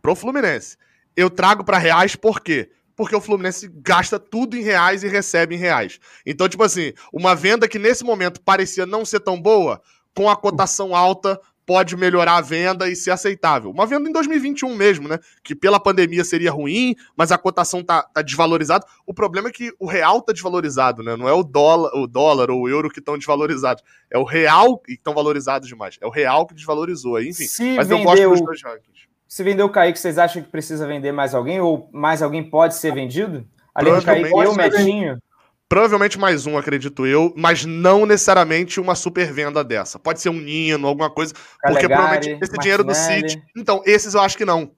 [SPEAKER 1] pro Fluminense, eu trago para reais por quê? Porque o Fluminense gasta tudo em reais e recebe em reais. Então, tipo assim, uma venda que nesse momento parecia não ser tão boa, com a cotação alta, pode melhorar a venda e ser aceitável. Uma venda em 2021 mesmo, né? Que pela pandemia seria ruim, mas a cotação tá, tá desvalorizada. O problema é que o real tá desvalorizado, né? Não é o dólar, o dólar ou o euro que estão desvalorizados. É o real que estão valorizados demais. É o real que desvalorizou. Aí, enfim,
[SPEAKER 2] se mas vendeu, eu gosto dos dois rankings. Se vendeu o Kaique, vocês acham que precisa vender mais alguém? Ou mais alguém pode ser vendido? Além do Kaique e o Metinho?
[SPEAKER 1] Provavelmente mais um, acredito eu, mas não necessariamente uma super venda dessa. Pode ser um Nino, alguma coisa, Calegari, porque provavelmente esse Martinelli. dinheiro do City. Então, esses eu acho que não.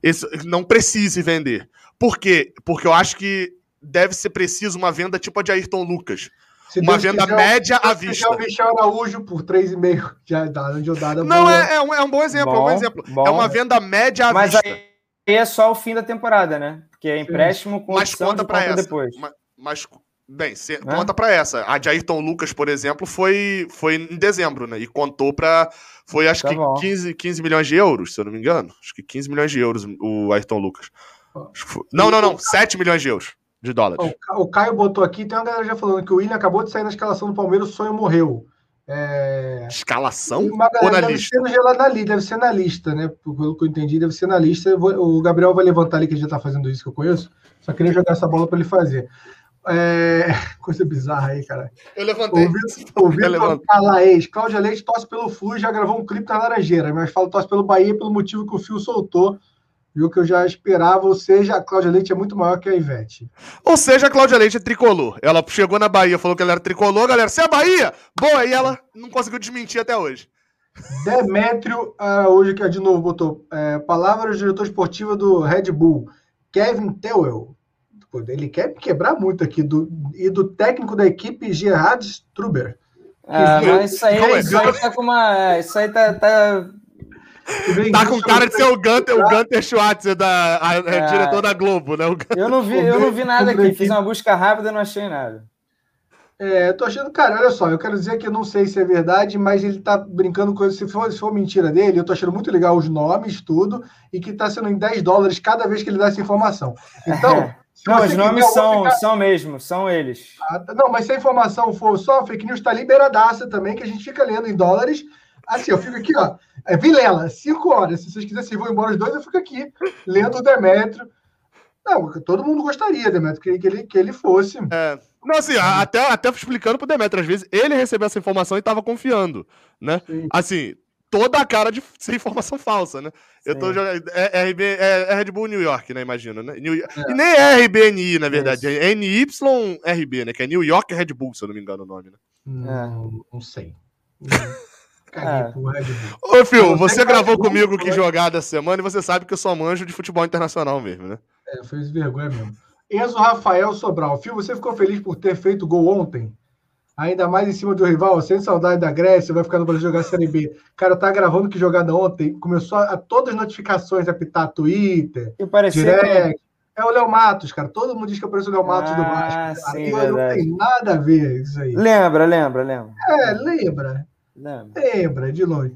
[SPEAKER 1] Esse não precise vender. Por quê? Porque eu acho que deve ser preciso uma venda tipo a de Ayrton Lucas. Se uma Deus venda quiser, média à vista.
[SPEAKER 3] o Michel Araújo por 3,5 já dá, onde eu dá,
[SPEAKER 1] Não, é, é, um, é um bom exemplo, bom, é um bom exemplo. Bom. É uma venda média à
[SPEAKER 2] Mas
[SPEAKER 1] vista.
[SPEAKER 2] Mas aí é só o fim da temporada, né? Porque é empréstimo com
[SPEAKER 1] mas conta para essa.
[SPEAKER 2] depois.
[SPEAKER 1] Mas, mas Bem, cê, é? conta para essa. A de Ayrton Lucas, por exemplo, foi, foi em dezembro, né? E contou para Foi acho tá que 15, 15 milhões de euros, se eu não me engano. Acho que 15 milhões de euros o Ayrton Lucas. Não, não, não. 7 milhões de euros. de dólares.
[SPEAKER 3] O Caio botou aqui, tem uma galera já falando que o William acabou de sair na escalação do Palmeiras, o sonho morreu. É...
[SPEAKER 1] Escalação
[SPEAKER 3] Uma
[SPEAKER 1] ou na
[SPEAKER 3] deve
[SPEAKER 1] lista?
[SPEAKER 3] Li- deve ser na lista, né? Pelo que eu entendi, deve ser na lista. Vou- o Gabriel vai levantar ali que ele já tá fazendo isso que eu conheço. Só queria jogar essa bola para ele fazer. É, Coisa bizarra aí, cara.
[SPEAKER 1] Eu
[SPEAKER 3] O
[SPEAKER 1] levantei.
[SPEAKER 3] O Vitor. Calaes, Cláudia Leite torce pelo Flu e já gravou um clipe da Laranjeira, mas fala torce pelo Bahia pelo motivo que o Fio soltou. Viu que eu já esperava, ou seja, a Cláudia Leite é muito maior que a Ivete.
[SPEAKER 1] Ou seja, a Cláudia Leite é tricolor. Ela chegou na Bahia, falou que ela era tricolor, galera, você é Bahia? Boa, e ela não conseguiu desmentir até hoje.
[SPEAKER 3] Demétrio, ah, hoje que é de novo, botou é, palavras do diretor esportivo do Red Bull, Kevin Tewell. Pô, Ele quer quebrar muito aqui. Do, e do técnico da equipe, Gerhard Struber.
[SPEAKER 2] Ah, mas isso aí, isso aí tá com uma. Isso aí tá. tá...
[SPEAKER 1] Tá com cara de ser o Gunter, o. Gunter Schwarzer, da, a- a-
[SPEAKER 2] É.
[SPEAKER 1] diretor da Globo, né?
[SPEAKER 2] Eu não vi, eu não vi nada aqui. Fiz uma busca rápida e não achei nada.
[SPEAKER 3] É, tô achando, cara, olha só, eu quero dizer que eu não sei se é verdade, mas ele tá brincando com isso. Se for, se for mentira dele, eu tô achando muito legal os nomes, tudo, e que tá sendo em 10 dólares cada vez que ele dá essa informação. Então, se
[SPEAKER 2] Não, os nomes são,
[SPEAKER 3] ficar-
[SPEAKER 2] são mesmo, são eles.
[SPEAKER 3] Ah, tá. Não, mas se a informação for só fake news, tá liberadaça também, que a gente fica lendo em dólares. Assim, eu fico aqui, ó. É Vilela, cinco horas. Se vocês quiserem, vocês vão embora os dois, eu fico aqui, lendo o Demetrio. Não, todo mundo gostaria, Demetrio, que, que, ele, que ele fosse.
[SPEAKER 1] É. Não, assim, até, até explicando pro Demetrio, às vezes ele recebeu essa informação e tava confiando, né?
[SPEAKER 3] Sim.
[SPEAKER 1] Assim, toda a cara de ser informação falsa, né? Eu tô
[SPEAKER 2] Sim.
[SPEAKER 1] jogando. É, RB, é, é Red Bull New York, né? Imagino, né? New- E nem é RBNI, na verdade. É NYRB, né? Que é New York Red Bull, se eu não me engano o nome, né?
[SPEAKER 3] Não, não sei. Caguei
[SPEAKER 2] É.
[SPEAKER 3] pro Red Bull.
[SPEAKER 1] Ô, Fio,
[SPEAKER 3] Você
[SPEAKER 1] gravou comigo
[SPEAKER 3] muito,
[SPEAKER 1] que jogada semana e você sabe que eu sou manjo de futebol internacional mesmo, né?
[SPEAKER 3] É, fez vergonha mesmo. Enzo Rafael Sobral. Fio, você ficou feliz por ter feito gol ontem? Ainda mais em cima do rival, sem saudade da Grécia, vai ficar no Brasil jogar Série B. Cara, tá gravando que jogada ontem, começou a, a todas as notificações apitar Twitter,
[SPEAKER 2] E parecia
[SPEAKER 3] direct. É o Léo Matos, cara. Todo mundo diz que apareceu o Léo Matos do
[SPEAKER 2] Ah,
[SPEAKER 3] Vasco. cara.
[SPEAKER 2] sim,
[SPEAKER 3] E não tem nada a ver isso aí.
[SPEAKER 2] Lembra, lembra, lembra.
[SPEAKER 3] É, lembra.
[SPEAKER 2] lembra.
[SPEAKER 3] Lembra, de longe.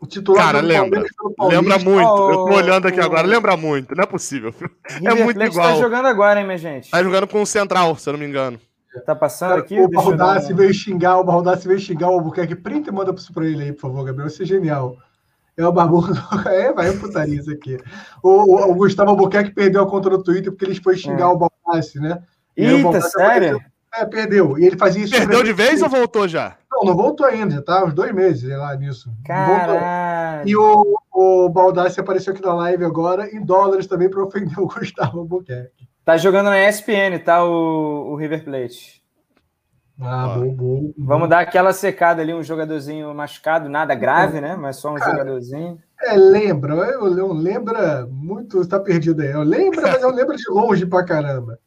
[SPEAKER 3] O titular
[SPEAKER 1] Cara,
[SPEAKER 3] do
[SPEAKER 1] lembra. Lembra muito. Eu tô
[SPEAKER 2] Oh,
[SPEAKER 1] olhando aqui
[SPEAKER 2] oh.
[SPEAKER 1] agora. Lembra muito. Não é possível. Fio.
[SPEAKER 2] River
[SPEAKER 1] muito
[SPEAKER 2] Plate
[SPEAKER 1] igual.
[SPEAKER 2] tá jogando agora, hein, minha gente?
[SPEAKER 1] Tá jogando com o Central, se eu não me engano.
[SPEAKER 2] Tá passando
[SPEAKER 3] Cara,
[SPEAKER 2] aqui?
[SPEAKER 3] o Baldassi veio xingar, o Baldassi veio xingar o Albuquerque. Printa e manda isso pra ele aí, por favor, Gabriel. Vai ser genial. É o barbudo. É, vai, é putaria isso aqui. O, o, o Gustavo Albuquerque perdeu a conta no Twitter porque ele foi xingar
[SPEAKER 2] É.
[SPEAKER 3] o Baldassi, né?
[SPEAKER 2] Eita,
[SPEAKER 3] Baldassi
[SPEAKER 2] sério?
[SPEAKER 3] É, perdeu. E ele fazia isso.
[SPEAKER 1] Perdeu de vez ou voltou já?
[SPEAKER 3] Não, não voltou ainda. Já tá uns dois meses sei lá nisso.
[SPEAKER 2] Caralho.
[SPEAKER 3] E o, o Baldassi apareceu aqui na live agora, em dólares também, para ofender o Gustavo Albuquerque.
[SPEAKER 2] Tá jogando na ESPN, tá? O, o River Plate.
[SPEAKER 3] Ah, bom, bom.
[SPEAKER 2] Vamos dar aquela secada ali, um jogadorzinho machucado, nada grave, né? Mas só um
[SPEAKER 3] Cara,
[SPEAKER 2] jogadorzinho.
[SPEAKER 3] É, lembra, eu, eu lembra muito, tá perdido aí. Eu lembro, mas eu lembro de longe pra caramba.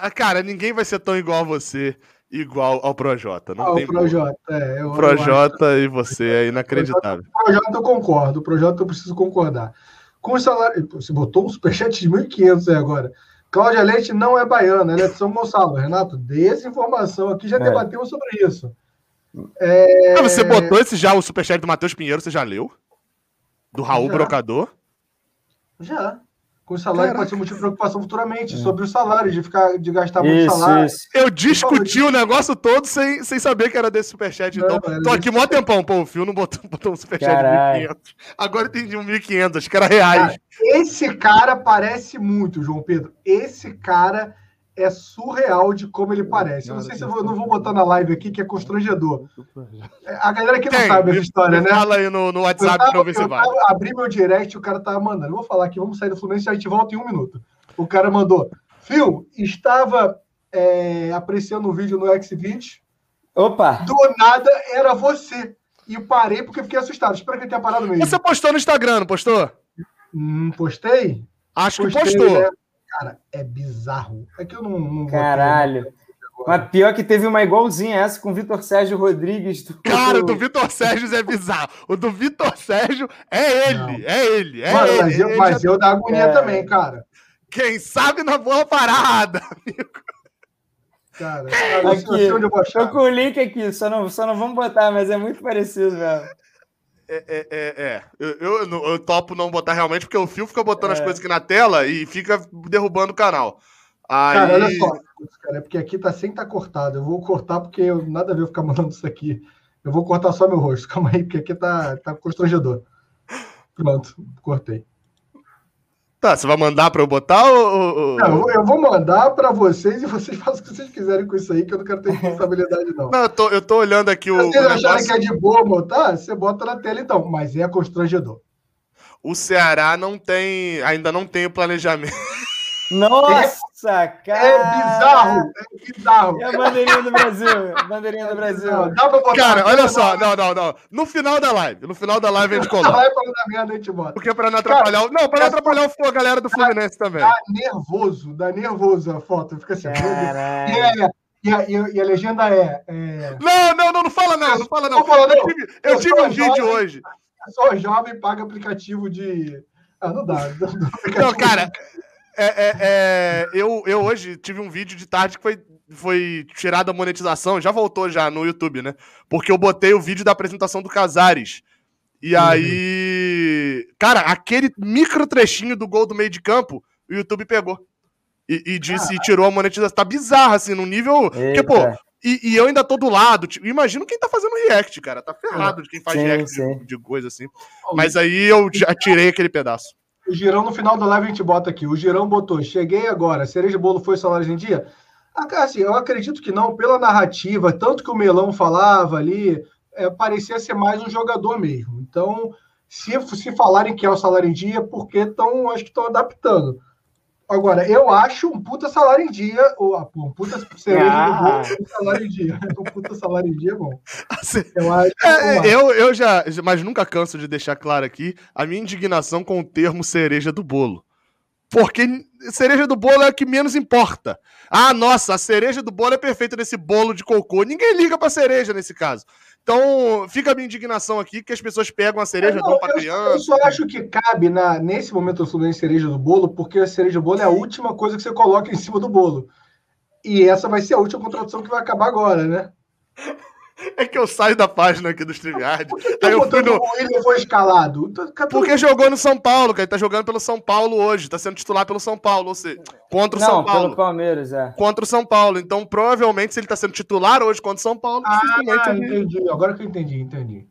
[SPEAKER 1] Ah, Cara, ninguém vai ser tão igual a você, igual ao Projota. Não
[SPEAKER 3] Ah,
[SPEAKER 1] tem
[SPEAKER 3] o Projota, é. Eu.
[SPEAKER 1] Projota e você é inacreditável.
[SPEAKER 3] O Projota eu concordo, o Projota eu preciso concordar. Com o salário. Você botou um superchat de 1.500 aí agora. Cláudia Leite não é baiana, ela é de São Gonçalo. Renato, dê essa informação aqui, já
[SPEAKER 2] É.
[SPEAKER 3] debatemos sobre isso. É,
[SPEAKER 1] Ah, você botou esse já, o superchat do Matheus Pinheiro, você já leu? Do Raul
[SPEAKER 3] Já.
[SPEAKER 1] Brocador?
[SPEAKER 3] Já. Com o salário
[SPEAKER 1] Caraca.
[SPEAKER 3] pode ser motivo de preocupação futuramente, sobre o salário, de ficar de gastar muito
[SPEAKER 2] Isso,
[SPEAKER 3] salário.
[SPEAKER 2] isso.
[SPEAKER 1] Eu discuti o negócio todo sem, sem saber que era desse superchat.
[SPEAKER 3] Não,
[SPEAKER 1] Então, tô aqui mó tempão. Pô, o Fio não botou, botou um superchat
[SPEAKER 2] Caralho.
[SPEAKER 1] de 1.500. Agora entendi um 1.500, acho que era reais.
[SPEAKER 3] Esse cara parece muito, João Pedro. Esse cara é surreal de como ele parece. Eu não sei se eu vou, não vou botar na live aqui, que é constrangedor. É, A galera que não
[SPEAKER 1] Quem?
[SPEAKER 3] sabe essa história, né?
[SPEAKER 1] Fala aí no, no WhatsApp eu ver se vai.
[SPEAKER 3] tava- abri meu direct e o cara tava mandando. Eu vou falar aqui, vamos sair do Fluminense e a gente volta em um minuto. O cara mandou. Phil, estava é, apreciando um vídeo no Xvideo.
[SPEAKER 2] Opa!
[SPEAKER 3] Do nada era você. E parei porque fiquei assustado. Espero que ele tenha parado mesmo.
[SPEAKER 1] Você postou no Instagram, não postou?
[SPEAKER 3] Hum, postei?
[SPEAKER 1] Acho que
[SPEAKER 3] Postei,
[SPEAKER 1] postou.
[SPEAKER 3] né? Cara, é bizarro. É que eu não, não
[SPEAKER 2] Caralho. Mas pior que teve uma igualzinha essa com o Vitor Sérgio Rodrigues. Do...
[SPEAKER 1] Cara, o do Vitor Sérgio é bizarro. O do Vitor Sérgio é ele,
[SPEAKER 3] Não.
[SPEAKER 1] é ele, é
[SPEAKER 3] Mano,
[SPEAKER 1] ele.
[SPEAKER 3] mas, eu,
[SPEAKER 1] Ele
[SPEAKER 3] mas
[SPEAKER 1] já-
[SPEAKER 3] eu da agonia
[SPEAKER 2] É.
[SPEAKER 3] também, cara.
[SPEAKER 1] Quem sabe na boa parada.
[SPEAKER 3] Cara, cara, eu
[SPEAKER 2] Aqui,
[SPEAKER 3] sei onde eu
[SPEAKER 2] Tô com o link aqui, só não, só não vamos botar, mas é muito parecido mesmo.
[SPEAKER 1] É, é, é, é. Eu, eu, eu topo não botar realmente, porque o Fio fica botando as
[SPEAKER 2] É.
[SPEAKER 1] coisas aqui na tela e fica derrubando o canal. Aí...
[SPEAKER 3] Cara, olha só, cara, é porque aqui tá sem tá cortado. Eu vou cortar porque eu, nada a ver eu ficar mandando isso aqui. Eu vou cortar só meu rosto. Calma aí, porque aqui tá, tá constrangedor. Pronto, cortei.
[SPEAKER 1] Tá, você vai mandar pra eu botar ou.
[SPEAKER 3] Não, eu vou- mandar pra vocês e vocês fazem o que vocês quiserem com isso aí, que eu não quero ter responsabilidade, não.
[SPEAKER 1] Não, eu tô, eu tô olhando aqui o.
[SPEAKER 3] Se vocês acharem
[SPEAKER 1] negócio.
[SPEAKER 3] que é de boa botar, você bota na tela então, mas é constrangedor.
[SPEAKER 1] O Ceará não tem. Ainda não tem o planejamento.
[SPEAKER 2] Nossa, cara!
[SPEAKER 3] É bizarro, é bizarro.
[SPEAKER 2] E a bandeirinha do Brasil? Bandeirinha do Brasil.
[SPEAKER 3] Não, dá pra botar
[SPEAKER 1] Cara, olha só, não, não, não. No final da live, no final da live a gente coloca.
[SPEAKER 3] vai pra dar merda, a gente bota.
[SPEAKER 1] Porque é pra não atrapalhar. o- Não, pra não atrapalhar o- a galera do Fluminense também.
[SPEAKER 3] Dá nervoso, dá nervoso a foto. Fica assim.
[SPEAKER 2] Caralho.
[SPEAKER 3] E, é- e a, e a- e a legenda é, é
[SPEAKER 1] Não, não, não, não fala não, não fala não.
[SPEAKER 3] Fala, não.
[SPEAKER 1] Eu tive, eu
[SPEAKER 3] Eu
[SPEAKER 1] tive
[SPEAKER 3] sou
[SPEAKER 1] um vídeo
[SPEAKER 3] jovem.
[SPEAKER 1] hoje.
[SPEAKER 3] só jovem paga aplicativo de. Ah, não dá. Não, dá
[SPEAKER 1] Não, cara, é, é, é, eu, eu hoje tive um vídeo de tarde que foi, foi tirado a monetização, já voltou já no YouTube, né? Porque eu botei o vídeo da apresentação do Casares. E
[SPEAKER 3] Uhum.
[SPEAKER 1] aí. Cara, aquele micro trechinho do gol do meio de campo, o YouTube pegou. E, e disse, e tirou a monetização. Tá bizarro, assim, no nível. Porque, pô, e, e eu ainda tô do lado. Tipo, imagino quem tá fazendo react, cara. Tá ferrado de quem faz
[SPEAKER 2] Sim,
[SPEAKER 1] react
[SPEAKER 2] sim.
[SPEAKER 1] de, de coisa assim. Mas aí eu já tirei aquele pedaço.
[SPEAKER 3] O Girão, no final da live, a gente bota aqui. O Girão botou: cheguei agora, cereja bolo foi salário em dia? Ah, assim, eu acredito que não, pela narrativa, tanto que o Melão falava ali, é, parecia ser mais um jogador mesmo. Então, se, se falarem que é o salário em dia, porque estão, acho que estão adaptando. Agora, eu acho um puta salário em dia, ou, ah, um puta cereja
[SPEAKER 2] Ah.
[SPEAKER 3] do bolo, um salário em dia. Um puta salário em dia é bom.
[SPEAKER 1] Assim,
[SPEAKER 3] Eu acho.
[SPEAKER 1] É, é, eu, eu já, mas nunca canso de deixar claro aqui a minha indignação com o termo cereja do bolo. Porque cereja do bolo é o que menos importa. Ah, nossa, a cereja do bolo é perfeita nesse bolo de cocô. Ninguém liga pra cereja nesse caso. Então, fica a minha indignação aqui que as pessoas pegam a cereja,
[SPEAKER 3] É, Não,
[SPEAKER 1] dão pra
[SPEAKER 3] eu, eu só acho que cabe na, nesse momento do Fluminense cereja do bolo, porque a cereja do bolo é a última coisa que você coloca em cima do bolo. E essa vai ser a última contradição que vai acabar agora, né?
[SPEAKER 1] É que eu saio da página aqui do StreamYard.
[SPEAKER 3] Por que
[SPEAKER 1] Aí
[SPEAKER 3] tá
[SPEAKER 1] eu fui no,
[SPEAKER 3] William foi escalado? Tá- tá
[SPEAKER 1] Porque jogou no São Paulo, cara. Ele tá jogando pelo São Paulo hoje. Tá sendo titular pelo São Paulo, ou seja, contra o
[SPEAKER 2] Não,
[SPEAKER 1] São Paulo.
[SPEAKER 2] pelo Palmeiras, é.
[SPEAKER 1] Contra o São Paulo. Então, provavelmente, se ele tá sendo titular hoje contra o São Paulo, dificilmente
[SPEAKER 3] Ah,
[SPEAKER 1] ele-
[SPEAKER 3] entendi. Agora que eu entendi, entendi.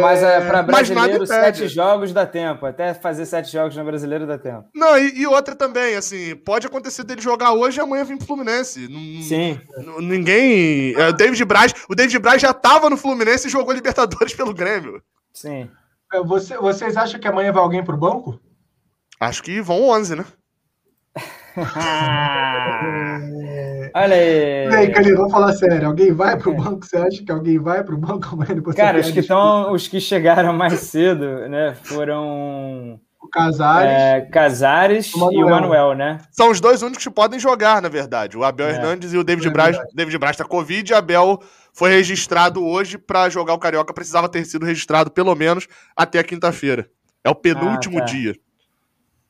[SPEAKER 2] Mas é, para
[SPEAKER 1] mas nada
[SPEAKER 2] brasileiro, sete jogos dá tempo. Até fazer sete jogos no brasileiro dá tempo.
[SPEAKER 1] Não, e, e outra também, assim, pode acontecer dele jogar hoje e amanhã vir pro Fluminense. Não-
[SPEAKER 2] Sim.
[SPEAKER 1] não- ninguém. é, o David Braz. O David Braz já tava no Fluminense e jogou Libertadores pelo Grêmio.
[SPEAKER 2] Sim.
[SPEAKER 3] É, você- vocês acham que amanhã vai alguém pro banco?
[SPEAKER 1] Acho que vão 11, né?
[SPEAKER 2] Olha
[SPEAKER 3] E aí,
[SPEAKER 2] aí.
[SPEAKER 3] Calil, vamos falar sério. Alguém vai pro banco? Você acha que alguém vai pro banco amanhã?
[SPEAKER 2] Cara, os que, estão, os que chegaram mais cedo, né, foram
[SPEAKER 3] O Casares.
[SPEAKER 2] é, Casares
[SPEAKER 3] O
[SPEAKER 2] e o Manuel, né?
[SPEAKER 1] São os dois únicos que podem jogar, na verdade. O Abel
[SPEAKER 2] É.
[SPEAKER 1] Hernandes e o David
[SPEAKER 3] É
[SPEAKER 1] Braz. David Braz tá Covid e Abel foi registrado hoje pra jogar o Carioca. Precisava ter sido registrado pelo menos até a quinta-feira. É o penúltimo
[SPEAKER 2] Ah, tá.
[SPEAKER 1] dia.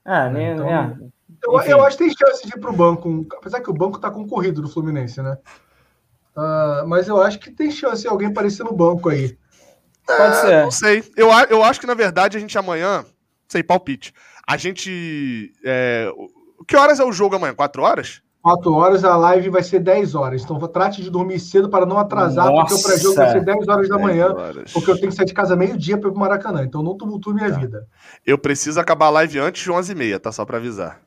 [SPEAKER 2] Ah, nem,
[SPEAKER 3] Então,
[SPEAKER 2] é.
[SPEAKER 3] Eu, eu acho que tem chance de ir pro banco, apesar que o banco tá concorrido do Fluminense, né? Ah, mas eu acho que tem chance de alguém aparecer no banco aí.
[SPEAKER 2] Pode ser.
[SPEAKER 1] Não sei. Eu, eu acho que, na verdade, a gente amanhã. Sei, palpite. A gente. é, o- que horas é o jogo amanhã? Quatro horas?
[SPEAKER 3] 4 horas, a live vai ser 10 horas. Então trate de dormir cedo para não atrasar, porque o
[SPEAKER 2] Nossa!
[SPEAKER 3] pré-jogo vai ser 10 horas da manhã.
[SPEAKER 1] 10 horas.
[SPEAKER 3] Porque eu tenho que sair de casa meio-dia para ir pro Maracanã. Então não tumultue minha
[SPEAKER 1] Tá.
[SPEAKER 3] vida.
[SPEAKER 1] Eu preciso acabar a live antes de 11h30, tá? Só pra avisar.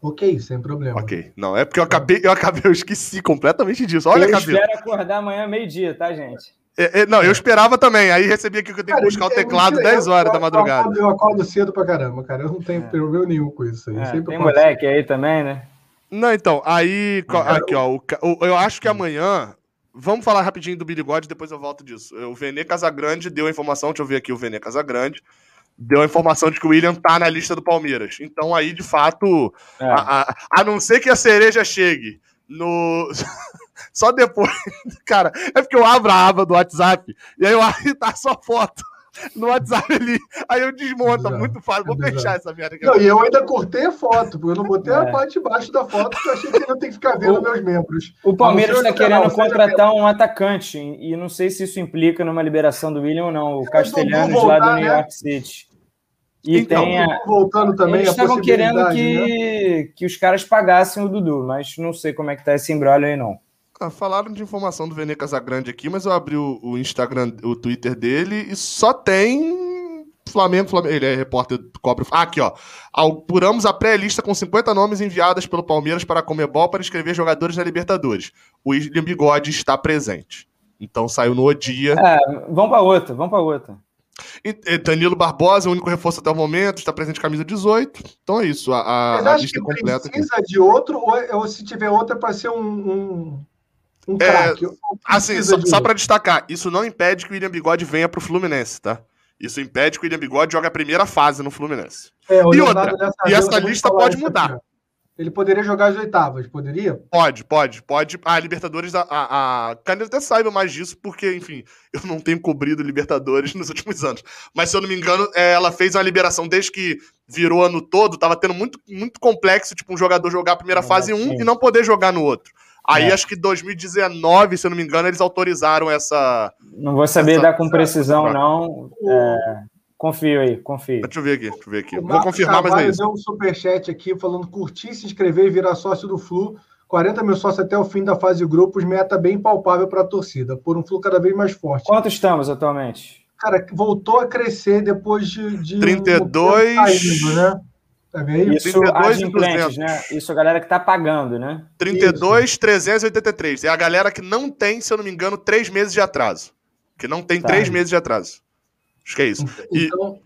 [SPEAKER 3] Ok, sem problema.
[SPEAKER 1] Ok. Não, é porque eu acabei, eu acabei, eu esqueci completamente disso. Olha,
[SPEAKER 2] eu
[SPEAKER 1] cabelo.
[SPEAKER 2] espero acordar amanhã meio-dia, tá, gente?
[SPEAKER 1] É, é, não, eu esperava também. Aí recebi aqui que eu tenho que
[SPEAKER 3] Cara,
[SPEAKER 1] buscar o
[SPEAKER 3] é
[SPEAKER 1] teclado
[SPEAKER 3] mentira,
[SPEAKER 1] 10
[SPEAKER 3] eu-
[SPEAKER 1] horas da
[SPEAKER 3] eu-
[SPEAKER 1] madrugada.
[SPEAKER 3] Eu acordo, eu acordo cedo pra caramba, cara. Eu não tenho
[SPEAKER 2] É.
[SPEAKER 3] problema nenhum com isso aí.
[SPEAKER 2] É,
[SPEAKER 3] Sempre
[SPEAKER 2] tem moleque aí também, né?
[SPEAKER 1] Não, então, aí. Aqui, ó. o o- eu acho que amanhã. Vamos falar rapidinho do Billy God, depois eu volto disso. O Vene Casagrande deu a informação, deixa eu ver aqui o Vene Casagrande. Deu a informação de que o William tá na lista do Palmeiras. Então, aí, de fato,
[SPEAKER 2] É.
[SPEAKER 1] a, a- a não ser que a cereja chegue no. Só depois. Cara, é porque eu abro a aba do WhatsApp e aí eu abro e tá só foto no WhatsApp ali. Aí eu desmonto,
[SPEAKER 3] Bizarro,
[SPEAKER 1] muito fácil. Vou
[SPEAKER 3] é
[SPEAKER 1] fechar essa merda aqui.
[SPEAKER 3] Não, e eu ainda cortei a foto, porque eu não botei a
[SPEAKER 2] É.
[SPEAKER 3] parte de baixo da foto, porque eu achei que não tenho que ficar vendo
[SPEAKER 2] O-
[SPEAKER 3] meus membros.
[SPEAKER 2] O Palmeiras
[SPEAKER 3] A
[SPEAKER 2] está querendo contratar um atacante e não sei se isso implica numa liberação do William ou não. O Castelhanos
[SPEAKER 3] Dudu
[SPEAKER 2] lá do New
[SPEAKER 3] né?
[SPEAKER 2] York City. E
[SPEAKER 1] Então,
[SPEAKER 2] tem a,
[SPEAKER 3] Voltando também
[SPEAKER 2] Eles
[SPEAKER 3] a
[SPEAKER 2] estavam querendo
[SPEAKER 3] possibilidade, né?
[SPEAKER 2] que, que os caras pagassem o Dudu, mas não sei como é que tá esse embrólio aí, não.
[SPEAKER 1] Ah, falaram de informação do Vene Casagrande aqui, mas eu abri o, o Instagram, o Twitter dele e só tem Flamengo, Flamengo. Ele é repórter, cobre. Ah, aqui, ó. Apuramos a pré-lista com 50 nomes enviados pelo Palmeiras para a Comebol para escrever jogadores da Libertadores. O William Bigode está presente. Então saiu no dia.
[SPEAKER 2] É, vamos para outra, vamos para outra.
[SPEAKER 1] E- Danilo Barbosa, o único reforço até o momento, está presente camisa 18. Então é isso, a, a-
[SPEAKER 3] Mas
[SPEAKER 1] a
[SPEAKER 3] acho
[SPEAKER 1] lista
[SPEAKER 3] que
[SPEAKER 1] completa. aqui.
[SPEAKER 3] precisa de outro, ou, é- ou se tiver outra para ser um, um, um
[SPEAKER 1] É,
[SPEAKER 3] craque.
[SPEAKER 1] Assim, só,
[SPEAKER 3] de
[SPEAKER 1] só pra destacar, isso não impede que o William Bigode venha pro Fluminense, tá? Isso impede que o William Bigode jogue a primeira fase no Fluminense.
[SPEAKER 3] É,
[SPEAKER 1] E outra, e essa lista pode mudar.
[SPEAKER 3] aqui. Ele poderia jogar as oitavas, poderia?
[SPEAKER 1] Pode, pode, pode. A Libertadores, a, a, a Caneta até saiba mais disso, porque, enfim, eu não tenho cobrido Libertadores nos últimos anos. Mas, se eu não me engano, é, ela fez uma liberação desde que virou ano todo, tava tendo muito, muito complexo, tipo, um jogador jogar a primeira
[SPEAKER 2] É,
[SPEAKER 1] fase em um
[SPEAKER 2] sim.
[SPEAKER 1] e não poder jogar no outro. Aí,
[SPEAKER 2] É.
[SPEAKER 1] acho que 2019, se eu não me engano, eles autorizaram essa...
[SPEAKER 2] Não vou saber
[SPEAKER 1] Essa-
[SPEAKER 2] dar com precisão,
[SPEAKER 1] essa-
[SPEAKER 2] não. É, confio aí, confio.
[SPEAKER 1] Deixa eu ver aqui, deixa eu ver aqui.
[SPEAKER 3] O
[SPEAKER 1] Vou
[SPEAKER 3] Marcos
[SPEAKER 1] confirmar, mas é
[SPEAKER 3] Carvalho
[SPEAKER 1] isso.
[SPEAKER 3] deu um superchat aqui falando curtir, se inscrever e virar sócio do Flu. 40 mil sócios até o fim da fase de grupos, meta bem palpável para a torcida, por um Flu cada vez mais forte.
[SPEAKER 2] Quanto estamos atualmente?
[SPEAKER 3] Cara, voltou a crescer depois de. de um
[SPEAKER 1] 32.
[SPEAKER 3] tempo caindo, né? Tá?
[SPEAKER 2] Isso
[SPEAKER 1] 32 e
[SPEAKER 2] adimplentes,
[SPEAKER 1] 200.
[SPEAKER 2] né? Isso a galera que tá pagando, né?
[SPEAKER 1] 32, 383. É a galera que não tem, se eu não me engano, três meses de atraso. Que não tem
[SPEAKER 2] Tá.
[SPEAKER 1] três meses de atraso. Acho que é isso. E
[SPEAKER 3] Então,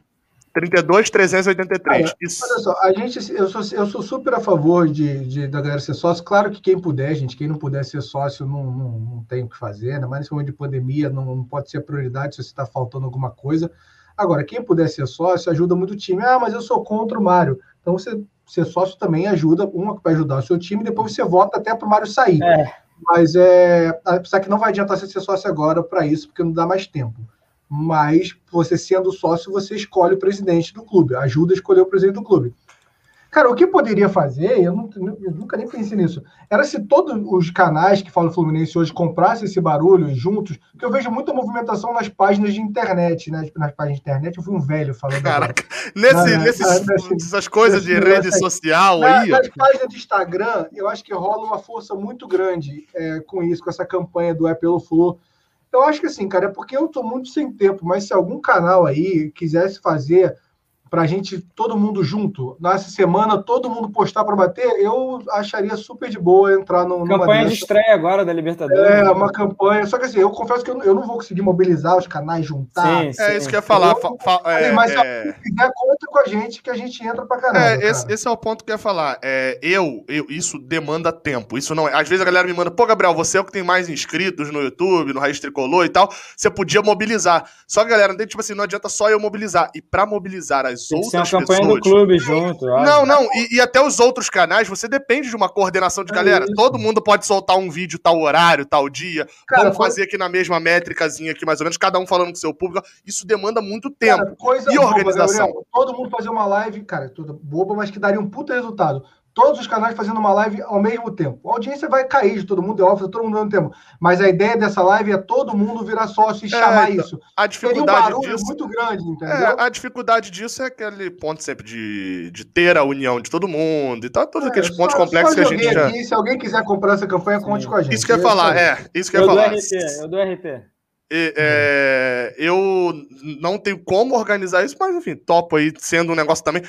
[SPEAKER 1] 32, 383.
[SPEAKER 3] Olha,
[SPEAKER 1] Isso.
[SPEAKER 3] olha só, a gente, eu sou, eu sou super a favor de, de- da galera ser sócio. Claro que quem puder, gente, quem não puder ser sócio não, não, não tem o que fazer, ainda mais nesse momento de pandemia, não, não pode ser prioridade se você está faltando alguma coisa. Agora, quem puder ser sócio ajuda muito o time. Ah, mas eu sou contra o Mário. Então, você ser sócio também ajuda, uma que vai ajudar o seu time, depois você vota até para o Mário sair.
[SPEAKER 2] É.
[SPEAKER 3] Mas é. Apesar que não vai adiantar você ser sócio agora para isso, porque não dá mais tempo. Mas você sendo sócio, você escolhe o presidente do clube, ajuda a escolher o presidente do clube. Cara, o que poderia fazer, eu, não- eu nunca nem pensei nisso, era se todos os canais que falam Fluminense hoje comprassem esse barulho juntos, porque eu vejo muita movimentação nas páginas de internet, né? Nas páginas de internet, eu fui um velho falando.
[SPEAKER 1] Caraca, nesse, nesses,
[SPEAKER 3] ah, nesse-
[SPEAKER 1] essas coisas de
[SPEAKER 3] nesse
[SPEAKER 1] rede
[SPEAKER 3] negócio aí.
[SPEAKER 1] social
[SPEAKER 3] Na-
[SPEAKER 1] aí,
[SPEAKER 3] nas páginas de Instagram, eu acho que rola uma força muito grande é, com isso, com essa campanha do É Pelo Flu. Eu acho que assim, cara, é porque eu tô muito sem tempo, mas se algum canal aí quisesse fazer pra gente, todo mundo junto, nessa semana, todo mundo postar para bater, eu acharia super de boa entrar no, numa
[SPEAKER 2] Campanha de
[SPEAKER 3] dessa.
[SPEAKER 2] estreia agora da Libertadores.
[SPEAKER 3] É, uma campanha. Só que assim, eu confesso que eu, não- eu não vou conseguir mobilizar os canais, juntar.
[SPEAKER 2] Sim, sim.
[SPEAKER 1] É isso que eu ia falar. fa- fa- é,
[SPEAKER 3] Mas
[SPEAKER 1] é,
[SPEAKER 3] se quiser, conta com a gente, que a gente entra pra caramba.
[SPEAKER 1] É, esse,
[SPEAKER 3] cara.
[SPEAKER 1] esse é o ponto que eu ia falar. É, eu, eu, isso demanda tempo. Isso não é. Às vezes a galera me manda, pô, Gabriel, você é o que tem mais inscritos no YouTube, no Raiz Tricolor e tal. Você podia mobilizar. Só que, galera, tipo assim, não adianta só eu mobilizar. E pra mobilizar as
[SPEAKER 2] Tem que ser uma
[SPEAKER 1] outras
[SPEAKER 2] campanha
[SPEAKER 1] pessoas.
[SPEAKER 2] do clube junto. óbvio.
[SPEAKER 1] Não, não, e, e até os outros canais, você depende de uma coordenação de
[SPEAKER 3] É
[SPEAKER 1] galera.
[SPEAKER 3] isso.
[SPEAKER 1] Todo mundo pode soltar um vídeo tal horário, tal dia.
[SPEAKER 3] Cara,
[SPEAKER 1] Vamos fazer aqui na mesma métricazinha aqui, mais ou menos, cada um falando com o seu público. Isso demanda muito tempo.
[SPEAKER 3] Cara, coisa
[SPEAKER 1] E
[SPEAKER 3] boba,
[SPEAKER 1] organização?
[SPEAKER 3] Gabriel. Todo mundo fazer uma live, cara, toda boba, mas que daria um puta resultado. Todos os canais fazendo uma live ao mesmo tempo. A audiência vai cair de todo mundo, é óbvio, todo mundo ao mesmo tempo. Mas a ideia dessa live é todo mundo virar sócio e chamar
[SPEAKER 1] então,
[SPEAKER 3] isso.
[SPEAKER 1] A
[SPEAKER 3] Seria um
[SPEAKER 1] dificuldade
[SPEAKER 3] barulho
[SPEAKER 1] disso.
[SPEAKER 3] muito grande, entendeu?
[SPEAKER 1] É, a dificuldade disso é aquele ponto sempre de, de ter a união de todo mundo e tal, todos
[SPEAKER 3] É,
[SPEAKER 1] aqueles pontos
[SPEAKER 3] só-
[SPEAKER 1] complexos
[SPEAKER 3] só
[SPEAKER 1] que a gente já.
[SPEAKER 3] aqui, se alguém quiser comprar essa campanha, conte
[SPEAKER 2] Sim.
[SPEAKER 3] com a gente.
[SPEAKER 1] Isso que eu ia
[SPEAKER 3] É
[SPEAKER 1] falar, é, isso que eu
[SPEAKER 2] Eu
[SPEAKER 1] ia
[SPEAKER 2] dou
[SPEAKER 1] falar.
[SPEAKER 2] RT, eu dou RT.
[SPEAKER 1] E, é, eu não tenho como organizar isso, mas enfim, topo aí sendo um negócio também.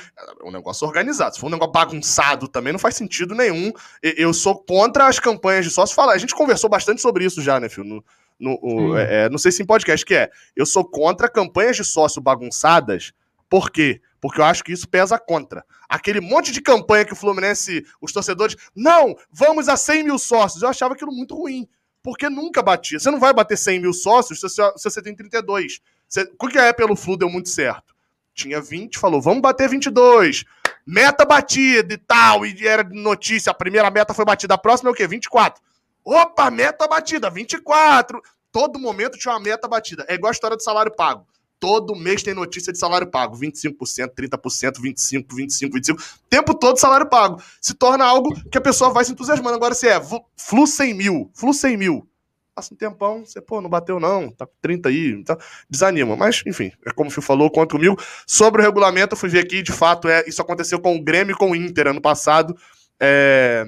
[SPEAKER 1] Um negócio organizado. Se for um negócio bagunçado também, não faz sentido nenhum. Eu sou contra as campanhas de sócio. Fala, a gente conversou bastante sobre isso já, né, filho? No, no- o- é, é, não sei se em podcast que é. Eu sou contra campanhas de sócio bagunçadas. Por quê? Porque eu acho que isso pesa contra. Aquele monte de campanha que o Fluminense, os torcedores, não, vamos a 100 mil sócios. Eu achava aquilo muito ruim porque nunca batia. Você não vai bater 100 mil sócios se você, se você tem 32. Você, o que é pelo Flu deu muito certo? Tinha 20, falou, vamos bater 22. Meta batida e tal, e era notícia, a primeira meta foi batida, a próxima é o quê? 24. Opa, meta batida, 24. Todo momento tinha uma meta batida. É igual a história do salário pago. Todo mês tem notícia de salário pago. 25%, 30%, 25%, 25%, 25%. Tempo todo salário pago. Se torna algo que a pessoa vai se entusiasmando. Agora, se é Flu 100 mil, Flu 100 mil. passa um tempão, você, pô, não bateu não, tá com 30 aí, então, desanima. Mas, enfim, é como o Fio falou, conta comigo. Sobre o regulamento, eu fui ver aqui, de fato, é, isso aconteceu com o Grêmio e com o Inter ano passado. É,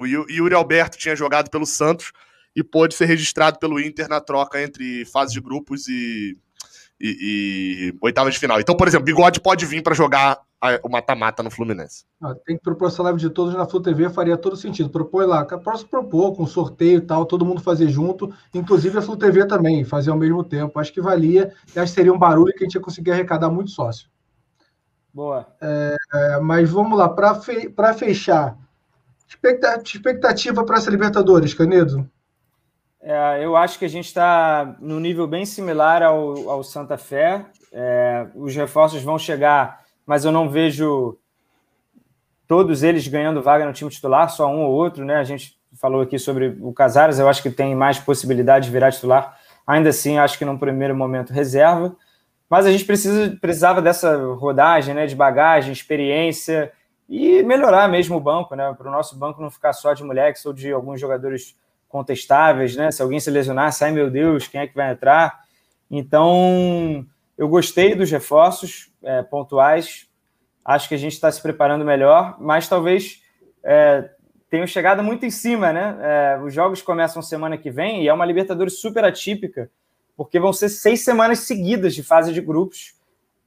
[SPEAKER 1] o Yuri Alberto tinha jogado pelo Santos e pôde ser registrado pelo Inter na troca entre fase de grupos e, e, e oitava de final. Então, por exemplo, Bigode pode vir para jogar a, o mata-mata no Fluminense.
[SPEAKER 3] Ah, tem que propor essa live de todos na Flu TV, faria todo sentido. Propõe lá, posso propor com sorteio e tal, todo mundo fazer junto, inclusive a Flu TV também, fazer ao mesmo tempo. Acho que valia, e acho que seria um barulho que a gente ia conseguir arrecadar muito sócio.
[SPEAKER 2] Boa.
[SPEAKER 3] É, é, mas vamos lá, para fe fechar, expectativa para essa Libertadores, Canedo?
[SPEAKER 2] É, eu acho que a gente está no nível bem similar ao, ao Santa Fé. É, os reforços vão chegar, mas eu não vejo todos eles ganhando vaga no time titular, só um ou outro, né? A gente falou aqui sobre o Casares, eu acho que tem mais possibilidade de virar titular. Ainda assim, acho que num primeiro momento reserva. Mas a gente precisa, precisava dessa rodagem, né? De bagagem, experiência e melhorar mesmo o banco, né? Para o nosso banco não ficar só de moleques ou de alguns jogadores contestáveis, né? Se alguém se lesionar, sai, meu Deus, quem é que vai entrar? Então, eu gostei dos reforços é, pontuais. Acho que a gente está se preparando melhor, mas talvez é, tenham chegado muito em cima, né? É, os jogos começam semana que vem e é uma Libertadores super atípica, porque vão ser seis semanas seguidas de fase de grupos.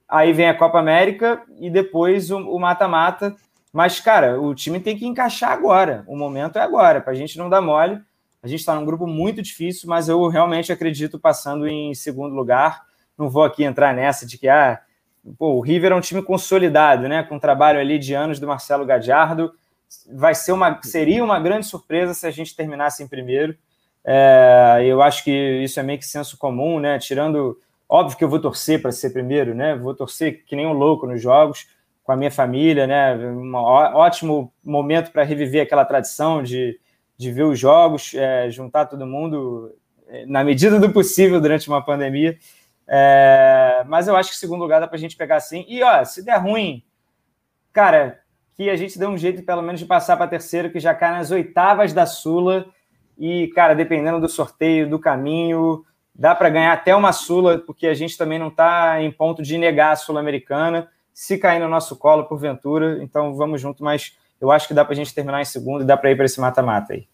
[SPEAKER 2] Aí vem a Copa América e depois o mata-mata. Mas, cara, o time tem que encaixar agora. O momento é agora, para a gente não dar mole. A gente está num grupo muito difícil, mas eu realmente acredito passando em segundo lugar. Não vou aqui entrar nessa de que ah, pô, o River é um time consolidado, né? Com trabalho ali de anos do Marcelo Gadiardo. Vai ser uma, seria uma grande surpresa se a gente terminasse em primeiro. É, eu acho que isso é meio que senso comum, né? Tirando, óbvio que eu vou torcer para ser primeiro, né? Vou torcer que nem um louco nos jogos com a minha família, né? Um ótimo momento para reviver aquela tradição de de ver os jogos, é, juntar todo mundo é, na medida do possível durante uma pandemia. É, mas eu acho que segundo lugar dá para a gente pegar assim. E ó, se der ruim, cara, que a gente dê um jeito pelo menos de passar para terceiro, que já cai nas oitavas da Sula. E, cara, dependendo do sorteio, do caminho, dá para ganhar até uma Sula, porque a gente também não está em ponto de negar a Sul-Americana. Se cair no nosso colo, porventura, então vamos junto, mas eu acho que dá para a gente terminar em segundo e dá para ir para esse mata-mata aí.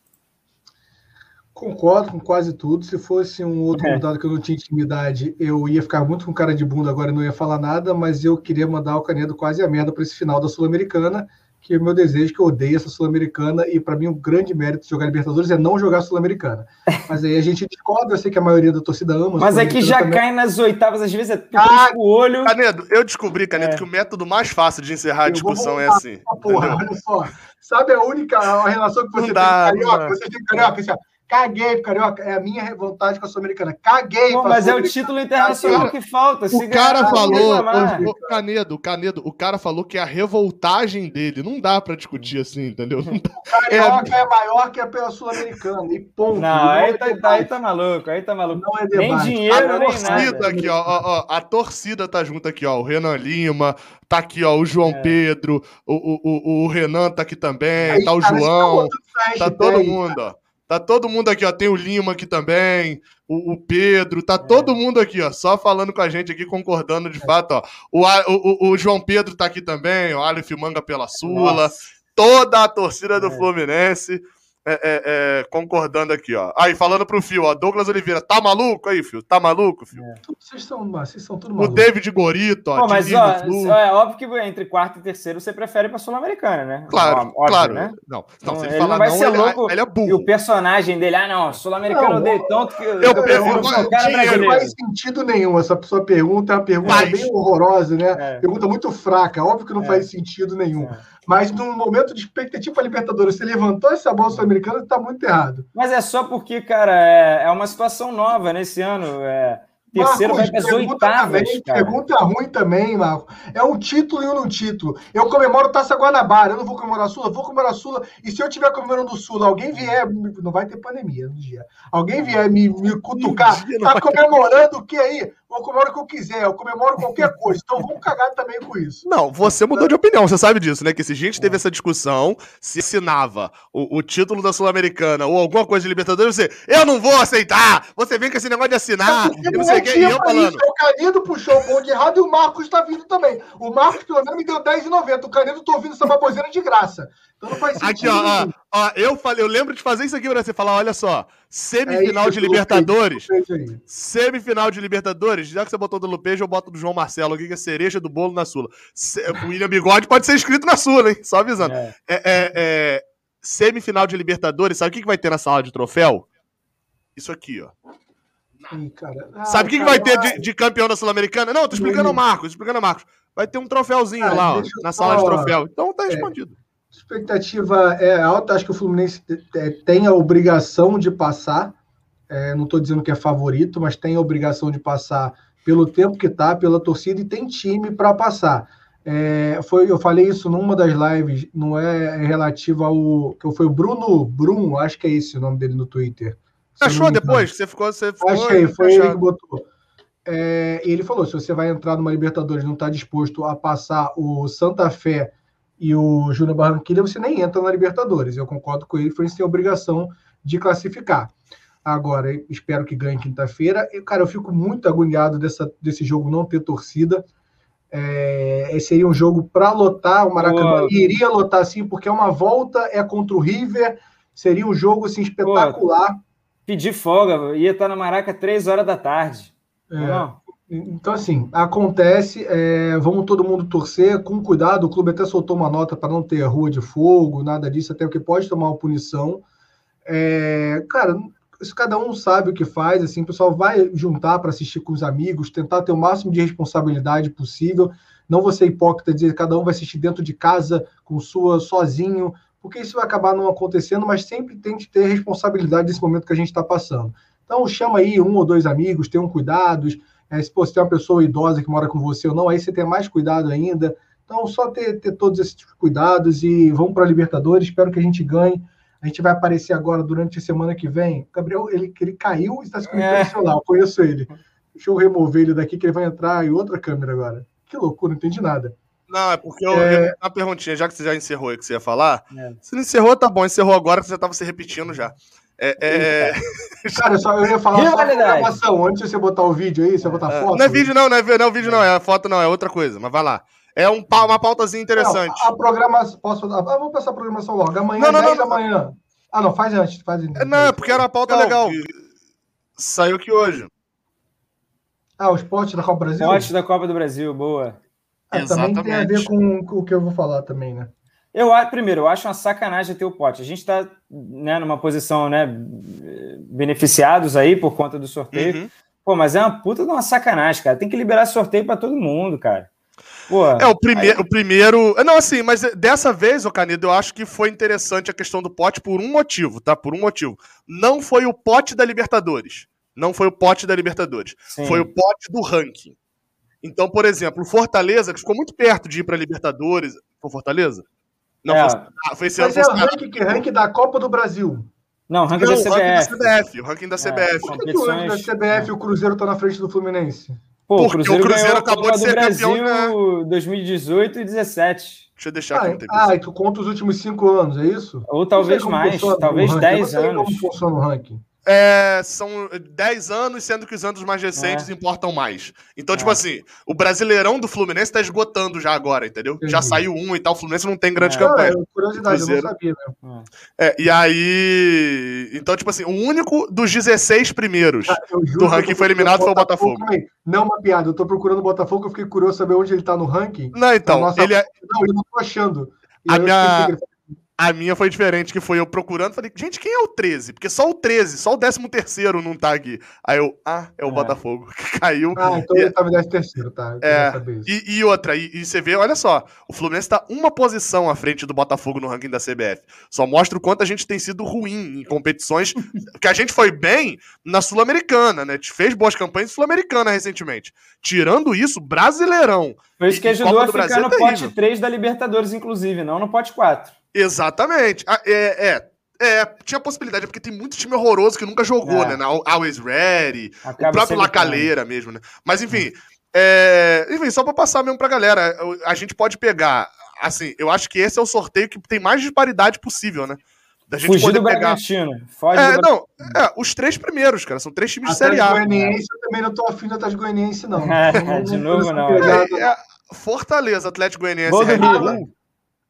[SPEAKER 3] Concordo com quase tudo. Se fosse um outro é. que eu não tinha intimidade, eu ia ficar muito com cara de bunda, agora não ia falar nada, mas eu queria mandar o Canedo quase a merda para esse final da Sul-Americana, que é o meu desejo, que eu odeio essa Sul-Americana, e para mim o um grande mérito de jogar Libertadores é não jogar Sul-Americana. Mas aí a gente discorda, eu sei que a maioria da torcida ama.
[SPEAKER 2] Mas é que já também. cai nas oitavas, às vezes é tudo ah, o olho.
[SPEAKER 1] Canedo, eu descobri, Canedo, é. que o método mais fácil de encerrar a discussão é assim.
[SPEAKER 3] Porra, olha só. Sabe a única relação que você dá, tem com carioca? Você tem carioca, assim, ó. Caguei, Carioca. É a minha vontade com a Sul-Americana. Caguei.
[SPEAKER 2] Pô, mas é o título internacional que falta.
[SPEAKER 4] o cara falou, o, Canedo, o Canedo, o cara falou que é a revoltagem dele. Não dá pra discutir assim, entendeu?
[SPEAKER 3] O Carioca é, é maior que a Sul-Americana. E ponto.
[SPEAKER 2] Não, aí, é tá, aí tá maluco, aí tá maluco. Não é nem dinheiro, a nem torcida nada.
[SPEAKER 1] Aqui, ó, ó, ó, a torcida tá junto aqui, ó. O Renan Lima, tá aqui, ó, o João é. Pedro, o, o, o, o, Renan tá aqui também, aí, tá o cara, João, tá todo mundo, ó. Tá todo mundo aqui, ó. Tem o Lima aqui também, o, o Pedro, tá é. todo mundo aqui, ó. Só falando com a gente aqui, concordando de é. fato, ó. O, o, o, João Pedro tá aqui também, o Aleph Manga pela Sula. Nossa. Toda a torcida do é. Fluminense é, é, é, concordando aqui, ó. Aí, falando pro Fio, ó. Douglas Oliveira, tá maluco aí, Fio? Tá maluco, Fio? É.
[SPEAKER 3] Vocês, são, vocês são tudo malucos.
[SPEAKER 1] O David Gorito, ó.
[SPEAKER 2] Pô, mas, ó, é óbvio que entre quarto e terceiro você prefere pra Sul-Americana, né?
[SPEAKER 1] Claro, óbvio, claro. Né? Não, não,
[SPEAKER 2] não ele não vai não, ser ele, louco. Ele é burro. E o personagem dele, ah, não, Sul-Americano eu odeio tanto que eu, eu, eu
[SPEAKER 3] pergunto. Não faz sentido nenhum essa sua pergunta, é uma pergunta Mas... bem horrorosa, né? É. Pergunta muito fraca. Óbvio que não é. faz sentido nenhum. Mas no momento de expectativa para Libertadores, você levantou essa bola sul-americana, está muito errado.
[SPEAKER 2] Mas é só porque, cara, é, é uma situação nova nesse ano. É, terceiro Marcos, vai para as oitavas.
[SPEAKER 3] Também, pergunta ruim também, Marco. É um título e um no título. Eu comemoro Taça Guanabara, eu não vou comemorar a Sula, vou comemorar a Sula. E se eu estiver comemorando o Sula, alguém vier, não vai ter pandemia no dia. Alguém vier me, me cutucar, tá comemorando o que aí? Eu comemoro o que eu quiser, eu comemoro qualquer coisa. Então vamos cagar também com isso.
[SPEAKER 1] Não, você mudou de opinião, você sabe disso, né? Que se a gente teve essa discussão, se assinava o, o título da Sul-Americana ou alguma coisa de Libertadores, você, eu não vou aceitar! Você vem com esse negócio de assinar,
[SPEAKER 3] É
[SPEAKER 1] eu não sei o que, e eu falando.
[SPEAKER 3] O Canedo puxou o bonde errado e o Marcos tá vindo também. O Marcos, pelo menos, me deu 10,90. O Canedo tô ouvindo essa baboseira de graça. Então não faz
[SPEAKER 1] Aqui, ó, ó, ó, eu falei, eu lembro de fazer isso aqui pra você falar, olha só, semifinal
[SPEAKER 3] É
[SPEAKER 1] de Libertadores,
[SPEAKER 3] Fez aí.
[SPEAKER 1] semifinal de Libertadores, já que você botou do Lupejo, eu boto do João Marcelo aqui, que é cereja do bolo na Sula. Se- o William Bigode pode ser inscrito na Sula, hein? Só avisando.
[SPEAKER 2] É.
[SPEAKER 1] É, é, é, semifinal de Libertadores, sabe o que, que vai ter na sala de troféu? Isso aqui, ó.
[SPEAKER 3] Ih, cara. Ah,
[SPEAKER 1] sabe o que, que vai ter de, de campeão da Sul-Americana? Não, tô explicando ao Marcos, explicando ao Marcos. Vai ter um troféuzinho
[SPEAKER 3] Ah,
[SPEAKER 1] lá, ó, na sala de
[SPEAKER 3] falar,
[SPEAKER 1] troféu. Então tá
[SPEAKER 3] é. Expectativa é alta. Acho que o Fluminense te- te- tem a obrigação de passar. É, não estou dizendo que é favorito, mas tem a obrigação de passar pelo tempo que tá, pela torcida e tem time para passar. É, foi, eu falei isso numa das lives, não é relativo ao que foi o Bruno Brum, acho que é esse o nome dele no Twitter.
[SPEAKER 1] Achou depois? Você ficou. Você ficou
[SPEAKER 3] Achei, foi ele que botou. É, ele falou: se você vai entrar numa Libertadores e não está disposto a passar o Santa Fé e o Júnior Barranquilla, você nem entra na Libertadores. Eu concordo com ele, foi tem a obrigação de classificar. Agora, espero que ganhe quinta-feira. E, Cara, eu fico muito agoniado dessa, desse jogo não ter torcida. É, seria um jogo para lotar o Maracanã.
[SPEAKER 2] Pô.
[SPEAKER 3] Iria lotar sim, porque é uma volta, é contra o River. Seria um jogo assim, espetacular.
[SPEAKER 2] Pedir folga, ia estar no Maraca três horas da tarde.
[SPEAKER 3] É.
[SPEAKER 2] Não,
[SPEAKER 3] Então, assim, acontece, é, vamos todo mundo torcer com cuidado. O clube até soltou uma nota para não ter rua de fogo, nada disso, até porque pode tomar uma punição. É, cara, isso cada um sabe o que faz, assim, o pessoal vai juntar para assistir com os amigos, tentar ter o máximo de responsabilidade possível. Não ser hipócrita dizer que cada um vai assistir dentro de casa, com sua, sozinho, porque isso vai acabar não acontecendo, mas sempre tem que ter responsabilidade nesse momento que a gente está passando. Então, chama aí um ou dois amigos, tenham cuidados. É, se se tem uma pessoa idosa que mora com você ou não, aí você tem mais cuidado ainda. Então, só ter, ter todos esses cuidados e vamos para a Libertadores. Espero que a gente ganhe. A gente vai aparecer agora durante a semana que vem. Gabriel, ele, ele caiu e está se comunicando
[SPEAKER 2] É.
[SPEAKER 3] Eu conheço ele. Deixa eu remover ele daqui, que ele vai entrar em outra câmera agora. Que loucura, não entendi nada.
[SPEAKER 1] Não, é porque eu,
[SPEAKER 3] É.
[SPEAKER 1] eu uma perguntinha, já que você já encerrou aí que você ia falar.
[SPEAKER 2] É.
[SPEAKER 1] Se não encerrou, tá bom. Encerrou agora que você já tava se repetindo já. É, é,
[SPEAKER 3] Cara, só, eu ia falar só programação. Antes de você botar o vídeo aí, você botar
[SPEAKER 1] é,
[SPEAKER 3] foto.
[SPEAKER 1] não é vídeo, não, não é, não é vídeo, não. É foto, não, é outra coisa, mas vai lá. É um, uma pautazinha interessante.
[SPEAKER 3] Não, a programação. Posso ah, vamos passar a programação logo. Amanhã,
[SPEAKER 1] Não, não,
[SPEAKER 3] 10
[SPEAKER 1] não,
[SPEAKER 3] da manhã. Ah, não, faz antes. Faz
[SPEAKER 1] É, não, é porque era uma pauta
[SPEAKER 3] Não,
[SPEAKER 1] legal. Saiu aqui hoje.
[SPEAKER 3] Ah, o esporte da Copa Brasil?
[SPEAKER 2] Pote da Copa do Brasil, boa.
[SPEAKER 3] Ah, também tem a ver
[SPEAKER 1] Exatamente.
[SPEAKER 3] com o que eu vou falar também, né?
[SPEAKER 2] Eu, primeiro, eu acho uma sacanagem ter o pote. A gente está né, numa posição, né, beneficiados aí por conta do sorteio.
[SPEAKER 1] Uhum.
[SPEAKER 2] Pô, mas é uma puta de uma sacanagem, cara. Tem que liberar sorteio para todo mundo, cara. Pô,
[SPEAKER 1] É, o, prime o primeiro. Não, assim, mas dessa vez, ô Canedo, eu acho que foi interessante a questão do pote por um motivo, tá? Por um motivo. Não foi o pote da Libertadores. Não foi o pote da Libertadores.
[SPEAKER 2] sim.
[SPEAKER 1] Foi o pote do ranking. Então, por exemplo, o Fortaleza, que ficou muito perto de ir pra Libertadores. Foi Fortaleza? Não,
[SPEAKER 2] É.
[SPEAKER 1] foi, ah, foi esse ano.
[SPEAKER 3] Mas é o ranking, ranking da Copa do Brasil.
[SPEAKER 2] Não, ranking
[SPEAKER 1] Não,
[SPEAKER 2] da
[SPEAKER 1] o ranking da
[SPEAKER 2] CBF.
[SPEAKER 1] CBF. O ranking da CBF.
[SPEAKER 3] Por que, que o ranking da CBF o Cruzeiro tá na frente do Fluminense?
[SPEAKER 2] Pô,
[SPEAKER 1] Porque o Cruzeiro
[SPEAKER 2] ganhou a
[SPEAKER 1] acabou de ser
[SPEAKER 2] Brasil
[SPEAKER 1] campeão,
[SPEAKER 2] 2018 e 2017.
[SPEAKER 1] Deixa eu deixar aqui
[SPEAKER 3] Ah,
[SPEAKER 1] TV.
[SPEAKER 3] ah, e tu conta os últimos cinco anos, é isso?
[SPEAKER 2] Ou talvez mais,
[SPEAKER 3] o
[SPEAKER 2] talvez
[SPEAKER 3] ranking.
[SPEAKER 2] 10
[SPEAKER 3] Eu não sei
[SPEAKER 2] anos.
[SPEAKER 3] como funciona o ranking.
[SPEAKER 1] É, são 10 anos, sendo que os anos mais recentes
[SPEAKER 2] É.
[SPEAKER 1] importam mais. Então,
[SPEAKER 2] É.
[SPEAKER 1] tipo assim, o Brasileirão do Fluminense tá esgotando já agora, entendeu?
[SPEAKER 3] Entendi.
[SPEAKER 1] Já saiu um e tal, o Fluminense não tem grande
[SPEAKER 2] É.
[SPEAKER 1] campanha.
[SPEAKER 3] Ah, curiosidade, eu não sabia mesmo.
[SPEAKER 1] É, e aí. Então, tipo assim, o único dos 16 primeiros.
[SPEAKER 3] Ah,
[SPEAKER 1] Do
[SPEAKER 3] que
[SPEAKER 1] ranking foi eliminado foi o Botafogo.
[SPEAKER 3] também. Não é uma piada, eu tô procurando o Botafogo, eu fiquei curioso saber onde ele tá no ranking.
[SPEAKER 1] Não, então,
[SPEAKER 3] Nossa,
[SPEAKER 1] ele é-
[SPEAKER 3] Não, eu não tô achando. E
[SPEAKER 1] A minha- a minha foi diferente, que foi eu procurando. Falei, gente, quem é o 13? Porque só o 13, só o 13 terceiro não tá aqui. Aí eu, ah, é o
[SPEAKER 2] É.
[SPEAKER 1] Botafogo, que caiu.
[SPEAKER 3] Ah, então
[SPEAKER 1] E-
[SPEAKER 3] ele tá me dando terceiro, tá? Eu
[SPEAKER 1] É. E, e outra, e, e você vê, olha só, o Fluminense tá uma posição à frente do Botafogo no ranking da CBF. Só mostra o quanto a gente tem sido ruim em competições. que a gente foi bem na Sul-Americana, né? A gente fez boas campanhas em Sul-Americana recentemente. Tirando isso, Brasileirão.
[SPEAKER 2] Foi isso que ajudou a ficar
[SPEAKER 1] Brasil
[SPEAKER 2] no
[SPEAKER 1] é
[SPEAKER 2] pote
[SPEAKER 1] terrível.
[SPEAKER 2] 3 da Libertadores, inclusive, não no pote 4.
[SPEAKER 1] Exatamente. Ah, é, é, É, tinha possibilidade, porque tem muito time horroroso que nunca jogou,
[SPEAKER 2] É.
[SPEAKER 1] né? Na Always Ready,
[SPEAKER 2] Acaba
[SPEAKER 1] o próprio Lacaleira mesmo, né? Mas enfim, é, enfim, só pra passar mesmo pra galera, a gente pode pegar, assim, eu acho que esse é o sorteio que tem mais disparidade possível, né? Da gente
[SPEAKER 2] Fugir do
[SPEAKER 1] pegar.
[SPEAKER 2] Bragantino. Foge
[SPEAKER 1] É,
[SPEAKER 2] do
[SPEAKER 1] não, é, os três primeiros, cara, são três times de Série A.
[SPEAKER 3] Goianiense, eu também não tô afim do Atlético Goianiense, não.
[SPEAKER 2] É, de novo, não.
[SPEAKER 3] É,
[SPEAKER 1] É, é, Fortaleza, Atlético Goianiense,
[SPEAKER 2] Gol do Rio.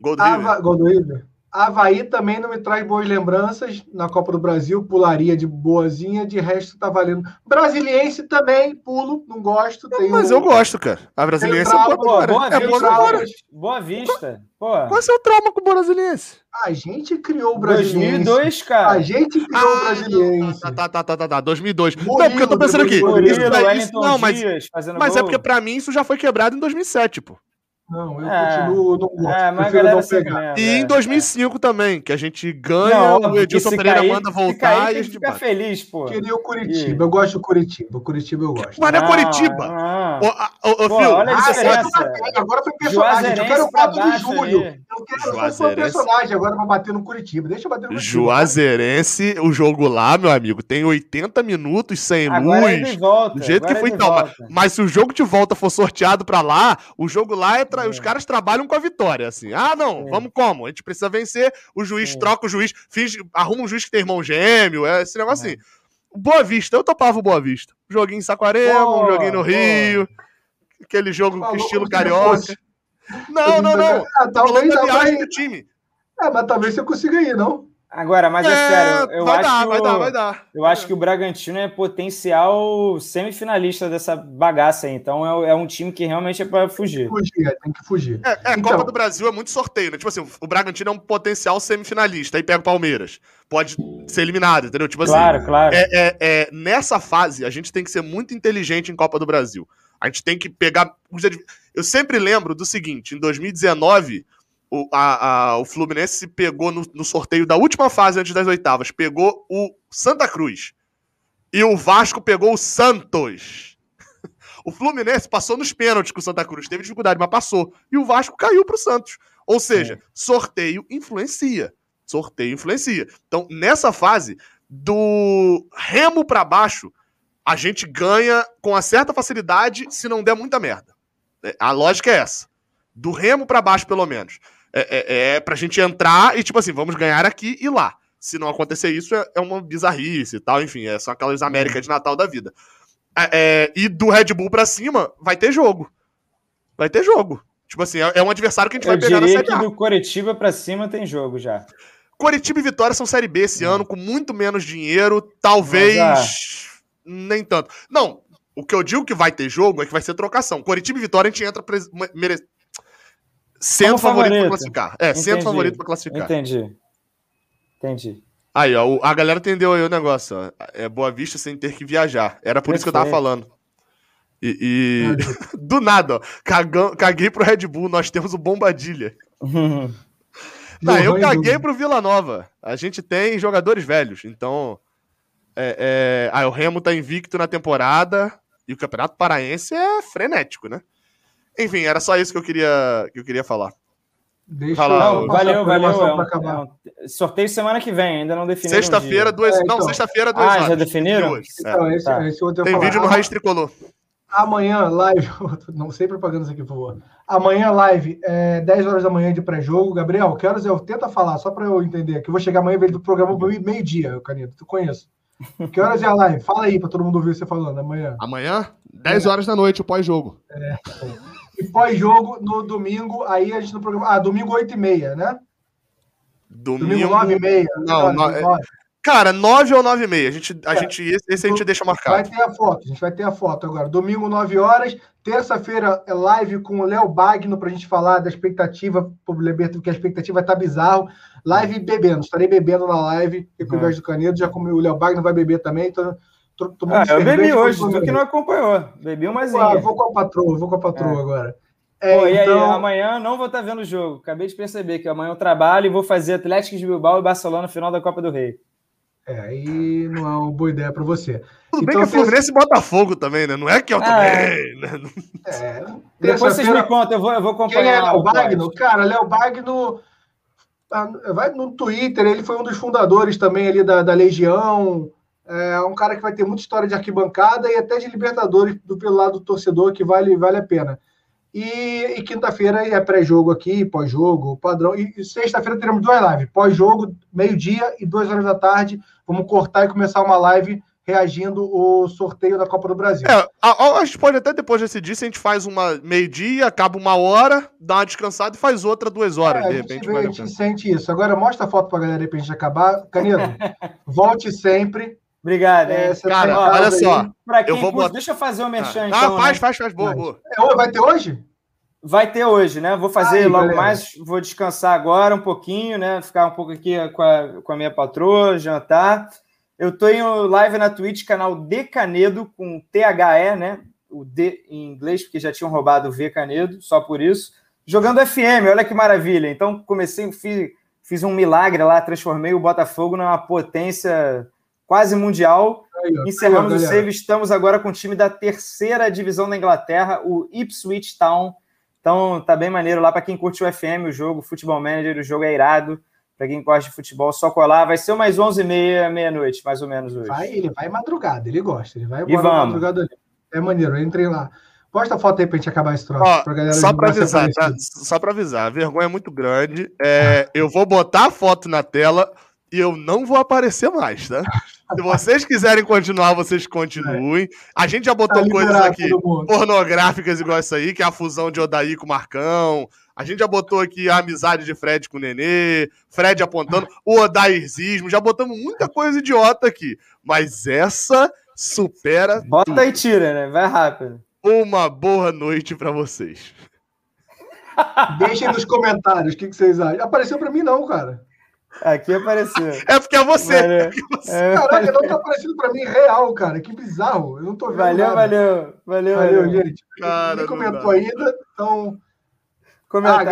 [SPEAKER 1] Bull. Gol do River.
[SPEAKER 3] Ava... Gol do River. Havaí também não me traz boas lembranças na Copa do Brasil, pularia de boazinha, de resto tá valendo. Brasiliense também, pulo, não gosto. Tem
[SPEAKER 1] Mas
[SPEAKER 3] o-
[SPEAKER 1] eu gosto, cara. A brasiliense é boa.
[SPEAKER 2] Boa
[SPEAKER 1] É boa
[SPEAKER 2] Vista.
[SPEAKER 1] agora.
[SPEAKER 2] Boa Vista. Pô,
[SPEAKER 1] Qual é o seu trauma com o brasiliense?
[SPEAKER 3] A gente criou o Brasiliense.
[SPEAKER 2] 2002,
[SPEAKER 3] A
[SPEAKER 2] cara.
[SPEAKER 3] gente criou o Brasiliense.
[SPEAKER 1] tá, tá, tá, tá, tá, tá, 2002.
[SPEAKER 3] Murilo,
[SPEAKER 1] não, porque eu tô pensando aqui.
[SPEAKER 3] Murilo,
[SPEAKER 1] Isso,
[SPEAKER 2] Wellington
[SPEAKER 1] isso- não, mas,
[SPEAKER 2] Dias
[SPEAKER 1] mas é porque pra mim isso já foi quebrado em 2007, pô.
[SPEAKER 3] Não, eu
[SPEAKER 2] É.
[SPEAKER 3] continuo, não gosto.
[SPEAKER 2] É, mas galera
[SPEAKER 3] não pegar.
[SPEAKER 2] lembra.
[SPEAKER 1] E
[SPEAKER 2] é.
[SPEAKER 1] em 2005 também, que a gente ganha,
[SPEAKER 2] Não,
[SPEAKER 1] o Edilson Pereira
[SPEAKER 2] cair-
[SPEAKER 1] manda voltar
[SPEAKER 2] cair,
[SPEAKER 1] e a gente
[SPEAKER 2] ficar
[SPEAKER 1] bate.
[SPEAKER 2] feliz, pô.
[SPEAKER 3] Queria o Curitiba. Eu gosto do Curitiba. O Curitiba eu gosto.
[SPEAKER 1] Mas não é Curitiba.
[SPEAKER 2] não.
[SPEAKER 1] Ô, ô, ô,
[SPEAKER 2] Pô,
[SPEAKER 1] Phil,
[SPEAKER 2] olha a
[SPEAKER 3] Ah,
[SPEAKER 2] diferença.
[SPEAKER 1] sabe-
[SPEAKER 3] agora, foi personagem. Eu quero o
[SPEAKER 2] pra
[SPEAKER 3] prato do
[SPEAKER 2] baixo
[SPEAKER 3] Júlio.
[SPEAKER 2] aí.
[SPEAKER 3] Eu quero só for
[SPEAKER 1] Juazeirense.
[SPEAKER 3] personagem agora pra bater no Curitiba. Deixa eu bater no Curitiba.
[SPEAKER 1] Juazeirense, o jogo lá, meu amigo, tem 80 minutos sem
[SPEAKER 2] Agora é
[SPEAKER 1] luz.
[SPEAKER 2] de volta.
[SPEAKER 1] Do jeito que foi
[SPEAKER 2] é de
[SPEAKER 1] então. Mas se o jogo de volta for sorteado pra lá, o jogo lá é. Tra- Os caras trabalham com a vitória. Assim. Ah, não,
[SPEAKER 2] Sim.
[SPEAKER 1] vamos como? A gente precisa vencer. O juiz
[SPEAKER 2] Sim.
[SPEAKER 1] troca o juiz, finge, arruma um juiz que tem irmão gêmeo. É esse negócio
[SPEAKER 2] É.
[SPEAKER 1] assim. Boa Vista, eu topava o Boa Vista. Joguinho em Saquarema, um joguinho no. Rio. Aquele jogo
[SPEAKER 3] Falou
[SPEAKER 1] estilo
[SPEAKER 3] se
[SPEAKER 1] carioca. Não, não, não.
[SPEAKER 3] Ah,
[SPEAKER 1] falando da viagem do time.
[SPEAKER 3] é, mas talvez você consiga ir, não?
[SPEAKER 2] Agora, mas é, sério, eu
[SPEAKER 1] vai
[SPEAKER 2] acho
[SPEAKER 1] dar,
[SPEAKER 2] que
[SPEAKER 1] vai
[SPEAKER 2] o-
[SPEAKER 1] dar, vai dar.
[SPEAKER 2] Eu acho que o Bragantino é potencial semifinalista dessa bagaça aí. Então é, é um time que realmente é para fugir.
[SPEAKER 3] Fugir, é, tem que fugir.
[SPEAKER 1] É, é, a
[SPEAKER 3] Então-
[SPEAKER 1] Copa do Brasil é muito sorteio, né? Tipo assim, o Bragantino é um potencial semifinalista, aí pega o Palmeiras. Pode ser eliminado, entendeu? Tipo assim,
[SPEAKER 2] Claro, claro.
[SPEAKER 1] é, é- é, nessa fase, a gente tem que ser muito inteligente em Copa do Brasil. A gente tem que pegar. Eu sempre lembro do seguinte: em 2019, o, a- a- o Fluminense pegou no, no sorteio da última fase antes das oitavas, pegou o Santa Cruz. E o Vasco pegou o Santos. O Fluminense passou nos pênaltis com o Santa Cruz, teve dificuldade, mas passou. E o Vasco caiu pro Santos. Ou seja, sorteio influencia. Sorteio influencia. Então, nessa fase, do remo pra baixo, a gente ganha com uma certa facilidade se não der muita merda. É, A lógica é essa. Do remo pra baixo, pelo menos. É, é, é pra gente entrar e, tipo assim, vamos ganhar aqui e lá. Se não acontecer isso, é, é uma bizarrice e tal. Enfim, é só aquelas Américas de Natal da vida. É, é, e do Red Bull pra cima, vai ter jogo. Vai ter jogo. Tipo assim, é, é um adversário que a gente
[SPEAKER 2] Eu
[SPEAKER 1] vai pegar na Série A.
[SPEAKER 2] do Coritiba pra cima tem jogo já.
[SPEAKER 1] Coritiba e Vitória são Série B esse
[SPEAKER 2] É.
[SPEAKER 1] ano, com muito menos dinheiro, talvez
[SPEAKER 2] Mas,
[SPEAKER 1] nem tanto. Não, o que eu digo que vai ter jogo é que vai ser trocação. Coritiba e Vitória a gente entra mere... sendo favorito pra
[SPEAKER 2] favorito.
[SPEAKER 1] classificar. É, sendo
[SPEAKER 2] Entendi.
[SPEAKER 1] favorito pra classificar.
[SPEAKER 2] Entendi. Entendi.
[SPEAKER 1] Aí, ó, a galera entendeu aí o negócio, ó. É Boa Vista sem ter que viajar. Era por isso que eu tava falando. E, e- do nada, ó. Cagão, caguei pro Red Bull, nós temos o Bombadilha. Não, eu caguei pro Vila Nova. A gente tem jogadores velhos, então. É, é... Ah, o Remo tá invicto na temporada e o Campeonato Paraense é frenético, né? Enfim, era só isso que eu queria, que eu queria falar.
[SPEAKER 3] Deixa
[SPEAKER 1] Fala,
[SPEAKER 3] eu
[SPEAKER 2] Não, valeu, valeu.
[SPEAKER 3] programação
[SPEAKER 2] É
[SPEAKER 3] pra acabar.
[SPEAKER 2] é sorteio semana que vem, ainda não definiram.
[SPEAKER 1] Sexta-feira, duas.
[SPEAKER 3] É,
[SPEAKER 1] Não,
[SPEAKER 3] então.
[SPEAKER 1] sexta-feira, duas
[SPEAKER 2] Ah, já definiram?
[SPEAKER 1] Duas, é.
[SPEAKER 3] Então, esse,
[SPEAKER 2] Tá.
[SPEAKER 3] esse outro
[SPEAKER 1] Tem
[SPEAKER 3] falar.
[SPEAKER 1] vídeo no Raiz Tricolor.
[SPEAKER 3] Amanhã, live. Não sei propaganda isso aqui, por favor. Amanhã, live, é, 10 horas da manhã de pré-jogo. Gabriel, que horas eu tenta falar, só para eu entender, que eu vou chegar amanhã e do programa meio- meio-dia, Caneta. Tu conheço. Que horas é a live? Fala aí para todo mundo ouvir você falando amanhã.
[SPEAKER 4] Amanhã, 10 horas da noite, o pós-jogo.
[SPEAKER 3] E pós-jogo, no domingo, aí a gente no programa. Ah, domingo 8h30, né? Domingo
[SPEAKER 1] Domingo.
[SPEAKER 3] 9h30.
[SPEAKER 1] Não, não, é- Cara, 9 ou 9 e meia. A gente, a
[SPEAKER 3] É.
[SPEAKER 1] gente, esse, esse a gente deixa
[SPEAKER 3] Vai
[SPEAKER 1] marcado.
[SPEAKER 3] ter a foto, a gente vai ter a foto agora. Domingo, 9 horas. Terça-feira é live com o Léo Bagno pra gente falar da expectativa pro Leberto, porque a expectativa tá bizarro. Live bebendo, estarei bebendo na live, e com o
[SPEAKER 2] Uhum.
[SPEAKER 3] Do Canedo, já comi, o Léo Bagno vai beber também, então tô tomando
[SPEAKER 2] Ah, eu bebi hoje, tu que não acompanhou. Bebi uma
[SPEAKER 3] Ah, vou com a patroa, vou com a patroa
[SPEAKER 2] É.
[SPEAKER 3] agora. É,
[SPEAKER 2] Pô, e aí,
[SPEAKER 3] então,
[SPEAKER 2] amanhã não vou estar vendo o jogo. Acabei de perceber que amanhã eu trabalho e vou fazer Atlético de Bilbao e Barcelona no final da Copa do Rei.
[SPEAKER 3] É, aí não é uma boa ideia pra você.
[SPEAKER 1] Tudo bem
[SPEAKER 3] então,
[SPEAKER 1] que é Fluminense e Botafogo também, né? Não é que eu
[SPEAKER 2] Ah,
[SPEAKER 1] também. né?
[SPEAKER 3] É,
[SPEAKER 2] Depois vocês me contam, eu vou, eu vou acompanhar.
[SPEAKER 3] Quem é Léo
[SPEAKER 2] o.
[SPEAKER 3] Bagno? Cara, Léo Bagno Ah, vai no Twitter, ele foi um dos fundadores também ali da, da Legião. É um cara que vai ter muita história de arquibancada e até de Libertadores do pelo lado do torcedor, que vale, vale a pena. E, e quinta-feira é pré-jogo aqui, pós-jogo, padrão. E, e sexta-feira teremos duas lives: pós-jogo, meio-dia e duas horas da tarde. Vamos cortar e começar uma live reagindo o sorteio da Copa do Brasil. É,
[SPEAKER 1] a, a, gente pode até depois decidir se a gente faz uma meio-dia, acaba uma hora, dá uma descansada e faz outra duas horas. É, de repente,
[SPEAKER 3] a gente, vê, a gente sente isso. Agora mostra a foto pra galera de repente acabar. Canedo, volte sempre.
[SPEAKER 2] Obrigado. É,
[SPEAKER 1] Cara, olha só.
[SPEAKER 2] Pra quem eu vou botar... Deixa eu fazer o um merchan, ah, então.
[SPEAKER 1] Ah, faz, né? faz, faz. Boa, boa.
[SPEAKER 3] É, vai ter hoje?
[SPEAKER 2] Vai ter hoje, né? Vou fazer Ai, logo galera. mais, vou descansar agora um pouquinho, né? Ficar um pouco aqui com a, com a minha patroa, jantar. Eu estou em live na Twitch, canal D Canedo, com THE, né? O D em inglês, porque já tinham roubado o V Canedo, só por isso. Jogando FM, olha que maravilha. Então, comecei, fiz, fiz um milagre lá, transformei o Botafogo numa potência quase mundial. Aí, Encerramos aí, o save, estamos agora com o time da terceira divisão da Inglaterra, o Ipswich Town. Então, tá bem maneiro lá para quem curte o FM, o jogo, o Futebol Manager, o jogo é irado. Para quem gosta de futebol, só colar. Vai ser umas 11h30, meia-noite, mais ou menos hoje.
[SPEAKER 3] Vai, ele vai madrugada, ele gosta. Ele vai
[SPEAKER 2] embora madrugada
[SPEAKER 3] ali. É maneiro, entrei lá. Posta a foto aí pra gente acabar esse troço.
[SPEAKER 1] Ó, pra só para avisar, tá? Só para avisar, a vergonha é muito grande. É, eu vou botar a foto na tela e eu não vou aparecer mais, tá? Se vocês quiserem continuar, vocês continuem. A gente já botou tá coisas aqui pornográficas igual essa aí, que é a fusão de Odaí com o Marcão. A gente já botou aqui a amizade de Fred com o Nenê, Fred apontando, o Odairzismo, já botamos muita coisa idiota aqui. Mas essa supera.
[SPEAKER 2] Bota tudo. e tira, né? Vai rápido.
[SPEAKER 1] Uma boa noite para vocês.
[SPEAKER 3] Deixem nos comentários o que, que vocês acham. Apareceu para mim, não, cara.
[SPEAKER 2] Aqui apareceu.
[SPEAKER 1] É porque é você. Valeu. É você.
[SPEAKER 3] É, Caraca, não tá aparecendo pra mim real, cara. Que bizarro. Eu não tô vendo.
[SPEAKER 2] Valeu,
[SPEAKER 3] nada.
[SPEAKER 2] valeu. Valeu, valeu,
[SPEAKER 3] valeu. gente. Cara, Ninguém comentou ainda, então.
[SPEAKER 2] Comentar. Ah,